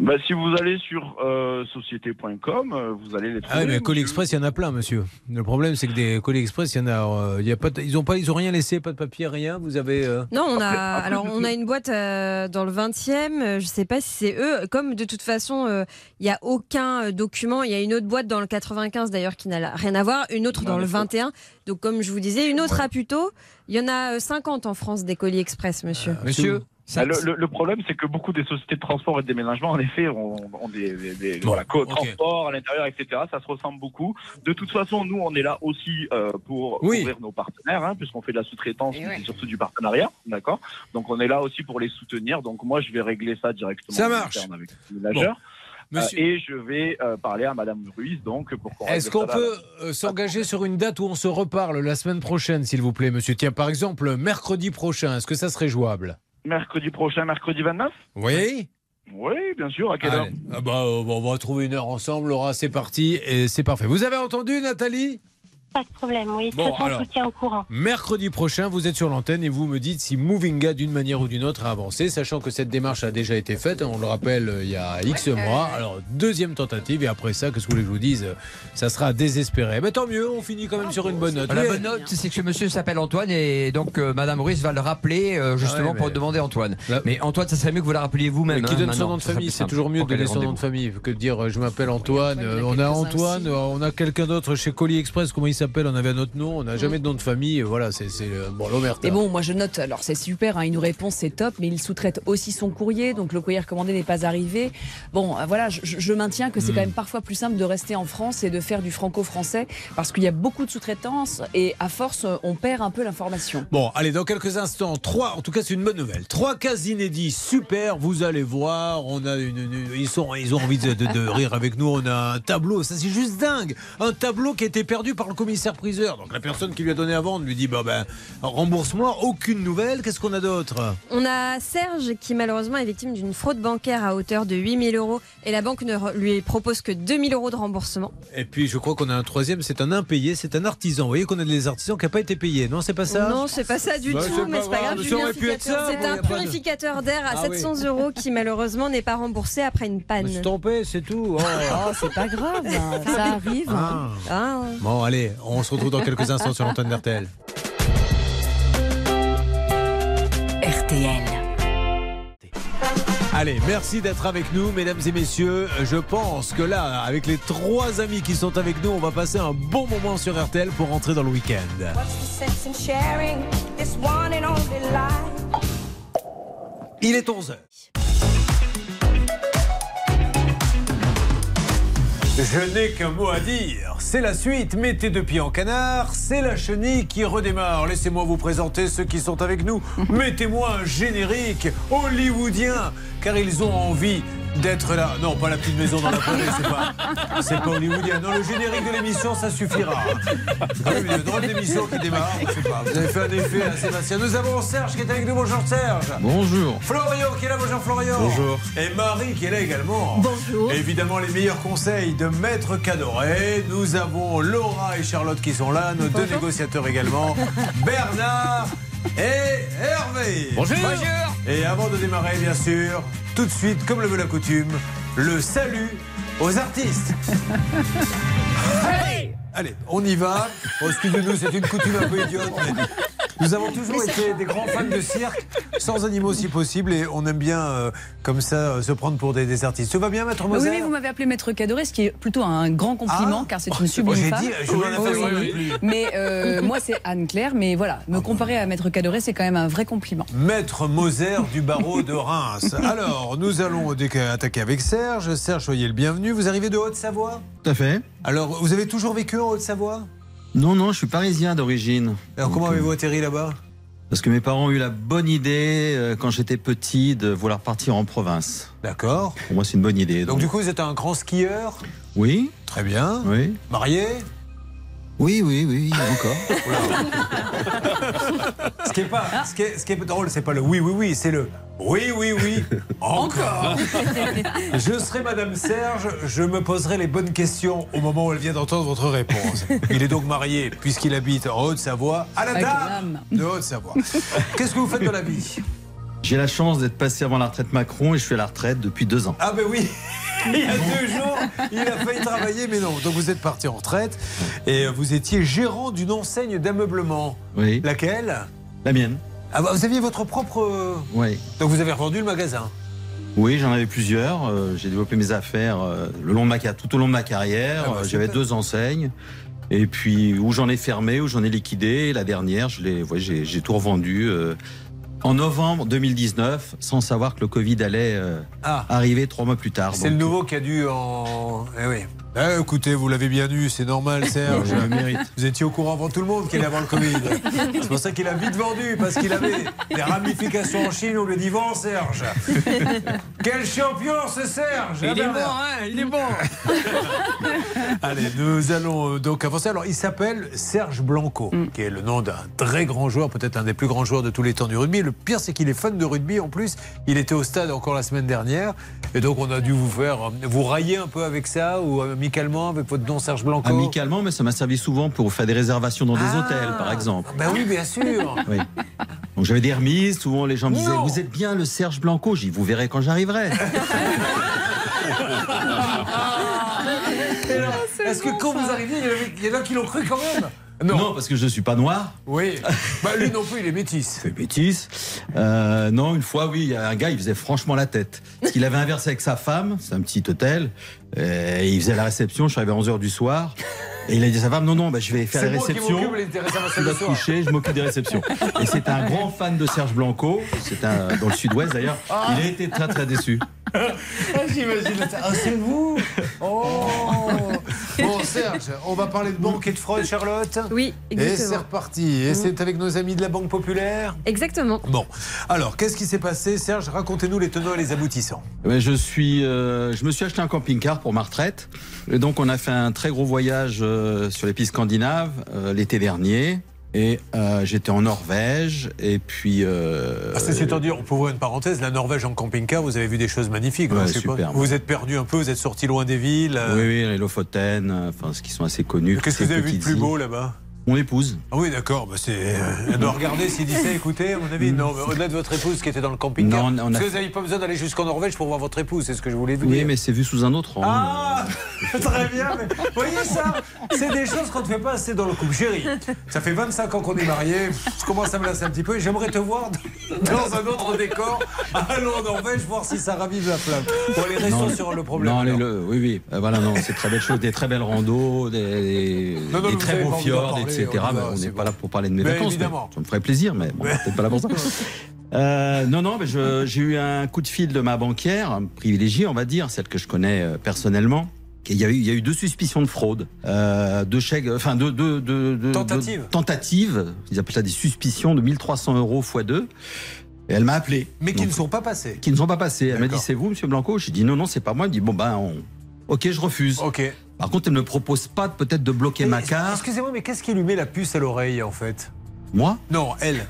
Bah, si vous allez sur euh, société.com, vous allez les trouver. Ah mais Colis Express, il y en a plein, monsieur. Le problème, c'est que des Colis Express, il y en a. euh, il y a pas, de- ils ont pas, ils ont rien laissé, pas de papier, rien. Vous avez. euh, Non, on a, Après- après, alors on a une boîte euh, dans le 20e, euh, je sais pas si c'est eux. Comme de toute façon, euh, il y a aucun document. Il y a une autre boîte dans le 95 d'ailleurs qui n'a rien à voir, une autre Non, dans le d'accord. 21. Donc comme je vous disais, une autre à Puteaux. Il y en a euh, 50 en France des colis express, monsieur. Monsieur Ah, le, le- le problème, c'est que beaucoup des sociétés de transport et de déménagement, en effet, ont, ont des, des- des- voilà, co- transports à l'intérieur, etc. Ça se ressemble beaucoup. De toute façon, nous, on est là aussi euh, pour Oui. couvrir nos partenaires, hein, puisqu'on fait de la sous-traitance, mais c'est surtout du partenariat, d'accord? Donc, on est là aussi pour les soutenir. Donc, moi, je vais régler ça directement Ça en marche. interne avec le ménageur. Bon. Monsieur- Euh, et je vais euh, parler à Madame Ruiz, donc, pour Est-ce qu'on peut euh, s'engager sur une date où on se reparle la semaine prochaine, s'il vous plaît, monsieur Tiens, par exemple, mercredi prochain, est-ce que ça serait jouable? Mercredi prochain, mercredi 29 Oui Oui, bien sûr. À quelle heure? Ah bah, on va trouver une heure ensemble, Laura, c'est parti, et c'est parfait. Vous avez entendu, Nathalie? Pas de problème, oui. De Bon, toute façon, alors. je vous tiens au courant. Mercredi prochain, vous êtes sur l'antenne et vous me dites si Movinga, d'une manière ou d'une autre, a avancé, sachant que cette démarche a déjà été faite, on le rappelle, euh, il y a X mois. Alors, deuxième tentative, et après ça, qu'est-ce que vous voulez que je vous dise Ça sera désespéré. Mais tant mieux, on finit quand même sur une bonne note. La bonne note, c'est que ce monsieur s'appelle Antoine et donc euh, Madame Ruiz va le rappeler euh, justement Ah ouais, pour mais- demander Antoine. Mais Antoine, ça serait mieux que vous la rappeliez vous-même. Mais qui hein, donne son nom de famille C'est toujours mieux de donner son nom de famille que de dire euh, je m'appelle Antoine. Euh, on a Antoine, euh, on a quelqu'un d'autre chez Colis Express, comment il s'appelle On avait un autre nom, on n'a jamais de nom de famille. Voilà, c'est euh, bon, l'omerta. Mais bon, moi je note, alors c'est super, hein, il nous répond, c'est top, mais il sous-traite aussi son courrier, donc le courrier recommandé n'est pas arrivé. Bon, euh, voilà, je, je maintiens que c'est Hmm. quand même parfois plus simple de rester en France et de faire du franco-français, parce qu'il y a beaucoup de sous-traitance, et à force, on perd un peu l'information. Bon, allez, dans quelques instants, trois, en tout cas, c'est une bonne nouvelle. Trois cas inédits, super, vous allez voir. On a une, une- ils, sont, ils ont envie de, de- de rire avec nous. On a un tableau, ça c'est juste dingue. Un tableau qui a été perdu par le commissaire-priseur. Donc la personne qui lui a donné à vendre lui dit bah, ben, rembourse-moi, aucune nouvelle. Qu'est-ce qu'on a d'autre? On a Serge qui malheureusement est victime d'une fraude bancaire à hauteur de 8000 euros et la banque ne lui propose que 2000 euros de remboursement. Et puis je crois qu'on a un troisième, c'est un impayé, c'est un artisan. Vous voyez qu'on a des artisans qui n'ont pas été payés. Non, c'est pas ça? Non, c'est pas ça du Bah, tout, c'est mais c'est pas grave, grave. ça aurait pu être ça, C'est un purificateur d'air à Ah oui. 700 euros qui malheureusement n'est pas remboursé après une panne. Tromper, c'est tout. Oh. Oh, c'est pas grave, hein, ça arrive. hein. Ah. Ah. Bon, allez, on se retrouve dans quelques instants sur l'antenne d'RTL. RTL. Allez, merci d'être avec nous, mesdames et messieurs. Je pense que là, avec les trois amis qui sont avec nous, on va passer un bon moment sur RTL pour rentrer dans le week-end. Il est 11h. Je n'ai qu'un mot à dire. C'est la suite. Mettez deux pieds en canard. C'est la chenille qui redémarre. Laissez-moi vous présenter ceux qui sont avec nous. <laughs> Mettez-moi un générique hollywoodien, car ils ont envie d'être là. Non, pas la petite maison dans la forêt, c'est pas, c'est pas hollywoodien. Non, le générique de l'émission, ça suffira. Ah oui, mais le drôle d'émission qui démarre, je sais pas. Vous avez fait un effet à Sébastien. Nous avons Serge qui est avec nous. Bonjour Serge. Bonjour. Florian qui est là, bonjour Florian. Bonjour. Et Marie qui est là également. Bonjour. Évidemment, les meilleurs conseils de Maître Cadoré. Nous avons Laura et Charlotte qui sont là, nos deux négociateurs également. Bernard et Hervé. Bonjour. Bonjour. Et avant de démarrer, bien sûr, tout de suite, comme le veut la coutume, le salut aux artistes. <laughs> Hey Allez, on y va. Oh, Excusez-nous, c'est une coutume un peu idiote. mais Nous avons toujours été des grands fans de cirque, sans animaux si possible, et on aime bien euh, comme ça euh, se prendre pour des, des artistes. Tout va bien, maître Oui, Moser mais vous m'avez appelé maître Cadoré, ce qui est plutôt un grand compliment, car c'est une sublime femme. dit, je parlé non plus. Mais euh, moi, c'est Anne-Claire. Mais voilà, me comparer à maître Cadoré, c'est quand même un vrai compliment. Maître Moser du barreau de Reims. <laughs> Alors, nous allons attaquer avec Serge. Serge, soyez le bienvenu. Vous arrivez de Haute-Savoie? Tout à fait. Alors, vous avez toujours vécu en Haute-Savoie? Non, non, je suis parisien d'origine. Alors, comment avez-vous euh, atterri là-bas? Parce que mes parents ont eu la bonne idée, euh, quand j'étais petit, de vouloir partir en province. D'accord. Pour moi, c'est une bonne idée. Donc, du coup, vous êtes un grand skieur? Oui. Très bien. Oui. Marié? Oui, oui, oui, encore. <laughs> Ce qui est pas, ce qui est, ce qui est drôle, c'est pas le oui, oui, oui, c'est le oui, oui, oui, encore. je serai Madame Serge, je me poserai les bonnes questions au moment où elle vient d'entendre votre réponse. Il est donc marié, puisqu'il habite en Haute-Savoie, à la dame de Haute-Savoie. Qu'est-ce que vous faites de la vie? J'ai la chance d'être passé avant la retraite Macron et je suis à la retraite depuis deux ans. Ah ben oui <laughs> il y a deux jours, il a failli travailler, mais non. Donc vous êtes parti en retraite et vous étiez gérant d'une enseigne d'ameublement. Oui. Laquelle? La mienne. Ah bah, vous aviez votre propre. Oui. Donc vous avez revendu le magasin. Oui, j'en avais plusieurs. Euh, J'ai développé mes affaires euh, le long de ma, car- tout au long de ma carrière. Ah bah, Euh, J'avais deux enseignes. Et puis, où j'en ai fermé, où j'en ai liquidé. La dernière, je l'ai, ouais, j'ai j'ai tout revendu euh, en novembre 2019, sans savoir que le Covid allait euh, Ah. arriver trois mois plus tard. C'est le nouveau qui a dû en. Eh oui. Eh, écoutez, vous l'avez bien eu, c'est normal, Serge. Je le mérite. Vous étiez au courant avant tout le monde qu'il allait avoir le Covid. C'est pour ça qu'il a vite vendu, parce qu'il avait des ramifications en Chine. On lui a dit Vends, Serge. <laughs> Quel champion, ce Serge Il Ah, est bon, hein, il est bon. <laughs> Allez, nous allons euh, donc avancer. Alors, il s'appelle Serge Blanco, qui est le nom d'un très grand joueur, peut-être un des plus grands joueurs de tous les temps du rugby. Le pire, c'est qu'il est fan de rugby. En plus, il était au stade encore la semaine dernière. Et donc, on a dû vous faire. Vous railler un peu avec ça, ou euh, amicalement, avec votre nom Serge Blanco? Amicalement, mais ça m'a servi souvent pour faire des réservations dans des Ah. hôtels, par exemple. Ben oui, bien sûr. <laughs> Oui. Donc j'avais des remises, souvent les gens me disaient Non. Vous êtes bien le Serge Blanco J'y vous verrez quand j'arriverai. <laughs> Alors, Est-ce que quand vous arriviez, il y en a qui l'ont cru quand même? Non. parce que je ne suis pas noir. Oui. Bah, lui non plus, il est métis. C'est métis. Euh, non, une fois, oui, il y a un gars, il faisait franchement la tête. Parce qu'il avait inversé avec sa femme, c'est un petit hôtel, et il faisait la réception, je suis arrivé à 11h du soir. Et il a dit à sa femme, non, non, bah, je vais faire les- du te soir. coucher, je m'occupe des réceptions. Et c'est un grand fan de Serge Blanco, c'est un, dans le sud-ouest d'ailleurs. Ah. Il a été très très déçu. Ah, J'imagine. Ah, c'est vous Oh Serge, on va parler de banque et de fraude, Charlotte Oui, Et exactement. c'est reparti. Et c'est avec nos amis de la Banque Populaire Exactement. Bon, alors, qu'est-ce qui s'est passé Serge, racontez-nous les tenants et les aboutissants. Ouais, je, suis, euh, je me suis acheté un camping-car pour ma retraite. Et donc, on a fait un très gros voyage euh, sur les pistes scandinaves euh, l'été dernier. Et euh, j'étais en Norvège. Et puis. euh, Ah, C'est-à-dire, pour ouvrir une parenthèse, la Norvège en camping-car, vous avez vu des choses magnifiques. Ouais, je sais pas. superbe. Vous vous êtes perdu un peu, vous êtes sorti loin des villes. euh, Oui, oui, les Lofoten, euh, enfin, ce qui sont assez connus. Qu'est-ce que vous avez vu de plus beau là-bas? Mon épouse. Ah oui, d'accord. Bah c'est... Elle doit regarder s'il ça, écoutez, à mon avis, non. mais Au-delà de votre épouse qui était dans le camping-car. Non, on a- Parce que vous n'avez pas besoin d'aller jusqu'en Norvège pour voir votre épouse, c'est ce que je voulais vous Oui, dire. mais c'est vu sous un autre angle. Ah <laughs> Très bien, mais vous voyez ça C'est des choses qu'on ne fait pas assez dans le couple. Chérie, ça fait 25 ans qu'on est mariés, je commence à me lasser un petit peu et j'aimerais te voir dans un autre décor. Allons en Norvège voir si ça ravive la flamme. Bon, les restons Non, sur le problème. Non, les- le- oui, oui. Euh, voilà, non, c'est très belles choses, des très belles randos, des, des- Non, non, des très beaux fjords, parler, etc. on n'est bon. pas là pour parler de mes Mais vacances. évidemment. ça me ferait plaisir, mais bon, peut-être pas là pour ça. <laughs> Euh, non, non, mais j'ai eu un coup de fil de ma banquière, privilégiée, on va dire, celle que je connais euh, personnellement. Il y, a eu, il y a eu deux suspicions de fraude, euh, deux chèques, enfin deux, deux, deux, deux- Tentatives. tentatives. Ils appellent ça des suspicions de 1300 euros x 2 Et elle m'a appelé. Mais qui ne sont pas passés. qui ne sont pas passés. Elle m'a dit c'est vous, Monsieur Blanco? J'ai dit non, non, c'est pas moi. Elle dit bon ben, on... ok, je refuse. Ok. Par contre, elle ne me propose pas peut-être de bloquer ma carte. Excusez-moi, mais qu'est-ce qui lui met la puce à l'oreille en fait Moi Non, elle.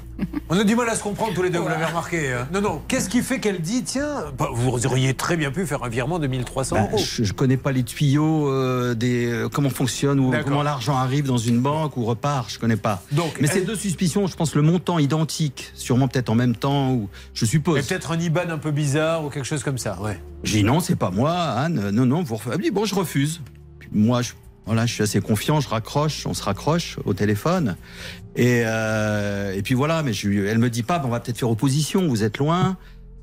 On a du mal à se comprendre tous les deux, vous l'avez remarqué. hein. Non, non, qu'est-ce qui fait qu'elle dit, tiens, bah, vous auriez très bien pu faire un virement de 1300 Bah, euros je, je connais pas les tuyaux euh, des euh, comment fonctionne ou comment l'argent arrive dans une banque ou repart. Je connais pas. Donc, mais elle- ces deux suspicions, je pense le montant identique, sûrement peut-être en même temps ou je suppose. Et peut-être un IBAN un peu bizarre ou quelque chose comme ça, ouais. J'ai dit non, c'est pas moi, Anne. Non, non, vous refusez. Elle me dit bon, je refuse. Moi, je, voilà, je suis assez confiant, je raccroche, on se raccroche au téléphone. Et, euh, et puis voilà, mais je, elle me dit pas, on va peut-être faire opposition, vous êtes loin.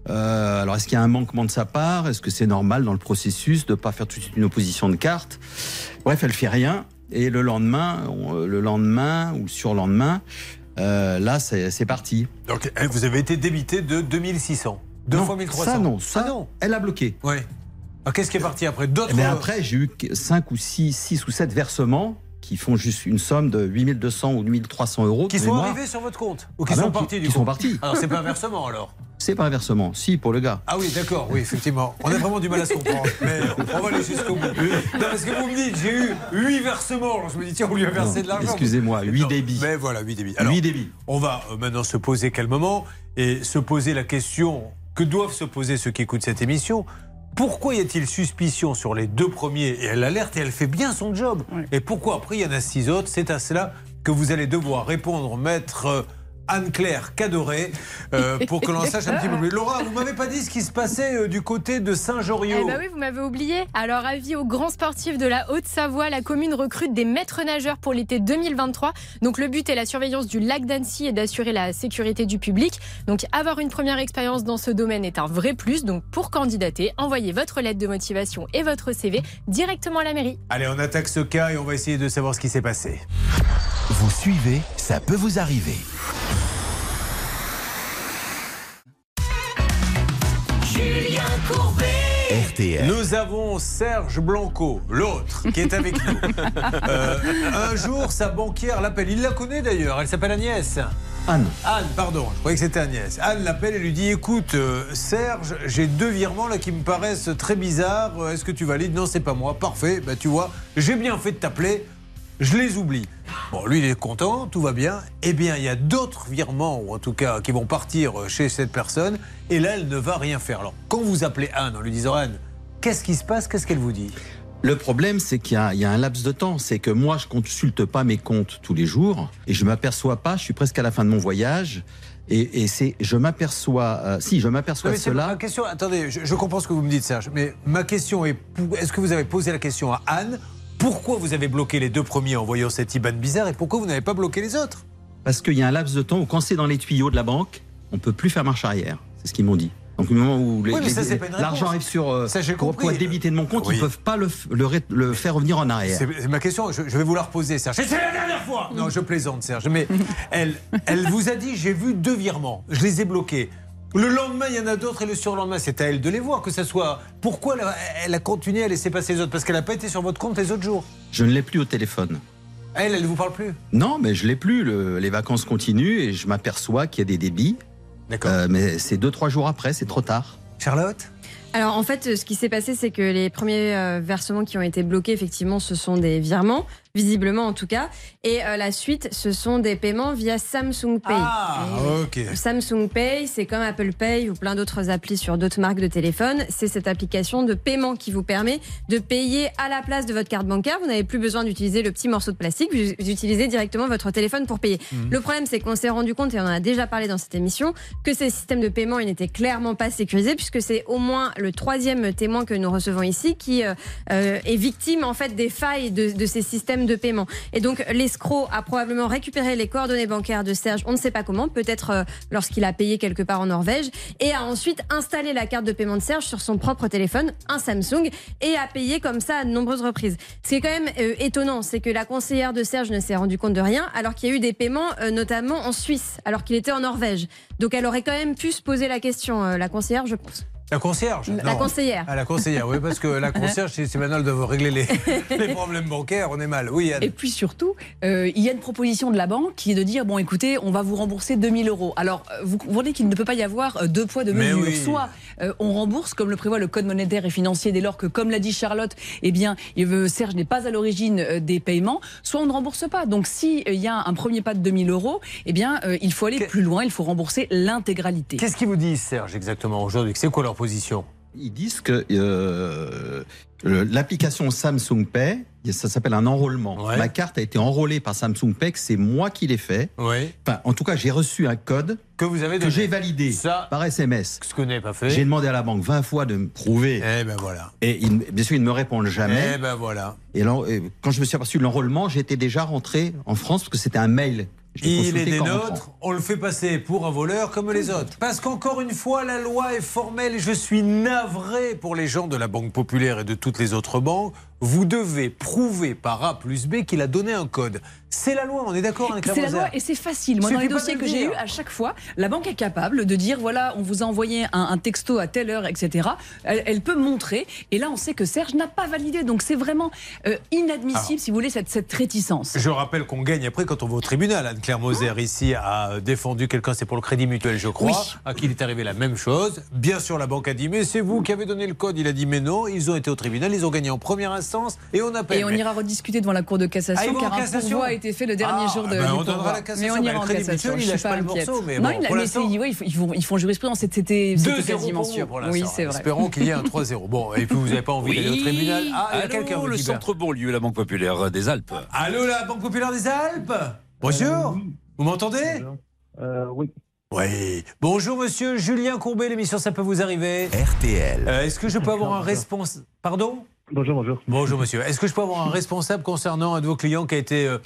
Euh, alors, est-ce qu'il y a un manquement de sa part? Est-ce que c'est normal dans le processus de pas faire tout de suite une opposition de carte? Bref, elle fait rien. Et le lendemain, le lendemain ou le surlendemain, euh, là, c'est parti. Donc, vous avez été débité de 2600. Deux Non, fois 1300. Ça, non. Ça, Ah non. elle a bloqué. Ouais. Alors, qu'est-ce qui est parti après D'autres. Mais après, j'ai eu 5 ou 6, 6 ou 7 versements qui font juste une somme de 8200 ou 1300 euros. Qui sont arrivés sur votre compte Ou qui Ah non, sont qui- partis du qui coup sont partis. Alors, c'est pas un versement alors C'est pas un versement. Si, pour le gars. Ah oui, d'accord, oui, effectivement. On a vraiment du mal à se comprendre. Mais on va aller jusqu'au bout. Non, parce que vous me dites, j'ai eu 8 versements. Alors je me dis, tiens, on lui a versé Non, de l'argent. excusez-moi, huit Non, débits. Mais voilà, 8 débits. Huit débits. On va euh, maintenant se poser calmement et se poser la question que doivent se poser ceux qui écoutent cette émission. Pourquoi y a-t-il suspicion sur les deux premiers Et elle alerte et elle fait bien son job. Et pourquoi après il y en a six autres? C'est à cela que vous allez devoir répondre, maître euh, Anne-Claire Cadoré, euh, pour que l'on sache un petit peu plus. Laura, vous m'avez pas dit ce qui se passait euh, du côté de Eh Saint-Joriot. ben oui, vous m'avez oublié. Alors, avis aux grands sportifs de la Haute-Savoie, la commune recrute des maîtres nageurs pour l'été 2023. Donc, le but est la surveillance du lac d'Annecy et d'assurer la sécurité du public. Donc, avoir une première expérience dans ce domaine est un vrai plus. Donc, pour candidater, envoyez votre lettre de motivation et votre CV directement à la mairie. Allez, on attaque ce cas et on va essayer de savoir ce qui s'est passé. Vous suivez, ça peut vous arriver. RTL. Nous avons Serge Blanco, l'autre, qui est avec nous. <laughs> Euh, un jour, sa banquière l'appelle. Il la connaît d'ailleurs. Elle s'appelle Agnès. Anne. Anne, pardon. Je croyais que c'était Agnès. Anne l'appelle et lui dit Écoute, euh, Serge, j'ai deux virements là qui me paraissent très bizarres. Est-ce que tu valides? Non, c'est pas moi. Parfait. Bah, tu vois, j'ai bien fait de t'appeler. Je les oublie. Bon, lui, il est content, tout va bien. Eh bien, il y a d'autres virements, ou en tout cas, qui vont partir chez cette personne. Et là, elle ne va rien faire. Alors, quand vous appelez Anne en lui disant Anne, qu'est-ce qui se passe? Qu'est-ce qu'elle vous dit? Le problème, c'est qu'il y, a- il y a un laps de temps. C'est que moi, je consulte pas mes comptes tous les jours et je m'aperçois pas. Je suis presque à la fin de mon voyage. Et, et c'est, je m'aperçois, euh, si je m'aperçois cela. Ma question, attendez, je, je comprends ce que vous me dites, Serge, mais ma question est est-ce que vous avez posé la question à Anne Pourquoi vous avez bloqué les deux premiers en voyant cette IBAN bizarre et pourquoi vous n'avez pas bloqué les autres? Parce qu'il y a un laps de temps où quand c'est dans les tuyaux de la banque, on peut plus faire marche arrière. C'est ce qu'ils m'ont dit. Donc au moment où Oui, l'argent arrive sur euh, Ça, être débité de mon compte, Oui. ils peuvent pas le, faire revenir en arrière. C'est ma question, je, je vais vous la reposer, Serge. C'est la dernière fois Non, je plaisante, Serge. Mais elle, elle vous a dit j'ai vu deux virements, je les ai bloqués. Le lendemain, il y en a d'autres et le surlendemain, c'est à elle de les voir, que ça soit. Pourquoi elle a, elle a continué à laisser passer les autres Parce qu'elle n'a pas été sur votre compte les autres jours. Je ne l'ai plus au téléphone. Elle, elle ne vous parle plus Non, mais je l'ai plus. le- les vacances continuent et je m'aperçois qu'il y a des débits. Euh, mais c'est deux trois jours après, c'est trop tard. Charlotte? Alors en fait, ce qui s'est passé, c'est que les premiers euh, versements qui ont été bloqués, effectivement, ce sont des virements, visiblement en tout cas. Et euh, la suite, ce sont des paiements via Samsung Pay. Ah, Et ok. Samsung Pay, c'est comme Apple Pay ou plein d'autres applis sur d'autres marques de téléphone. C'est cette application de paiement qui vous permet de payer à la place de votre carte bancaire. Vous n'avez plus besoin d'utiliser le petit morceau de plastique. Vous, utilisez directement votre téléphone pour payer. Mhm. Le problème, c'est qu'on s'est rendu compte, et on en a déjà parlé dans cette émission, que ces systèmes de paiement, ils n'étaient clairement pas sécurisés, puisque c'est au moins le troisième témoin que nous recevons ici qui euh, euh, est victime en fait des failles de, de ces systèmes de paiement. Et donc l'escroc a probablement récupéré les coordonnées bancaires de Serge, on ne sait pas comment, peut-être euh, lorsqu'il a payé quelque part en Norvège, et a ensuite installé la carte de paiement de Serge sur son propre téléphone, un Samsung, et a payé comme ça à de nombreuses reprises. Ce qui est quand même euh, étonnant, c'est que la conseillère de Serge ne s'est rendu compte de rien, alors qu'il y a eu des paiements, euh, notamment en Suisse, alors qu'il était en Norvège. Donc elle aurait quand même pu se poser la question, la conseillère, je pense. La concierge La Non. conseillère. Ah, la conseillère, oui, parce que la <laughs> concierge, si maintenant elle doit régler les, <laughs> les problèmes bancaires, on est mal. Oui, Anne. Et puis surtout, euh, il y a une proposition de la banque qui est de dire bon, écoutez, on va vous rembourser 2000 euros. Alors, euh, vous comprenez qu'il ne peut pas y avoir euh, deux poids deux mesures. oui. Soit euh, on rembourse comme le prévoit le code monétaire et financier dès lors que, comme l'a dit Charlotte, eh bien, Serge n'est pas à l'origine euh, des paiements. Soit on ne rembourse pas. Donc, si euh, il y a un premier pas de 2000 euros, eh bien, euh, il faut aller plus loin. Il faut rembourser l'intégralité. Qu'est-ce qu'ils vous disent, Serge, exactement aujourd'hui? C'est quoi leur position? Ils disent que euh, l'application Samsung Pay, ça s'appelle un enrôlement. Ma carte a été enrôlée par Samsung Pay, que c'est moi qui l'ai fait. Enfin, en tout cas, j'ai reçu un code que vous avez que j'ai validé par SMS. Ce que n'est pas fait. J'ai demandé à la banque 20 fois de me prouver. Eh ben voilà. Et bien sûr, ils ne me répondent jamais. Eh ben voilà. Et alors, quand je me suis aperçu de l'enrôlement, j'étais déjà rentré en France parce que c'était un mail. Il est des nôtres, on le fait passer pour un voleur comme les autres. Parce qu'encore une fois, la loi est formelle et je suis navré pour les gens de la Banque Populaire et de toutes les autres banques. Vous devez prouver par A plus B qu'il a donné un code. C'est la loi, on est d'accord avec C'est la loi et c'est facile. Moi, dans les dossiers que j'ai eus, à chaque fois, la banque est capable de dire voilà, on vous a envoyé un, un texto à telle heure, etc. Elle, elle peut montrer. Et là, on sait que Serge n'a pas validé. Donc, c'est vraiment euh, inadmissible, Alors. si vous voulez, cette, cette réticence. Je rappelle qu'on gagne après quand on va au tribunal. Anne-Claire Moser ici a défendu quelqu'un, c'est pour le Crédit Mutuel, je crois, Oui. à qui il est arrivé la même chose. Bien sûr, la banque a dit mais c'est vous qui avez donné le code. Il a dit mais non. Ils ont été au tribunal, ils ont gagné en première instance et on appelle. Et on Mais- ira rediscuter devant la Cour de Ah, cassation, vont car un cassation pourvoi a été fait le dernier Ah, jour de, ben, on donnera la cassation, Mais on ira en cassation. Mutuel, il Je suis pas le inquiète. morceau, mais non, bon, il ouais, ils, font- ils font, jurisprudence. C'était c'était 2-0 quasiment sûr. Oui, l'instant. c'est vrai. Espérons qu'il y ait un 3-0. Bon, et puis vous n'avez pas envie d'aller au tribunal. Ah, il y a Allô, quelqu'un le centre Bonlieu, la Banque Populaire des Alpes. Allô, la Banque Populaire des Alpes Bonjour Vous m'entendez Oui. Oui. Bonjour, monsieur Julien Courbet, l'émission Ça peut vous arriver. RTL. Euh, Est-ce que je peux avoir un responsable. Pardon? Bonjour, bonjour. Bonjour, monsieur. Est-ce que je peux avoir un responsable concernant un de vos clients qui a été euh,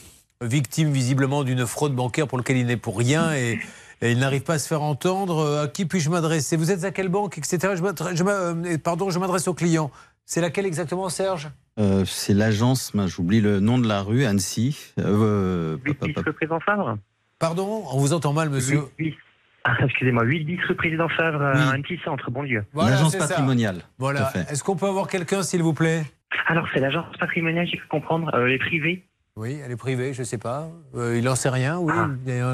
victime visiblement d'une fraude bancaire pour lequel il n'est pour rien et, et il n'arrive pas à se faire entendre? Euh, À qui puis-je m'adresser? Vous êtes à quelle banque, etc. Je je euh, pardon, je m'adresse au client. C'est laquelle exactement, Serge? Euh, c'est l'agence, j'oublie le nom de la rue, Annecy. Euh. Président Favre Pardon? On vous entend mal, monsieur. Ah, excusez-moi, 8 10 rue Président Favre, Oui. à Annecy Centre, Bonlieu. Voilà, L'agence ça. patrimoniale. Tout Voilà. Est-ce qu'on peut avoir quelqu'un, s'il vous plaît? Alors, c'est l'agence patrimoniale, j'ai pu comprendre, euh, les privés. Oui, elle est privée, je ne sais pas. Euh, il n'en sait rien, oui. Il y a un-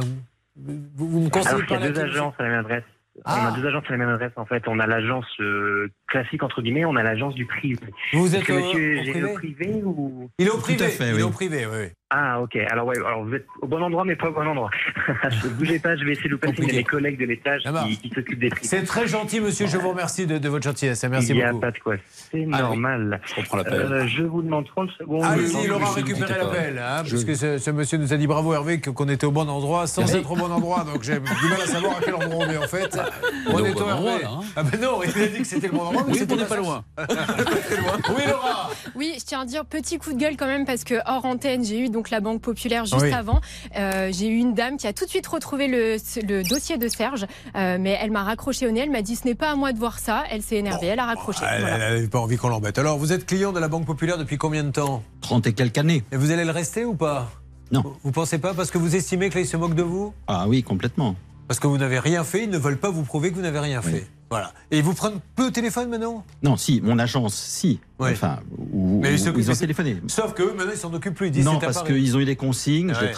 Vous, vous me conseillez Alors, il y a deux agences à la même adresse. Ah. On a deux agences à la même adresse, en fait. On a l'agence euh, classique, entre guillemets, on a l'agence du privé. Vous êtes au- monsieur au privé? au privé ou... Il est au Tout privé. à fait, il oui. est au privé, oui. Oui. Ah, ok. Alors, ouais, alors vous êtes au bon endroit, mais pas au bon endroit. <laughs> Ne bougez pas, je vais essayer de vous passer mes collègues de l'étage qui, qui s'occupent des privés. C'est très gentil, monsieur. Je vous remercie de, de votre gentillesse. Merci Il n'y a beaucoup. pas de quoi. C'est Ah oui. normal. Je comprends l'appel. Euh, je vous demande 30 secondes. Allez-y, il aura récupéré pas. l'appel, hein, Je- parce que ce, ce monsieur nous a dit bravo Hervé qu'on était au bon endroit sans Merci. être au bon endroit, donc j'ai du mal à savoir à quel endroit on est en fait. On on est au bon Hervé. endroit, là, hein. Ah ben non, il a dit que c'était le bon endroit, mais Oui, c'était on n'est pas ça. loin. <laughs> Oui, Laura. Oui, je tiens à dire petit coup de gueule quand même parce que hors antenne, j'ai eu donc la Banque Populaire juste Oui. avant. Euh, j'ai eu une dame qui a tout de suite retrouvé le, le dossier de Serge, euh, mais elle m'a raccroché au nez. Elle m'a dit ce n'est pas à moi de voir ça. Elle s'est énervée, elle a raccroché. Elle Voilà. n'avait pas envie qu'on l'embête. Alors, vous êtes client de la Banque Populaire depuis combien de temps? 30 et quelques années. Et vous allez le rester ou pas? Non. Vous pensez pas parce que vous estimez que là, ils se moquent de vous? Ah oui, complètement. Parce que vous n'avez rien fait, ils ne veulent pas vous prouver que vous n'avez rien Oui. fait. Voilà. Et ils vous prennent peu au téléphone maintenant Non, si, mon agence, si. Enfin, où, Mais ils où s'occupent- ils ont téléphoné. Sauf que eux, maintenant, ils s'en occupent plus. Ils disent Non, parce qu'ils ont eu des consignes, Ouais.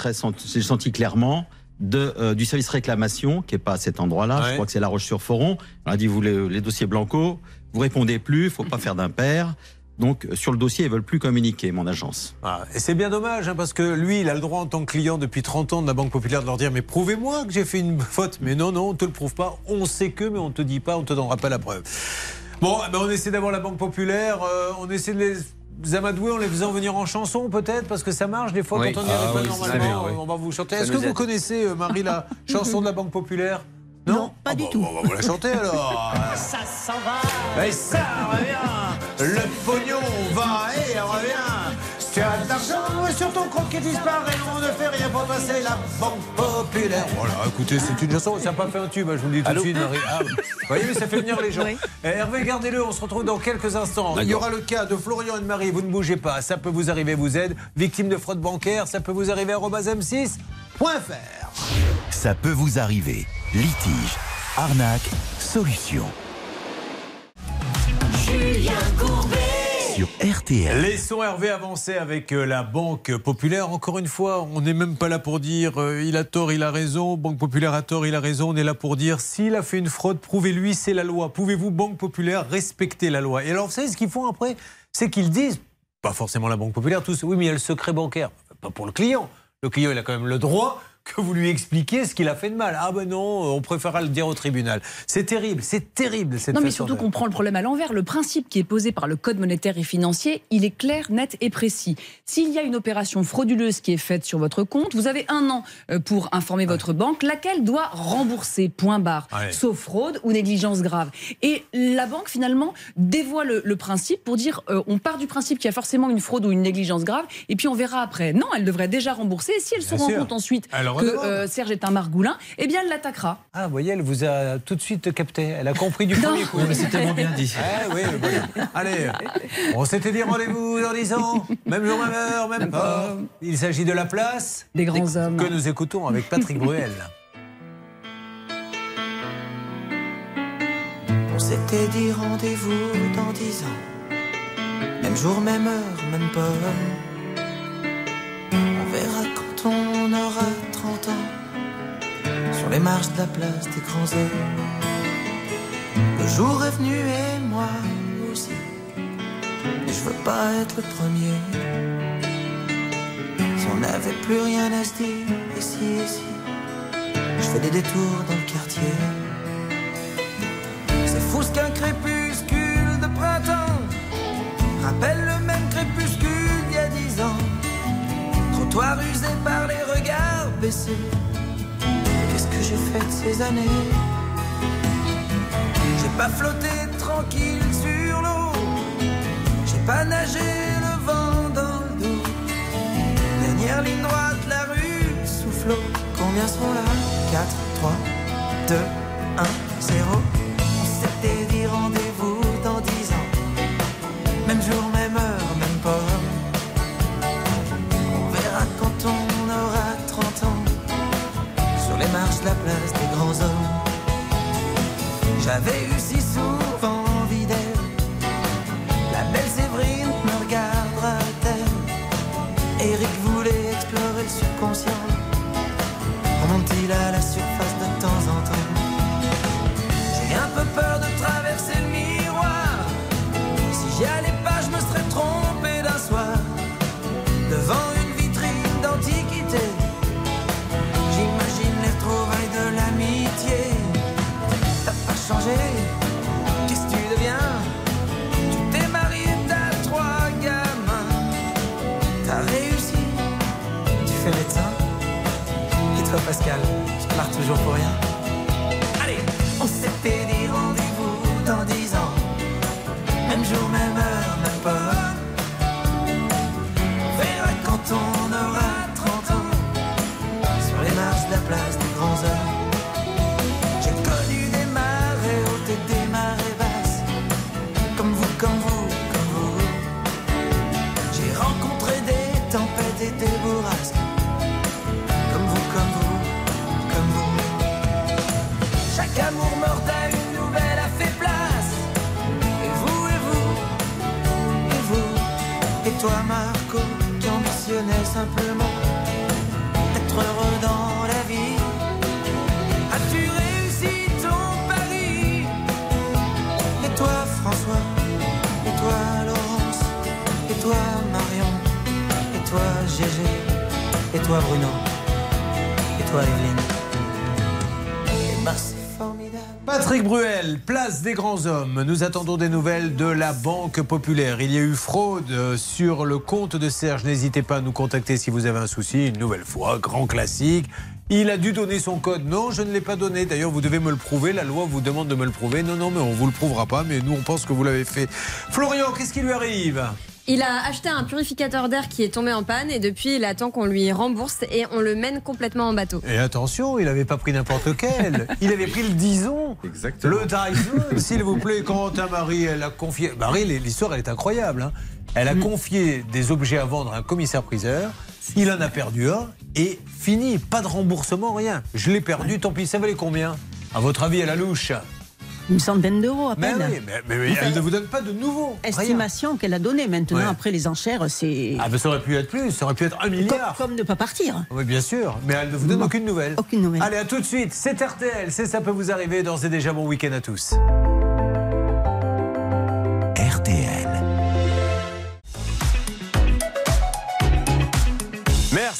j'ai senti clairement, de, euh, du service réclamation, qui n'est pas à cet endroit-là, Ouais. je crois que c'est La Roche-sur-Foron. On a dit, vous, les, les dossiers blancos, vous répondez plus, il faut pas <clears throat> faire d'impair. Donc, sur le dossier, ils veulent plus communiquer, mon agence. Ah, et c'est bien dommage, hein, parce que lui, il a le droit en tant que client depuis 30 ans de la Banque Populaire de leur dire Mais prouvez-moi que j'ai fait une <laughs> faute. Mais non, non, on te le prouve pas. On sait que, mais on te dit pas, on te donnera pas la preuve. Bon, eh ben, on essaie d'avoir la Banque Populaire, euh, on essaie de les amadouer en les faisant venir en chanson, peut-être, parce que ça marche des fois Oui. quand on n'y arrive Ah pas oui, normalement. c'est bien, oui. On va vous chanter. Est-ce que vous connaissez, euh, Marie, la <laughs> chanson de la Banque Populaire? Non, pas du tout. On va vous la chanter alors. <laughs> Ça s'en va. Et ça revient, le pognon va et revient. Si tu as de l'argent sur ton compte qui disparaît, on ne fait rien pour passer la banque populaire. Voilà, écoutez, c'est une chanson, ça n'a pas fait un tube, hein, je vous le dis tout Allô de suite. Marie. Ah, vous voyez, mais ça fait venir les gens. Oui. Eh, Hervé, gardez-le, on se retrouve dans quelques instants. Il y aura le cas de Florian et de Marie, vous ne bougez pas, ça peut vous arriver, vous aide. Victime de fraude bancaire, ça peut vous arriver à m6.fr. Ça peut vous arriver. Litige, arnaque, solution. Julien Courbet. Sur RTL. Laissons Hervé avancer avec euh, la Banque Populaire. Encore une fois, on n'est même pas là pour dire euh, il a tort, il a raison. Banque Populaire a tort, il a raison. On est là pour dire s'il a fait une fraude, prouvez-lui, c'est la loi. Pouvez-vous, Banque Populaire, respecter la loi? Et alors, vous savez ce qu'ils font après? C'est qu'ils disent, pas forcément la Banque Populaire, tous, oui, mais il y a le secret bancaire. Pas pour le client. Le client, il a quand même le droit que vous lui expliquiez ce qu'il a fait de mal. Ah ben non, on préférera le dire au tribunal. C'est terrible, c'est terrible cette Non, mais surtout qu'on prend le problème à l'envers. Le principe qui est posé par le Code monétaire et financier, il est clair, net et précis. S'il y a une opération frauduleuse qui est faite sur votre compte, vous avez un an euh, pour informer votre banque, laquelle doit rembourser, point barre, Ouais. sauf fraude ou négligence grave. Et la banque, finalement, dévoile le, le principe pour dire euh, on part du principe qu'il y a forcément une fraude ou une négligence grave, et puis on verra après. Non, elle devrait déjà rembourser. Et si elle se rend sûr. compte ensuite que euh, Serge est un margoulin, eh bien elle l'attaquera. Ah, vous voyez, elle vous a tout de suite capté. Elle a compris du premier coup. Oui, c'est tellement bien dit. Ah, oui. Allez, <laughs> on s'était dit rendez-vous dans 10 ans. Même jour, même heure, même pas. Il s'agit de la place des grands hommes que nous écoutons avec Patrick Bruel. On s'était dit rendez-vous dans dix ans. Même jour, même heure, même pomme. On verra quand on aura 30 ans. Sur les marches de la place des grands hommes. Le jour est venu et moi aussi. Mais je veux pas être le premier. Si on n'avait plus rien à se dire, et et si. Je fais des détours dans le quartier. C'est fou ce qu'un crépuscule de printemps rappelle le même crépuscule d'il y a dix ans. Trottoir usé par les regards baissés. J'ai fait de ces années J'ai pas flotté tranquille sur l'eau. J'ai pas nagé le vent dans le dos. Dernière ligne droite, la rue souffle. Combien sont là? 4, 3, 2, 1, 0. On s'était dit rendez-vous J'avais eu Pascal, je pars toujours pour rien. Simplement d'être heureux dans la vie. As-tu réussi ton pari? Et toi, François? Et toi, Laurence? Et toi, Marion? Et toi, Gégé? Et toi, Bruno? Et toi, Evelyne? Patrick Bruel, place des grands hommes. Nous attendons des nouvelles de la Banque Populaire. Il y a eu fraude euh, sur le compte de Serge. N'hésitez pas à nous contacter si vous avez un souci. Une nouvelle fois, grand classique. Il a dû donner son code. Non, je ne l'ai pas donné. D'ailleurs, vous devez me le prouver. La loi vous demande de me le prouver. Non, non, mais on vous le prouvera pas. Mais nous, on pense que vous l'avez fait. Florian, qu'est-ce qui lui arrive? Il a acheté un purificateur d'air qui est tombé en panne et depuis il attend qu'on lui rembourse et on le mène complètement en bateau. Et attention, il n'avait pas pris n'importe lequel. Il avait pris le Dison. Exactement. Le Dyson, s'il vous plaît, quand un mari, elle a confié. Marie, l'histoire, elle est incroyable. hein. Elle a confié des objets à vendre à un commissaire-priseur. Il en a perdu un et fini. Pas de remboursement, rien. Je l'ai perdu, tant pis. Ça valait combien? À votre avis, à la louche? Une centaine d'euros à Mais peine. oui, mais, mais oui, elle ne vous donne pas de nouveau. Estimation qu'elle a donnée. Maintenant, Ouais. après les enchères, c'est. Ah, ben ça aurait pu être plus, ça aurait pu être un milliard. Comme, comme ne pas partir. Oui, bien sûr, mais elle ne vous donne aucune nouvelle. Aucune nouvelle. Allez, à tout de suite. C'est RTL, c'est ça peut vous arriver. D'ores et déjà, bon week-end à tous.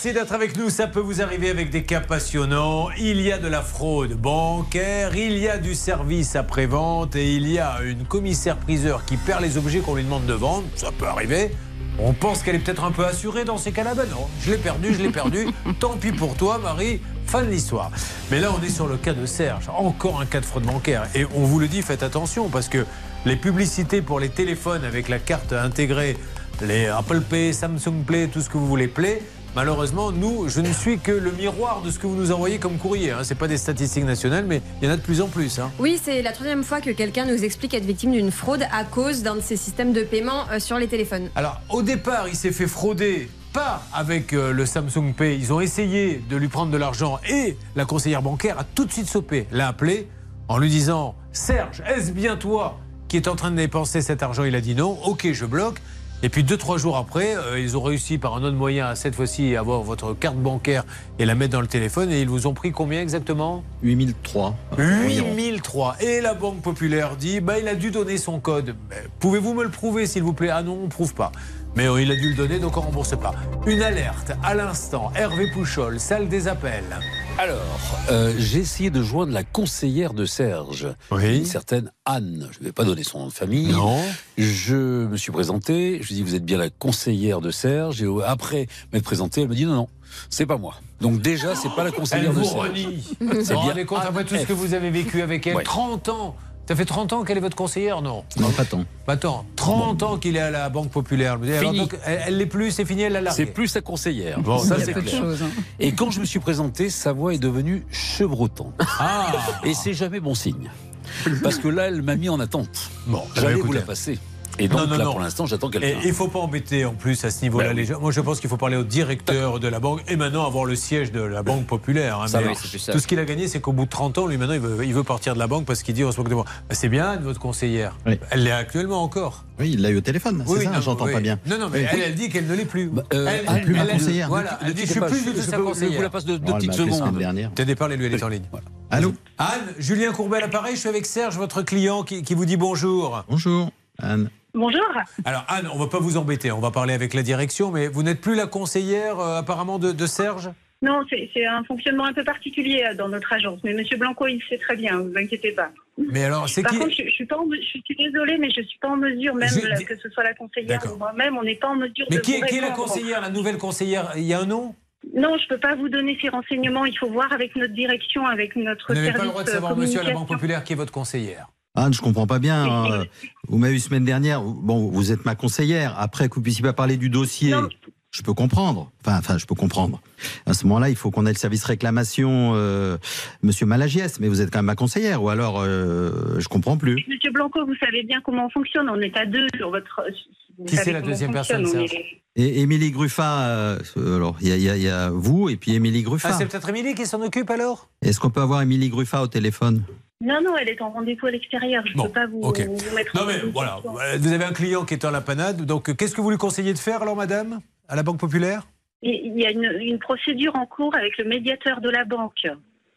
Merci d'être avec nous. Ça peut vous arriver avec des cas passionnants. Il y a de la fraude bancaire, il y a du service après-vente et il y a une commissaire-priseur qui perd les objets qu'on lui demande de vendre. Ça peut arriver. On pense qu'elle est peut-être un peu assurée dans ces cas-là. Ben non, je l'ai perdu, je l'ai perdu. <laughs> Tant pis pour toi, Marie. Fin de l'histoire. Mais là, on est sur le cas de Serge. Encore un cas de fraude bancaire. Et on vous le dit, faites attention parce que les publicités pour les téléphones avec la carte intégrée, les Apple Pay, Samsung Play, tout ce que vous voulez Play, Malheureusement, nous, je ne suis que le miroir de ce que vous nous envoyez comme courrier. Hein. Ce pas des statistiques nationales, mais il y en a de plus en plus. hein. Oui, c'est la troisième fois que quelqu'un nous explique être victime d'une fraude à cause d'un de ces systèmes de paiement euh, sur les téléphones. Alors, au départ, il s'est fait frauder, pas avec euh, le Samsung Pay. Ils ont essayé de lui prendre de l'argent et la conseillère bancaire a tout de suite sopé. L'a appelé en lui disant Serge, est-ce bien toi qui est en train de dépenser cet argent? Il a dit non. Ok, je bloque. Et puis deux, trois jours après, euh, ils ont réussi par un autre moyen à cette fois-ci avoir votre carte bancaire et la mettre dans le téléphone. Et ils vous ont pris combien exactement? 8003. 8003. Et la Banque Populaire dit bah, il a dû donner son code. Pouvez-vous me le prouver, s'il vous plaît? Ah non, on ne prouve pas. Mais il a dû le donner, donc on ne rembourse pas. Une alerte à l'instant. Hervé Pouchol, salle des appels. Alors, euh, j'ai essayé de joindre la conseillère de Serge, une certaine Anne. Je ne vais pas donner son nom de famille. Non. Je me suis présenté. Je lui ai dit, vous êtes bien la conseillère de Serge. Et euh, après m'être présenté, elle me dit, non, non, c'est pas moi. Donc déjà, c'est pas la Elle conseillère de vous Serge. C'est Vous vous bien rendez compte, après tout ce que vous avez vécu avec elle Ouais. 30 ans Ça fait 30 ans qu'elle est votre conseillère, non Non, pas tant. Bah Attends, 30 ans qu'il est à la Banque Populaire. Alors, donc, elle l'est plus, c'est fini, elle l'a. C'est plus sa conseillère. Bon, ça c'est clair. hein. Et quand je me suis présenté, sa voix est devenue chevrotante. Ah. Et c'est jamais bon signe. Parce que là, elle m'a mis en attente. Bon, j'allais bah, vous écoutez. la passer. Et donc Non, non, là, non. pour l'instant, j'attends Et quelqu'un. il ne faut pas embêter en plus à ce niveau-là Ben oui. les gens. Moi, je pense qu'il faut parler au directeur de la banque et maintenant avoir le siège de la Banque Populaire. hein. Ça Mais va, c'est plus ça. tout ce qu'il a gagné, c'est qu'au bout de 30 ans, lui, maintenant, il veut, il veut partir de la banque parce qu'il dit on se moque de moi. Ben, c'est bien, Anne, votre conseillère. Elle l'est actuellement encore. Oui, il l'a eu au téléphone, c'est Oui, ça non, J'entends oui. pas bien. Non, non, mais Oui. elle, elle dit qu'elle ne l'est plus. euh, elle, ah, plus ma elle- conseillère. Voilà, Ne elle dit je suis pas, plus je- du tout je sa peux- je conseillère. vous la passe de- de Oh, elle petites secondes. semaine dernière. Tenez, parlez-lui, elle est en ligne. Allô Anne, Julien Courbet à l'appareil, je suis avec Serge, votre client, qui, qui vous dit bonjour. Bonjour, Anne. Bonjour. Alors Anne, on va pas vous embêter, on va parler avec la direction, mais vous n'êtes plus la conseillère euh, apparemment de, de Serge? Non, c'est un fonctionnement un peu particulier euh, dans notre agence, mais Monsieur Blanco, il sait très bien, vous inquiétez pas. Mais alors, c'est Par qui contre, je, je suis pas en me- je suis désolée, mais je suis pas en mesure, même Je- là, que ce soit la conseillère D'accord. ou moi-même, on n'est pas en mesure Mais de qui, vous est- qui est la répondre. conseillère, la nouvelle conseillère? Il y a un nom? Non, je peux pas vous donner ces renseignements. Il faut voir avec notre direction, avec notre Vous n'avez service pas le droit de euh, savoir, monsieur, à la Banque. Populaire, qui est votre conseillère. Anne, je comprends pas bien. euh, Vous m'avez eu semaine dernière. Bon, vous êtes ma conseillère. Après que vous puissiez pas parler du dossier, je peux comprendre. Enfin, enfin, je peux comprendre. À ce moment-là, il faut qu'on ait le service réclamation, euh, Monsieur Malagiès. Mais vous êtes quand même ma conseillère, ou alors euh, je comprends plus. Monsieur Blanco, vous savez bien comment on fonctionne. On est à deux sur votre. vous Qui c'est la deuxième personne, est- Et Émilie Gruffat. euh, alors, il y a, y y vous et puis Émilie Ah, Gruffat. c'est peut-être Émilie qui s'en occupe alors? Est-ce qu'on peut avoir Émilie Gruffat au téléphone? Non, non, elle est en rendez-vous à l'extérieur. Je ne Bon, peux pas vous, mettre Non en mais voilà, euh, vous avez un client qui est en la panade, donc euh, qu'est-ce que vous lui conseillez de faire alors, madame À la Banque Populaire? Il y a une, une procédure en cours avec le médiateur de la banque.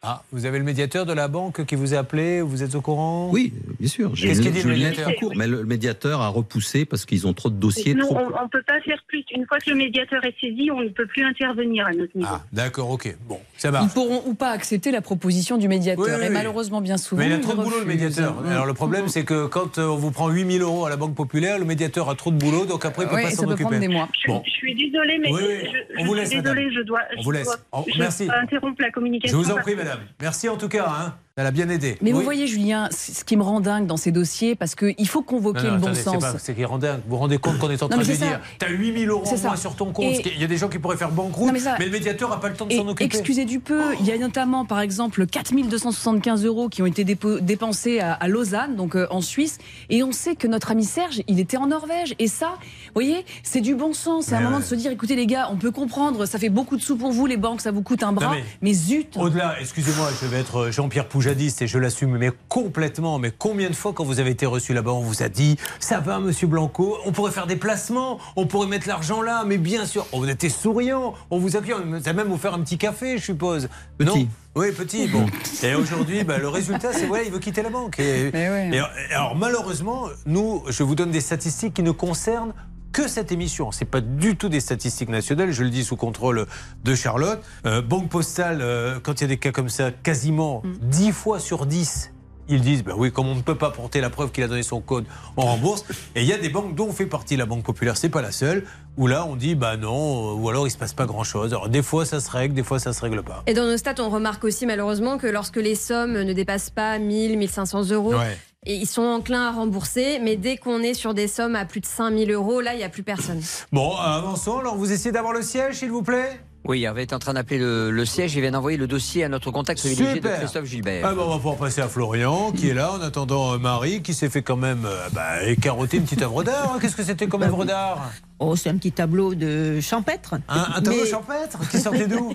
Ah, vous avez le médiateur de la banque qui vous a appelé, vous êtes au courant? Oui, bien sûr. J'ai Qu'est-ce une- qu'il dit le médiateur? Mais le, le médiateur a repoussé parce qu'ils ont trop de dossiers. non, trop... on ne peut pas faire plus. Une fois que le médiateur est saisi, on ne peut plus intervenir à notre niveau. Ah, d'accord, ok. Bon, ça Ils marche. pourront ou pas accepter la proposition du médiateur. Oui, oui, et malheureusement, bien souvent. Mais il a ils trop de boulot, le médiateur. Alors le problème, c'est que quand euh, on vous prend 8000 euros à la Banque Populaire, le médiateur a trop de boulot, donc après, il ne peut Oui, pas ça s'en peut occuper. prendre des mois. Bon, Je suis désolée, mais Oui, oui, je, on je vous suis laisse, désolée, madame. je dois, On vous laisse. dois- Oh, je merci. interrompre la communication. je vous en prie, que- Merci en tout cas. hein. Elle a bien aidé. Mais Oui. vous voyez, Julien, ce qui me rend dingue dans ces dossiers, parce qu'il faut convoquer Non, non, le bon sens. C'est qui rend dingue. Vous vous rendez compte qu'on est en train de lui ça. dire T'as 8000 euros en moins sur ton compte. Et- Il y a des gens qui pourraient faire banqueroute, mais, le médiateur n'a pas le temps de s'en occuper. excusez du peu, il y a notamment par exemple 4275 euros qui ont été dépensés à, à Lausanne, donc euh, en Suisse, et on sait que notre ami Serge, il était en Norvège. Et ça, vous voyez, c'est du bon sens. C'est un Mais moment de se dire, écoutez les gars, on peut comprendre, ça fait beaucoup de sous pour vous, les banques, ça vous coûte un bras, mais... mais- zut Au-delà, excusez-moi, je vais être Jean-Pierre Poujadiste et je l'assume, mais complètement. Mais combien de fois, quand vous avez été reçu là-bas, on vous a dit Ça va, monsieur Blanco, on pourrait faire des placements, on pourrait mettre l'argent là, mais bien sûr, on était souriant, on vous accueille, on va même vous faire un petit café, je suppose. Petit. Non oui, petit, bon. Et aujourd'hui, bah, le résultat, c'est voilà, il veut quitter la banque. Et, et alors, malheureusement, nous, je vous donne des statistiques qui ne concernent que cette émission. C'est pas du tout des statistiques nationales, je le dis sous contrôle de Charlotte. Euh, Banque Postale, euh, quand il y a des cas comme ça, quasiment 10 fois sur 10, ils disent, bah oui, comme on ne peut pas porter la preuve qu'il a donné son code, on rembourse. Et il y a des banques dont on fait partie, la Banque Populaire, c'est pas la seule, où là on dit, bah non, ou alors il se passe pas grand-chose. Alors des fois ça se règle, des fois ça se règle pas. Et dans nos stats, on remarque aussi malheureusement que lorsque les sommes ne dépassent pas 1000, 1500 euros, Ouais. Et ils sont enclins à rembourser, mais dès qu'on est sur des sommes à plus de 5000 euros, là, il n'y a plus personne. Bon, avançons, alors vous essayez d'avoir le siège, s'il vous plaît? Oui, Hervé est en train d'appeler le, le siège. Il vient d'envoyer le dossier à notre contact privilégié de. Christophe Gilbert. Ah bah, on va pouvoir passer à Florian, qui est là, en attendant euh, Marie, qui s'est fait quand même euh, bah, écaroter une petite œuvre d'art. hein. Qu'est-ce que c'était comme œuvre d'art? Oh, c'est un petit tableau de champêtre. Un, un tableau Mais- champêtre Qui sortait <laughs> d'où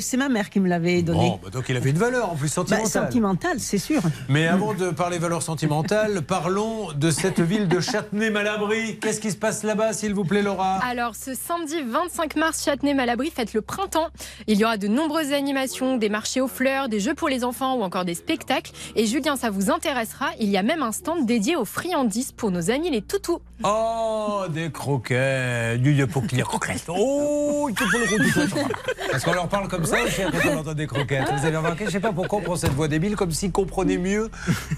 C'est ma mère qui me l'avait donné. Bon, bah, donc il avait une valeur en plus Bah, sentimentale. sentimentale, c'est sûr. Mais avant de parler valeurs sentimentales, <laughs> parlons de cette ville de Châtenay-Malabry. Qu'est-ce qui se passe là-bas, s'il vous plaît, Laura? Alors, ce samedi 25 mars, Châtenay-Malabry fête le printemps. Il y aura de nombreuses animations, des marchés aux fleurs, des jeux pour les enfants ou encore des spectacles. Et Julien, ça vous intéressera, il y a même un stand dédié aux friandises pour nos amis les toutous. Oh, des croquettes. Y a pour qu'il y ait croquettes. Oh, il faut le roux Parce qu'on leur parle comme ça aussi quand on entend des croquettes. Vous avez remarqué, je sais pas pourquoi on prend cette voix débile comme s'ils comprenaient mieux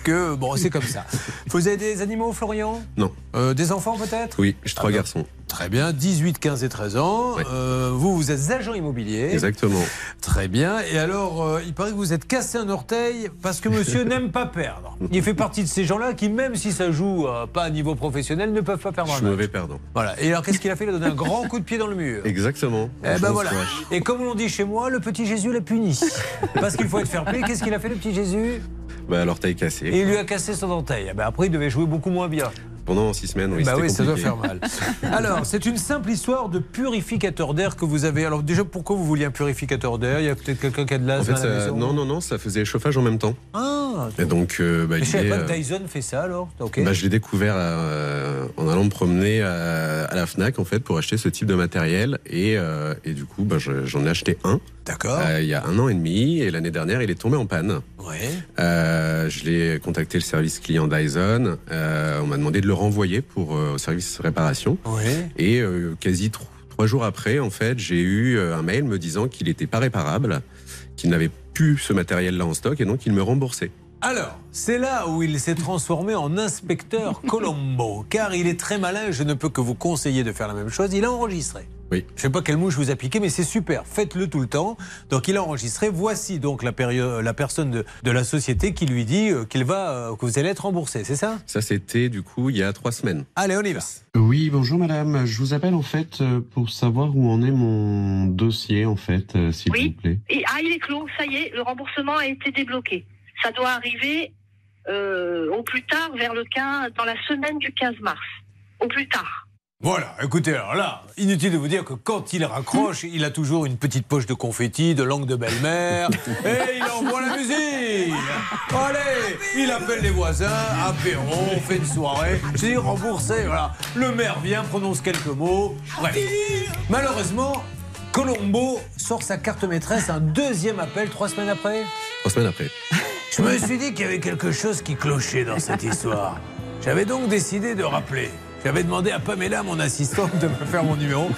que. Bon, c'est comme ça. Vous avez des animaux, Florian? Non. Euh, Des enfants peut-être? Oui, j'ai trois garçons. Très bien, 18, 15 et 13 ans. Euh, vous, vous êtes agent immobilier. Exactement. Très bien. Et alors, euh, il paraît que vous êtes cassé un orteil parce que monsieur <laughs> n'aime pas perdre. Il fait partie de ces gens-là qui, même si ça joue euh, pas à niveau professionnel, ne peuvent pas perdre Je un suis match. mauvais perdant. Voilà. Et alors, qu'est-ce qu'il a fait? Il a donné un grand coup de pied dans le mur. Exactement. Eh ben voilà. Et comme on dit chez moi, le petit Jésus l'a puni. <laughs> Parce qu'il faut être fair play. Qu'est-ce qu'il a fait, le petit Jésus? Bah, l'orteil cassé. Et il lui a cassé son orteil. Eh ben après, il devait jouer beaucoup moins bien. Pendant six semaines, oui. bah oui, ça doit faire mal. <laughs> Alors, c'est une simple histoire de purificateur d'air que vous avez. Alors, déjà, pourquoi vous vouliez un purificateur d'air? Il y a peut-être quelqu'un qui a de En l'asthme fait, à la ça- maison non, non, non, ça faisait chauffage en même temps. Ah Et donc, euh, bah, Mais je savais pas que euh, Dyson fait ça alors. Bah, je l'ai découvert euh, en allant me promener à, à la Fnac en fait pour acheter ce type de matériel et, euh, et du coup bah, je- j'en ai acheté un. D'accord. Euh, il y a un an et demi et l'année dernière il est tombé en panne. Ouais. Euh, je l'ai contacté le service client Dyson. Euh, on m'a demandé de le renvoyer pour au service réparation. Ouais. Et quasi tro- trois jours après, en fait, j'ai eu un mail me disant qu'il n'était pas réparable, qu'il n'avait plus ce matériel-là en stock et donc il me remboursait. Alors, c'est là où il s'est transformé en inspecteur <laughs> Colombo, car il est très malin. Je ne peux que vous conseiller de faire la même chose. Il a enregistré. Oui. Je sais pas quelle mouche vous a piqué, mais c'est super. Faites-le tout le temps. Donc, il a enregistré. Voici donc la, personne de, de la société qui lui dit euh, qu'il va, euh, que vous allez être remboursé. C'est ça? Ça, c'était du coup il y a trois semaines. Allez, on y va. Oui, bonjour madame. Je vous appelle en fait euh, pour savoir où en est mon dossier en fait, euh, s'il Oui. vous plaît. Et, ah, il est clos, ça y est, le remboursement a été débloqué. Ça doit arriver euh, au plus tard, vers le 15, dans la semaine du 15 mars. Au plus tard. Voilà, écoutez, alors là, inutile de vous dire que quand il raccroche, il a toujours une petite poche de confetti, de langue de belle-mère, <laughs> et il envoie la musique Allez, il appelle les voisins, apéro, on fait une soirée, je dis remboursé, voilà. Le maire vient, prononce quelques mots, bref. Malheureusement, Colombo sort sa carte maîtresse, un deuxième appel trois semaines après. Trois semaines après. Je me suis dit qu'il y avait quelque chose qui clochait dans cette histoire. J'avais donc décidé de rappeler. J'avais demandé à Pamela, mon assistante, de me faire mon numéro.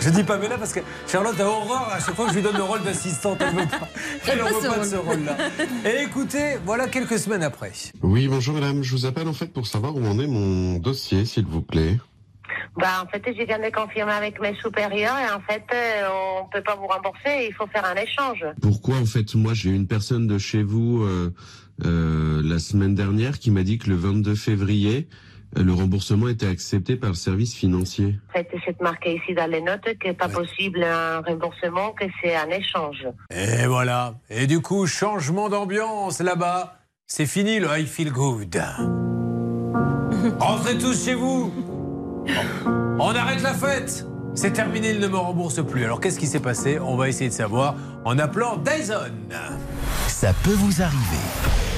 Je dis Pamela parce que Charlotte a horreur à chaque fois que je lui donne le rôle d'assistante. Elle veut pas, elle en pas veut pas de ce rôle-là. Et écoutez, voilà quelques semaines après. Oui, bonjour madame. Je vous appelle en fait pour savoir où en est mon dossier, s'il vous plaît. Bah, en fait, j'ai jamais confirmé avec mes supérieurs et en fait, euh, on peut pas vous rembourser, il faut faire un échange. Pourquoi en fait moi j'ai une personne de chez vous euh, euh, la semaine dernière qui m'a dit que le 22 février le remboursement était accepté par le service financier. En fait, c'est marqué ici dans les notes que pas possible un remboursement, que c'est un échange. Et voilà. Et du coup, changement d'ambiance là-bas. C'est fini le I feel good. <laughs> Rentrez tous chez vous. On arrête la fête. C'est terminé, il ne me rembourse plus. Alors qu'est-ce qui s'est passé? On va essayer de savoir en appelant Dyson. Ça peut vous arriver.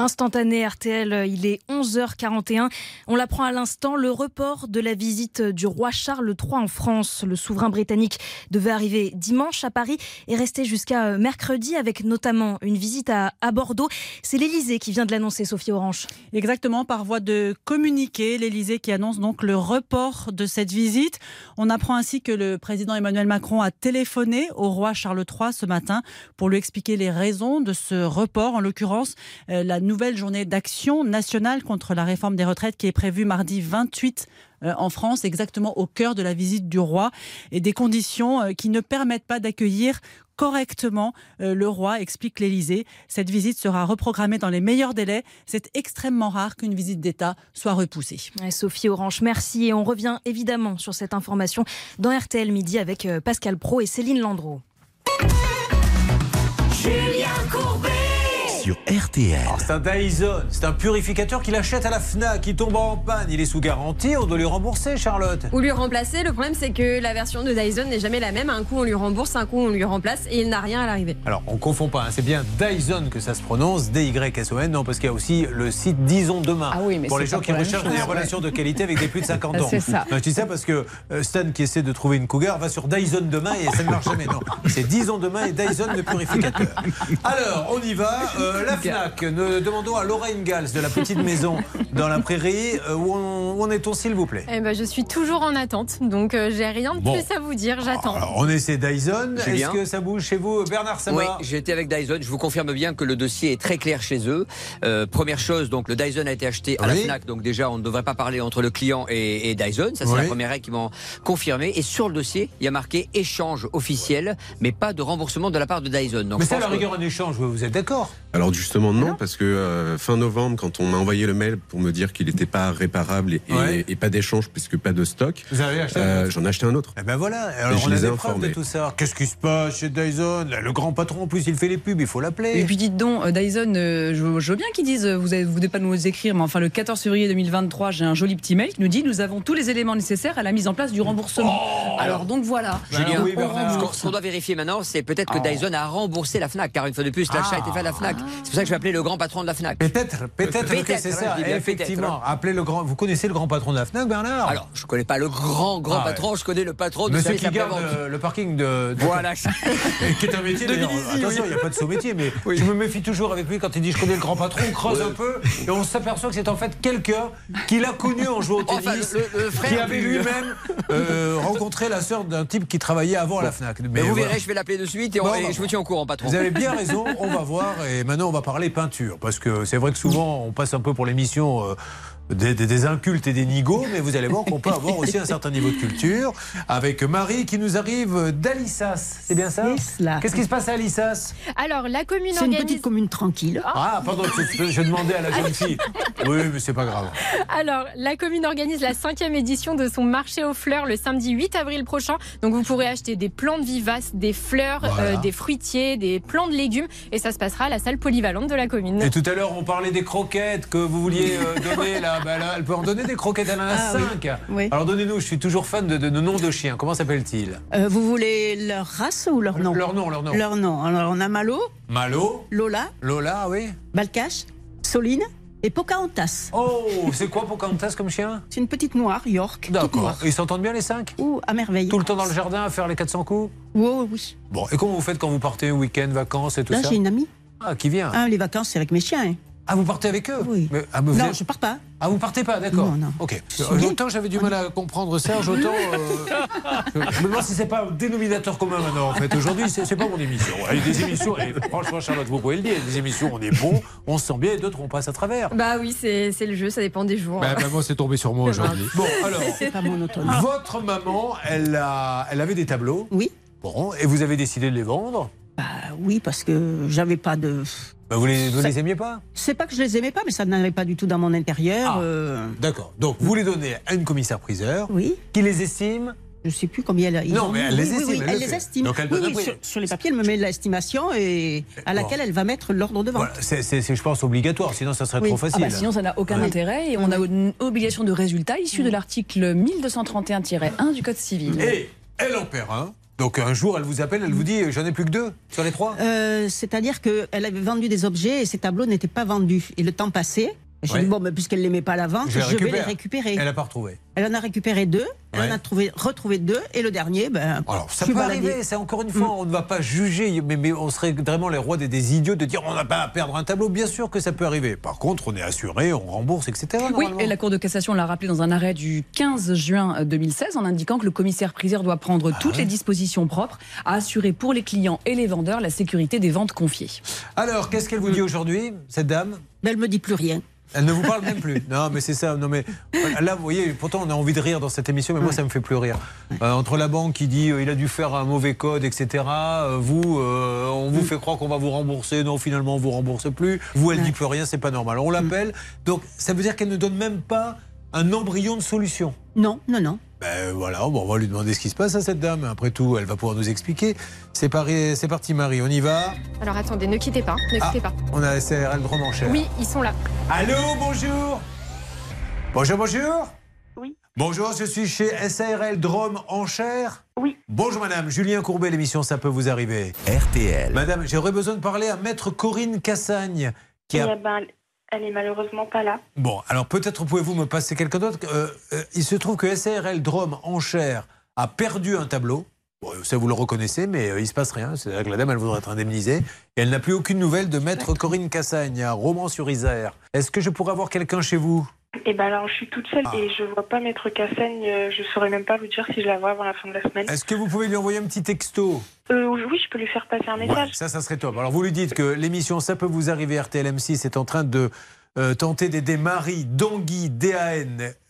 Instantané RTL, il est 11h41. On l'apprend à l'instant, le report de la visite du roi Charles III en France. Le souverain britannique devait arriver dimanche à Paris et rester jusqu'à euh, mercredi avec notamment une visite à, à Bordeaux. C'est l'Elysée qui vient de l'annoncer, Sophie Orange. Exactement, par voie de communiqué, l'Elysée qui annonce donc le report de cette visite. On apprend ainsi que le président Emmanuel Macron a téléphoné au roi Charles III ce matin pour lui expliquer les raisons de ce report, en l'occurrence euh, la nouvelle journée d'action nationale contre la réforme des retraites qui est prévue mardi 28 euh, en France, exactement au cœur de la visite du roi, et des conditions euh, qui ne permettent pas d'accueillir correctement euh, le roi, explique l'Élysée. Cette visite sera reprogrammée dans les meilleurs délais. C'est extrêmement rare qu'une visite d'État soit repoussée. Sophie Orange, merci. Et on revient évidemment sur cette information dans RTL Midi avec Pascal Pro et Céline Landreau. Julien Courbet sur RTL. Alors, C'est un Dyson, c'est un purificateur qu'il achète à la FNAC, qui tombe en panne. Il est sous garantie, on doit lui rembourser, Charlotte. Ou lui remplacer. Le problème, c'est que la version de Dyson n'est jamais la même. Un coup, on lui rembourse, un coup, on lui remplace et il n'a rien à l'arrivée. Alors, on confond pas, hein, c'est bien Dyson que ça se prononce, D-Y-S-O-N, non, parce qu'il y a aussi le site Disons Demain. Ah oui, mais pour les gens qui recherchent des relations de qualité avec des plus de <laughs> 50 ans. C'est ça. Non, je dis ça parce que euh, Stan, qui essaie de trouver une cougar, va sur Dyson Demain et ça ne marche jamais. Non, c'est Disons Demain et Dyson le purificateur. <laughs> Alors, on y va. Euh, la FNAC, nous demandons à Laura Ingalls de la petite maison dans la prairie. euh, où, en- où en est-on, s'il vous plaît? Eh ben, je suis toujours en attente, donc euh, j'ai rien de Bon. plus à vous dire, j'attends. Alors, on essaie Dyson. Est-ce que ça bouge chez vous, Bernard Sabat? Oui, j'ai été avec Dyson. Je vous confirme bien que le dossier est très clair chez eux. Euh, première chose, donc le Dyson a été acheté à la. Fnac, donc déjà on ne devrait pas parler entre le client et, et Dyson. Ça c'est Oui. la première règle qu'ils m'ont confirmé. Et sur le dossier, il y a marqué échange officiel, mais pas de remboursement de la part de Dyson. Donc Mais ça, à la que- rigueur, un échange, vous êtes d'accord? Alors justement non, parce que euh, fin novembre, quand on m'a envoyé le mail pour me dire qu'il n'était pas réparable et, et- Ouais. et pas d'échange puisque pas de stock, Vous avez acheté un euh, autre j'en ai acheté un autre. Eh ben voilà, Et alors je on a les ai des preuves de informés. tout ça. Qu'est-ce qui se passe chez Dyson? Le grand patron, en plus, il fait les pubs, il faut l'appeler. Et puis dites donc, euh, Dyson, euh, je, je veux bien qu'ils disent, vous ne vous devez pas nous écrire, mais enfin le 14 février 2023, j'ai un joli petit mail qui nous dit nous avons tous les éléments nécessaires à la mise en place du remboursement. alors donc voilà. Julien, Donc, on ce qu'on- ce qu'on doit vérifier maintenant, c'est peut-être que Oh. Dyson a remboursé la Fnac, car une fois de plus, l'achat a été fait à la Fnac. C'est pour ça que je vais appeler le grand patron de la Fnac. Peut-être, peut-être que Peut-être, c'est ça. Effectivement. peut-être. Appelez le grand. Vous connaissez le grand patron de la Fnac, Bernard? Alors, je connais pas le grand, grand Ah, ouais. patron, je connais le patron de Monsieur qui garde euh, le parking de. de- Voilà. <laughs> Qui est un métier De Attention, il n'y a pas de sous-métier, mais je me méfie toujours avec lui quand il dit je connais le grand patron. On creuse un peu et on s'aperçoit que c'est en fait quelqu'un qu'il a connu en jouant au tennis, Enfin, le- le frère qui avait lui-même euh, rencontré la sœur d'un type qui travaillait avant à la Fnac. Mais vous voilà. verrez, je vais l'appeler de suite et, on- et je vous tiens au courant, patron. Vous avez bien raison, on va voir. Et maintenant, on va parler peinture. Parce que c'est vrai que souvent, on passe un peu pour l'émission. Des, des- des incultes et des nigauds, mais vous allez voir qu'on peut avoir aussi un certain niveau de culture. Avec Marie qui nous arrive d'Alissas, c'est bien ça Qu'est-ce qui se passe à Alissas Alors, la commune C'est une petite commune tranquille. Ah, pardon, je, je demandais à la jeune fille. <laughs> Oui, mais c'est pas grave. Alors, la commune organise la cinquième édition de son marché aux fleurs le samedi 8 avril prochain. Donc, vous pourrez acheter des plantes vivaces, des fleurs, Voilà. euh, des fruitiers, des plants de légumes. Et ça se passera à la salle polyvalente de la commune. Et tout à l'heure, on parlait des croquettes que vous vouliez euh, donner là. Bah, là, elle peut en donner des croquettes, elle en a Ah, oui. cinq. Oui. Alors donnez-nous, je suis toujours fan de, de nos noms de chiens. Comment s'appelle-t-il Euh, vous voulez leur race ou leur nom? Leur nom, leur nom. Leur nom. Alors on a Malo, Malo, Lola, Lola, oui. Balkash, Soline et Pocahontas. Oh, c'est quoi Pocahontas comme chien? C'est une petite noire, York. D'accord. Ils s'entendent bien les cinq? Ou à merveille. Tout le temps dans le jardin à faire les 400 coups? Oh, oui. Bon, et comment vous faites quand vous partez week-end, vacances et tout Là, ça? j'ai une amie. Ah, qui vient? Ah, les vacances, c'est avec mes chiens. hein. Ah, vous partez avec eux Oui. Mais- ah, mais vous non, êtes- je pars pas. Ah, vous partez pas, d'accord. Non, non. Ok. Euh. Autant j'avais du mal à comprendre Serge, autant. euh, <laughs> je me demande si c'est pas un dénominateur commun maintenant, en fait. Aujourd'hui, c'est pas mon émission. Il y a des émissions, et franchement, Charlotte, vous pouvez le dire, il y a des émissions, on est bon, on se sent bien, et d'autres, on passe à travers. Bah oui, c'est le jeu, ça dépend des jours. Bah, bah, moi, c'est tombé sur moi aujourd'hui. Bon, alors. <laughs> C'est pas monotone. Votre maman, elle, a, elle avait des tableaux. Oui. Bon, et vous avez décidé de les vendre Bah oui, parce que j'avais pas de. Bah, Vous les, vous Ça- les aimiez pas C'est pas que je les aimais pas, mais ça n'allait pas du tout dans mon intérieur. euh, D'accord. Donc, vous les donnez à une commissaire-priseur Oui. qui les estime Je sais plus combien elle. ils Non, ont mais elle les Oui, oui, estime, oui, elle elle le les estime. Donc, elle oui, oui, sur, sur les papiers, elle me met l'estimation et à laquelle elle va mettre l'ordre de vente. Voilà, c'est, je pense, obligatoire, sinon ça serait Oui. trop Ah facile. bah, sinon, ça n'a aucun intérêt et on a une obligation de résultat issue de l'article 1231-1 du Code civil. Et elle en perd un. Donc, un jour, elle vous appelle, elle vous dit J'en ai plus que deux sur les trois Euh, C'est-à-dire qu'elle avait vendu des objets et ces tableaux n'étaient pas vendus. Et le temps passé, j'ai Ouais. dit bon, mais puisqu'elle ne les met pas à la vente, Je je vais les récupérer. Elle n'a pas retrouvé. Elle en a récupéré deux, elle en a trouvé, retrouvé deux, et le dernier, ben, Alors, ça peut arriver, c'est encore une fois, on ne va pas juger, mais, mais on serait vraiment les rois des, des idiots de dire on n'a pas à perdre un tableau. Bien sûr que ça peut arriver. Par contre, on est assuré, on rembourse, etc. Oui, et la Cour de cassation l'a rappelé dans un arrêt du 15 juin 2016 en indiquant que le commissaire-priseur doit prendre toutes les dispositions propres à assurer pour les clients et les vendeurs la sécurité des ventes confiées. Alors, qu'est-ce qu'elle vous dit aujourd'hui, cette dame? Ben, elle me dit plus rien. Elle ne vous parle même plus. Non, mais c'est ça. Non, mais là, vous voyez, pourtant, on a envie de rire dans cette émission, mais moi, ça me fait plus rire. Euh, entre la banque qui dit euh, il a dû faire un mauvais code, etc. euh, vous, euh, on vous fait croire qu'on va vous rembourser. Non, finalement, on vous rembourse plus. Vous, elle dit plus rien, c'est pas normal. On l'appelle. Donc, ça veut dire qu'elle ne donne même pas un embryon de solution. Non, non, non. Ben voilà, bon, on va lui demander ce qui se passe à cette dame. Après tout, elle va pouvoir nous expliquer. C'est pari- c'est parti, Marie, on y va. Alors attendez, ne quittez pas, ne Ah, quittez pas. On a SRL Grand Enchère. Oui, ils sont là. Allô, bonjour. Bonjour, bonjour. Oui. Bonjour, je suis chez SARL Drôme Enchère. Oui. Bonjour madame, Julien Courbet, l'émission Ça peut vous arriver. RTL. Madame, j'aurais besoin de parler à maître Corinne Cassagne. Qui Eh a... ben, elle est malheureusement pas là. Bon, alors peut-être pouvez-vous me passer quelqu'un d'autre. Euh, euh, il se trouve que SARL Drôme Enchère a perdu un tableau. Bon, ça vous le reconnaissez, mais euh, il se passe rien. C'est-à-dire que la dame, elle voudrait être indemnisée. Et elle n'a plus aucune nouvelle de maître Corinne Cassagne à Romans-sur-Isère. Est-ce que je pourrais avoir quelqu'un chez vous? Eh ben alors, je suis toute seule Ah. et je vois pas Maître Cassaigne. euh, Je saurais même pas vous dire si je la vois avant la fin de la semaine. Est-ce que vous pouvez lui envoyer un petit texto Euh, oui, je peux lui faire passer un message. Ouais, ça, ça serait top. Alors, vous lui dites que l'émission Ça peut vous arriver, RTLM6 est en train de euh, tenter d'aider Marie Dangui,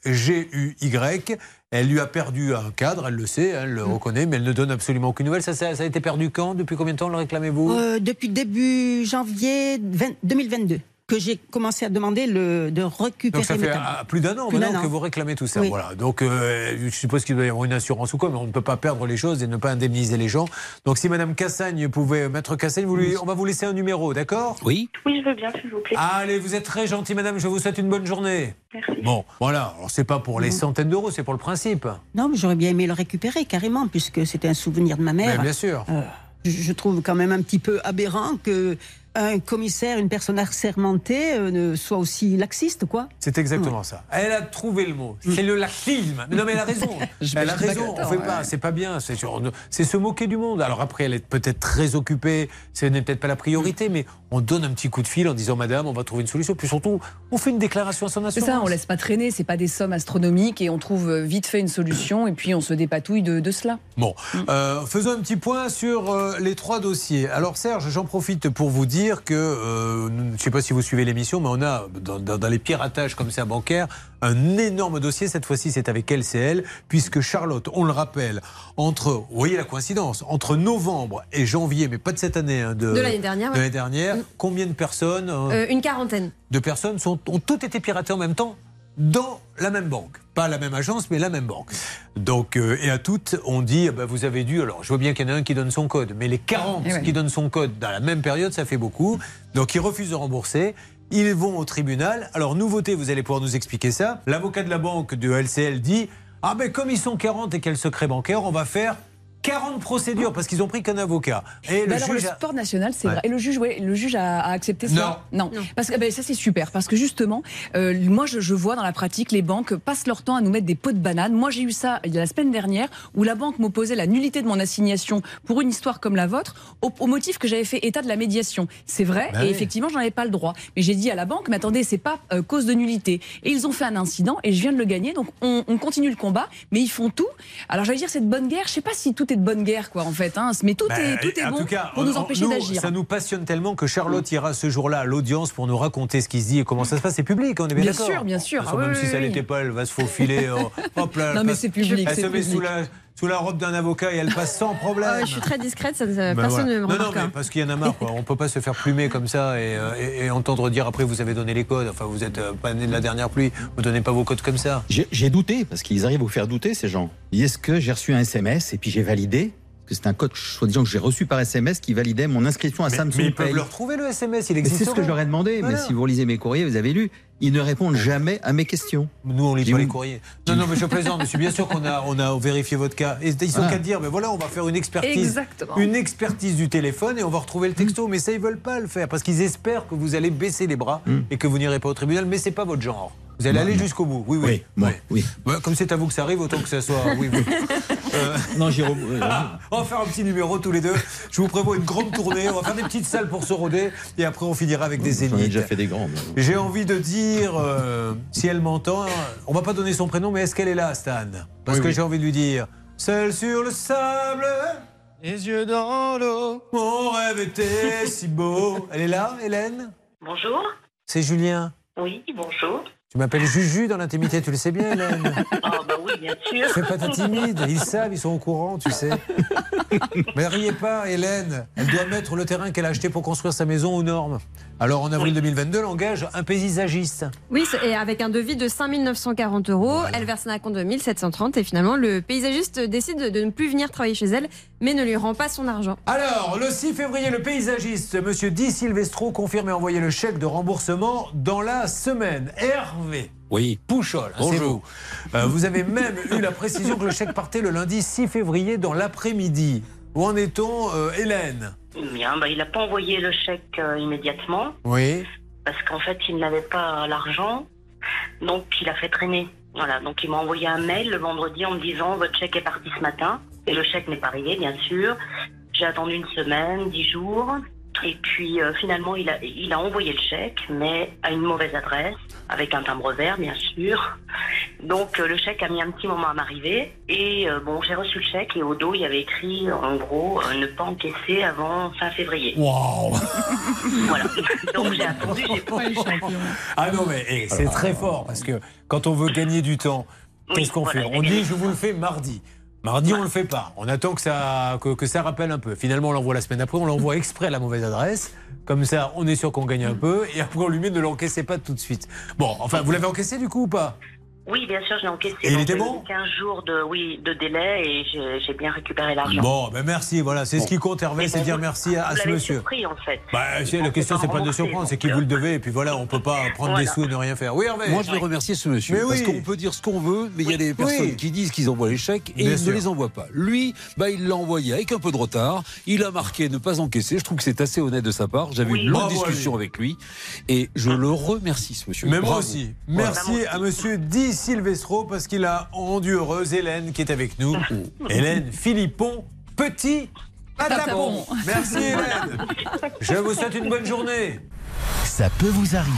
D-A-N-G-U-Y. Elle lui a perdu un cadre, elle le sait, elle le reconnaît, mais elle ne donne absolument aucune nouvelle. Ça, ça, ça a été perdu quand? Depuis combien de temps le réclamez-vous? Euh, depuis début janvier 20 2022 que j'ai commencé à demander le, de récupérer Donc ça fait plus d'un an Plus maintenant an. que vous réclamez tout ça. Oui. Voilà. Donc euh, je suppose qu'il doit y avoir une assurance ou quoi, mais on ne peut pas perdre les choses et ne pas indemniser les gens. Donc si Madame Cassagne pouvait, Maître Cassagne, vous lui- on va vous laisser un numéro, d'accord? Oui. Oui, je veux bien, s'il vous plaît. Allez, vous êtes très gentil, Madame. Je vous souhaite une bonne journée. Merci. Bon, voilà. Alors c'est pas pour les centaines d'euros, c'est pour le principe. Non, mais j'aurais bien aimé le récupérer carrément, puisque c'était un souvenir de ma mère. Mais bien sûr. Euh, je trouve quand même un petit peu aberrant que un commissaire, une personne assermentée, euh, ne soit aussi laxiste, quoi. C'est exactement ça. Elle a trouvé le mot. C'est le laxisme. Mais non, mais elle a raison. <laughs> Elle a raison. On fait ouais. pas. C'est pas bien. C'est c'est se moquer du monde. Alors après, elle est peut-être très occupée. Ce n'est peut-être pas la priorité, mais on donne un petit coup de fil en disant Madame, on va trouver une solution. Puis surtout, on fait une déclaration à son C'est assurance. ça, on laisse pas traîner, c'est pas des sommes astronomiques et on trouve euh, vite fait une solution et puis on se dépatouille de, de cela. Bon, euh, faisons un petit point sur euh, les trois dossiers. Alors Serge, j'en profite pour vous dire que, euh, je ne sais pas si vous suivez l'émission, mais on a dans, dans- dans les piratages comme ça bancaires un énorme dossier. Cette fois-ci, c'est avec LCL, puisque Charlotte, on le rappelle, entre, vous voyez la coïncidence, entre novembre et janvier, mais pas de cette année, hein, de, De l'année dernière, de ouais. l'année dernière, combien de personnes euh, Euh, une quarantaine. de personnes sont, ont toutes été piratées en même temps? Dans la même banque. Pas la même agence, mais la même banque. Donc, euh, et à toutes, on dit, eh ben, vous avez dû, alors je vois bien qu'il y en a un qui donne son code, mais les 40 Eh ouais. qui donnent son code dans la même période, ça fait beaucoup. Donc, ils refusent de rembourser. Ils vont au tribunal. Alors, nouveauté, vous allez pouvoir nous expliquer ça. L'avocat de la banque de LCL dit, ah ben comme ils sont 40 et quel secret bancaire, on va faire 40 procédures parce qu'ils ont pris qu'un avocat. Et Bah le alors, juge. le a- sport national, c'est Ouais. vrai. Et le juge, ouais, le juge a, a accepté ça. Non. Parce que ben, ça c'est super parce que justement, euh, moi je, je vois dans la pratique les banques passent leur temps à nous mettre des pots de banane. Moi j'ai eu ça il y a la semaine dernière où la banque m'opposait la nullité de mon assignation pour une histoire comme la vôtre au, au motif que j'avais fait état de la médiation. C'est vrai Bah et oui. effectivement j'en avais pas le droit. Mais j'ai dit à la banque, mais attendez, c'est pas euh, cause de nullité. Et ils ont fait un incident et je viens de le gagner. Donc on, on continue le combat, mais ils font tout. Alors j'allais dire c'est de bonne guerre. Je sais pas si tout est de bonne guerre quoi en fait. Hein. Mais tout Bah, est tout est en bon tout cas, pour nous empêcher d'agir. Ça nous passionne tellement que Charlotte ira ce jour-là à l'audience pour nous raconter ce qui se dit et comment ça se passe. C'est public, on est bien, Bien d'accord sûr, bien sûr. Ah même oui, si ça oui. pas, elle va se faufiler. oh, <laughs> hop là, Non, mais c'est public, Elle c'est se met sous la, sous la robe d'un avocat et elle passe sans <laughs> problème. Ah ouais, je suis très discrète, ça, ça- Ben personne voilà. ne me Non, non, remarque. mais hein. parce qu'il y en a marre. Quoi. On peut pas se faire plumer comme ça et, euh, et- et entendre dire après vous avez donné les codes. Enfin, vous êtes euh, pas né de la dernière pluie. Vous donnez pas vos codes comme ça. J'ai douté, parce qu'ils arrivent à vous faire douter, ces gens. Est-ce que j'ai reçu un SMS et puis j'ai validé? C'est un code, soi-disant, que j'ai reçu par SMS qui validait mon inscription à Mais, Samsung mais ils peuvent Pay. le retrouver le SMS. Il existe. C'est ce que je leur ai demandé, mais si vous relisez mes courriers, vous avez lu, ils ne répondent jamais à mes questions. Nous, on lit J'ai pas les courriers. Non, non, mais je plaisante, monsieur. Bien sûr qu'on a, on a vérifié votre cas. Et ils sont Ah. qu'à dire, mais voilà, on va faire une expertise. Exactement. Une expertise du téléphone et on va retrouver le texto. Mais ça, ils veulent pas le faire parce qu'ils espèrent que vous allez baisser les bras et que vous n'irez pas au tribunal. Mais c'est pas votre genre. Vous allez Non, aller jusqu'au bout. Oui, oui. Oui, moi, oui. Comme c'est à vous que ça arrive, autant que ça soit. Oui, oui. <laughs> Euh, Non, j'ai. re- <laughs> on va faire un petit numéro tous les deux. Je vous prévois une grande tournée. On va faire des petites salles pour se roder et après on finira avec des J'en ai zéniths. déjà fait des grandes. J'ai envie de dire, euh, si elle m'entend, on va pas donner son prénom, mais est-ce qu'elle est là, Stan? Parce Oui, que oui. j'ai envie de lui dire, seul sur le sable, Les yeux dans l'eau. mon rêve était si beau. Elle est là, Hélène? Bonjour. C'est Julien. Oui, bonjour. Tu m'appelles Juju dans l'intimité, tu le sais bien, Hélène. <laughs> Ah bah oui, bien sûr. Fais pas ta timide, ils savent, ils sont au courant, tu sais. Mais riez pas, Hélène. Elle doit mettre le terrain qu'elle a acheté pour construire sa maison aux normes. Alors en avril 2022, elle engage un paysagiste. Oui, et avec un devis de 5 940 euros, elle verse un compte de 1730 et finalement le paysagiste décide de, de ne plus venir travailler chez elle, mais ne lui rend pas son argent. Alors, le 6 février, le paysagiste, monsieur Di Silvestro, confirme et envoyé le chèque de remboursement dans la semaine. Hervé. Oui. Pouchol, hein, c'est vous. Euh, vous avez même eu la précision que le chèque partait le lundi 6 février dans l'après-midi. Où en est-on, euh, Hélène? Bien, bah, il n'a pas envoyé le chèque euh, immédiatement Oui. parce qu'en fait, il n'avait pas l'argent. Donc, il a fait traîner. Voilà, donc il m'a envoyé un mail le vendredi en me disant votre chèque est parti ce matin. Et le chèque n'est pas arrivé, bien sûr. J'ai attendu une semaine, dix jours. Et puis euh, finalement, il a, il a envoyé le chèque, mais à une mauvaise adresse, avec un timbre vert, bien sûr. Donc euh, le chèque a mis un petit moment à m'arriver. Et euh, bon, j'ai reçu le chèque et au dos, il y avait écrit en gros euh, ne pas encaisser avant fin février. Waouh Voilà. <laughs> Donc j'ai attendu, j'ai pas Ah non, mais eh, c'est très fort parce que quand on veut gagner du temps, qu'est-ce qu'on voilà, fait? On dit je vous le fais mardi. Mardi, on le fait pas. On attend que ça, que, que ça rappelle un peu. Finalement, on l'envoie la semaine après. On l'envoie exprès à la mauvaise adresse. Comme ça, on est sûr qu'on gagne un peu. Et après, on lui met ne l'encaissez pas tout de suite. Bon, enfin, vous l'avez encaissé du coup ou pas? Oui, bien sûr, j'ai encaissé. Et il était bon eu 15 jours de, oui, de délai et j'ai bien récupéré l'argent. Bon, ben merci. Voilà, c'est ce qui compte, Hervé, c'est dire merci à, ce l'avez monsieur. surpris, en fait. Bah, si, la question, c'est pas de surprendre, c'est qui vous le devez. Et puis voilà, on peut pas prendre des sous et ne rien faire. Oui, Hervé Moi, je vais remercier ce monsieur. Mais parce oui. qu'on peut dire ce qu'on veut, mais il y a des personnes Oui. qui disent qu'ils envoient les chèques et Bien ils sûr. ne les envoient pas. Lui, bah, il l'a envoyé avec un peu de retard. Il a marqué ne pas encaisser. Je trouve que c'est assez honnête de sa part. J'avais une longue discussion avec lui et je le remercie, ce monsieur. Mais moi aussi. Merci à monsieur Di Silvestro parce qu'il a rendu heureuse Hélène qui est avec nous. <laughs> Hélène Philippon, petit patapon. Merci Hélène. Je vous souhaite une bonne journée. Ça peut vous arriver.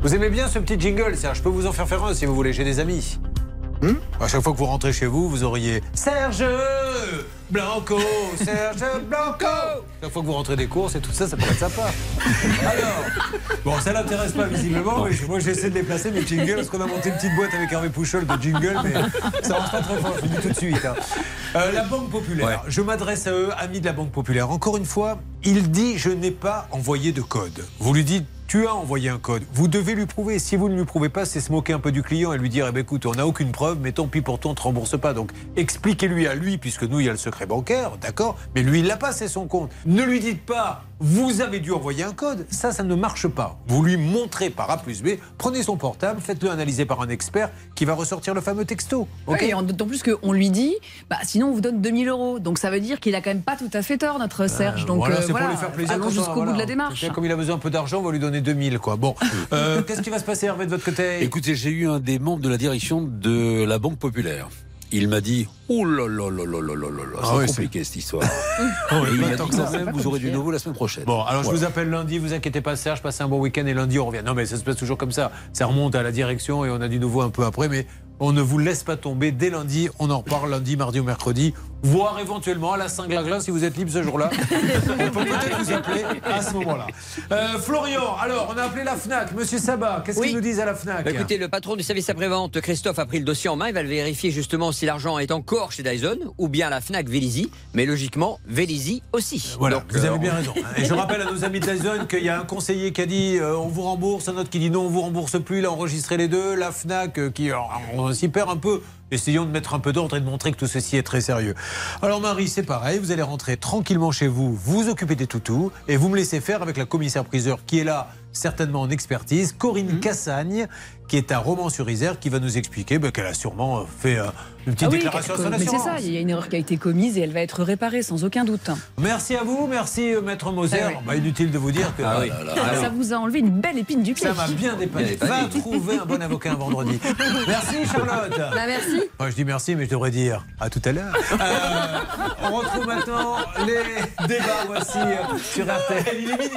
Vous aimez bien ce petit jingle, Serge? Je peux vous en faire faire un si vous voulez, j'ai des amis. À chaque fois que vous rentrez chez vous, vous auriez Serge Blanco, Serge Blanco. Chaque fois que vous rentrez des courses et tout ça, ça pourrait être sympa. <laughs> Alors, bon, ça l'intéresse pas visiblement, mais moi j'essaie de déplacer mes jingles parce qu'on a monté une petite boîte avec Hervé Pouchol de jingle, mais ça marche pas très fort, je vous le dis tout de suite. hein. Euh, la Banque Populaire, je m'adresse à eux, amis de la Banque Populaire. Encore une fois, il dit Je n'ai pas envoyé de code. Vous lui dites Tu as envoyé un code. Vous devez lui prouver. Si vous ne lui prouvez pas, c'est se moquer un peu du client et lui dire eh ben, écoute, on n'a aucune preuve, mais tant pis pour toi, on ne te rembourse pas. Donc expliquez-lui à lui, puisque nous, il y a le secret bancaire, d'accord? Mais lui, il l'a pas, c'est son compte. Ne lui dites pas vous avez dû envoyer un code. Ça, ça ne marche pas. Vous lui montrez par A plus B, prenez son portable, faites-le analyser par un expert qui va ressortir le fameux texto. ok? Ouais, et en- d'autant plus qu'on lui dit, bah, sinon on vous donne 2000 euros. Donc ça veut dire qu'il a quand même pas tout à fait tort, notre Serge. Donc voilà, euh, c'est voilà, pour lui faire plaisir. allons jusqu'au bout de la démarche. Comme il a besoin un peu d'argent, on va lui donner 2000, quoi. Bon, <laughs> euh, qu'est-ce qui va se passer, Hervé, de votre côté Écoutez, j'ai eu un des membres de la direction de la Banque Populaire. Il m'a dit Oh là là là là là là là, ah c'est oui, compliqué cette histoire. <laughs> Ah oh oui, il dit, ça, même, vous aurez du nouveau la semaine prochaine. Bon, alors je vous appelle lundi, vous inquiétez pas Serge, passez un bon week-end et lundi on revient. Non mais ça se passe toujours comme ça. Ça remonte à la direction et on a du nouveau un peu après, mais on ne vous laisse pas tomber. Dès lundi, on en reparle lundi, mardi ou mercredi voire éventuellement à la Saint-Glagla si vous êtes libre ce jour-là. <laughs> on peut peut-être vous appeler à ce moment-là. Euh, Florian, alors on a appelé la FNAC. Monsieur Sabat, qu'est-ce qu'ils nous disent à la FNAC Bah, écoutez, le patron du service après-vente, Christophe, a pris le dossier en main. Il va le vérifier justement si l'argent est encore chez Dyson ou bien à la Fnac Vélizy. Mais logiquement, Vélizy aussi. Voilà, Donc, vous euh, avez bien on- raison. <laughs> Et je rappelle à nos amis de Dyson qu'il y a un conseiller qui a dit euh, on vous rembourse, un autre qui dit non, on vous rembourse plus. Il a enregistré les deux. La Fnac euh, qui alors, on s'y perd un peu. Essayons de mettre un peu d'ordre et de montrer que tout ceci est très sérieux. Alors Marie, c'est pareil, vous allez rentrer tranquillement chez vous, vous occupez des toutous et vous me laissez faire avec la commissaire priseur qui est là certainement en expertise, Corinne Cassagne, qui est à Romans-sur-Isère, qui va nous expliquer ben, qu'elle a sûrement euh, fait euh, une petite Ah oui, déclaration à son mais c'est assurance. ça, il y a une erreur qui a été commise et elle va être réparée sans aucun doute. Merci à vous, merci euh, Maître Moser. Ah oui. Bah, inutile de vous dire que Ah oui. ça vous a enlevé une belle épine du pied. ça m'a bien dépanné. Va trouver un bon avocat un vendredi. <laughs> Merci Charlotte. Bah, merci. Moi, je dis merci, mais je devrais dire à tout à l'heure. Euh, on retrouve maintenant les débats. Voici euh, sur RTL. Il est midi.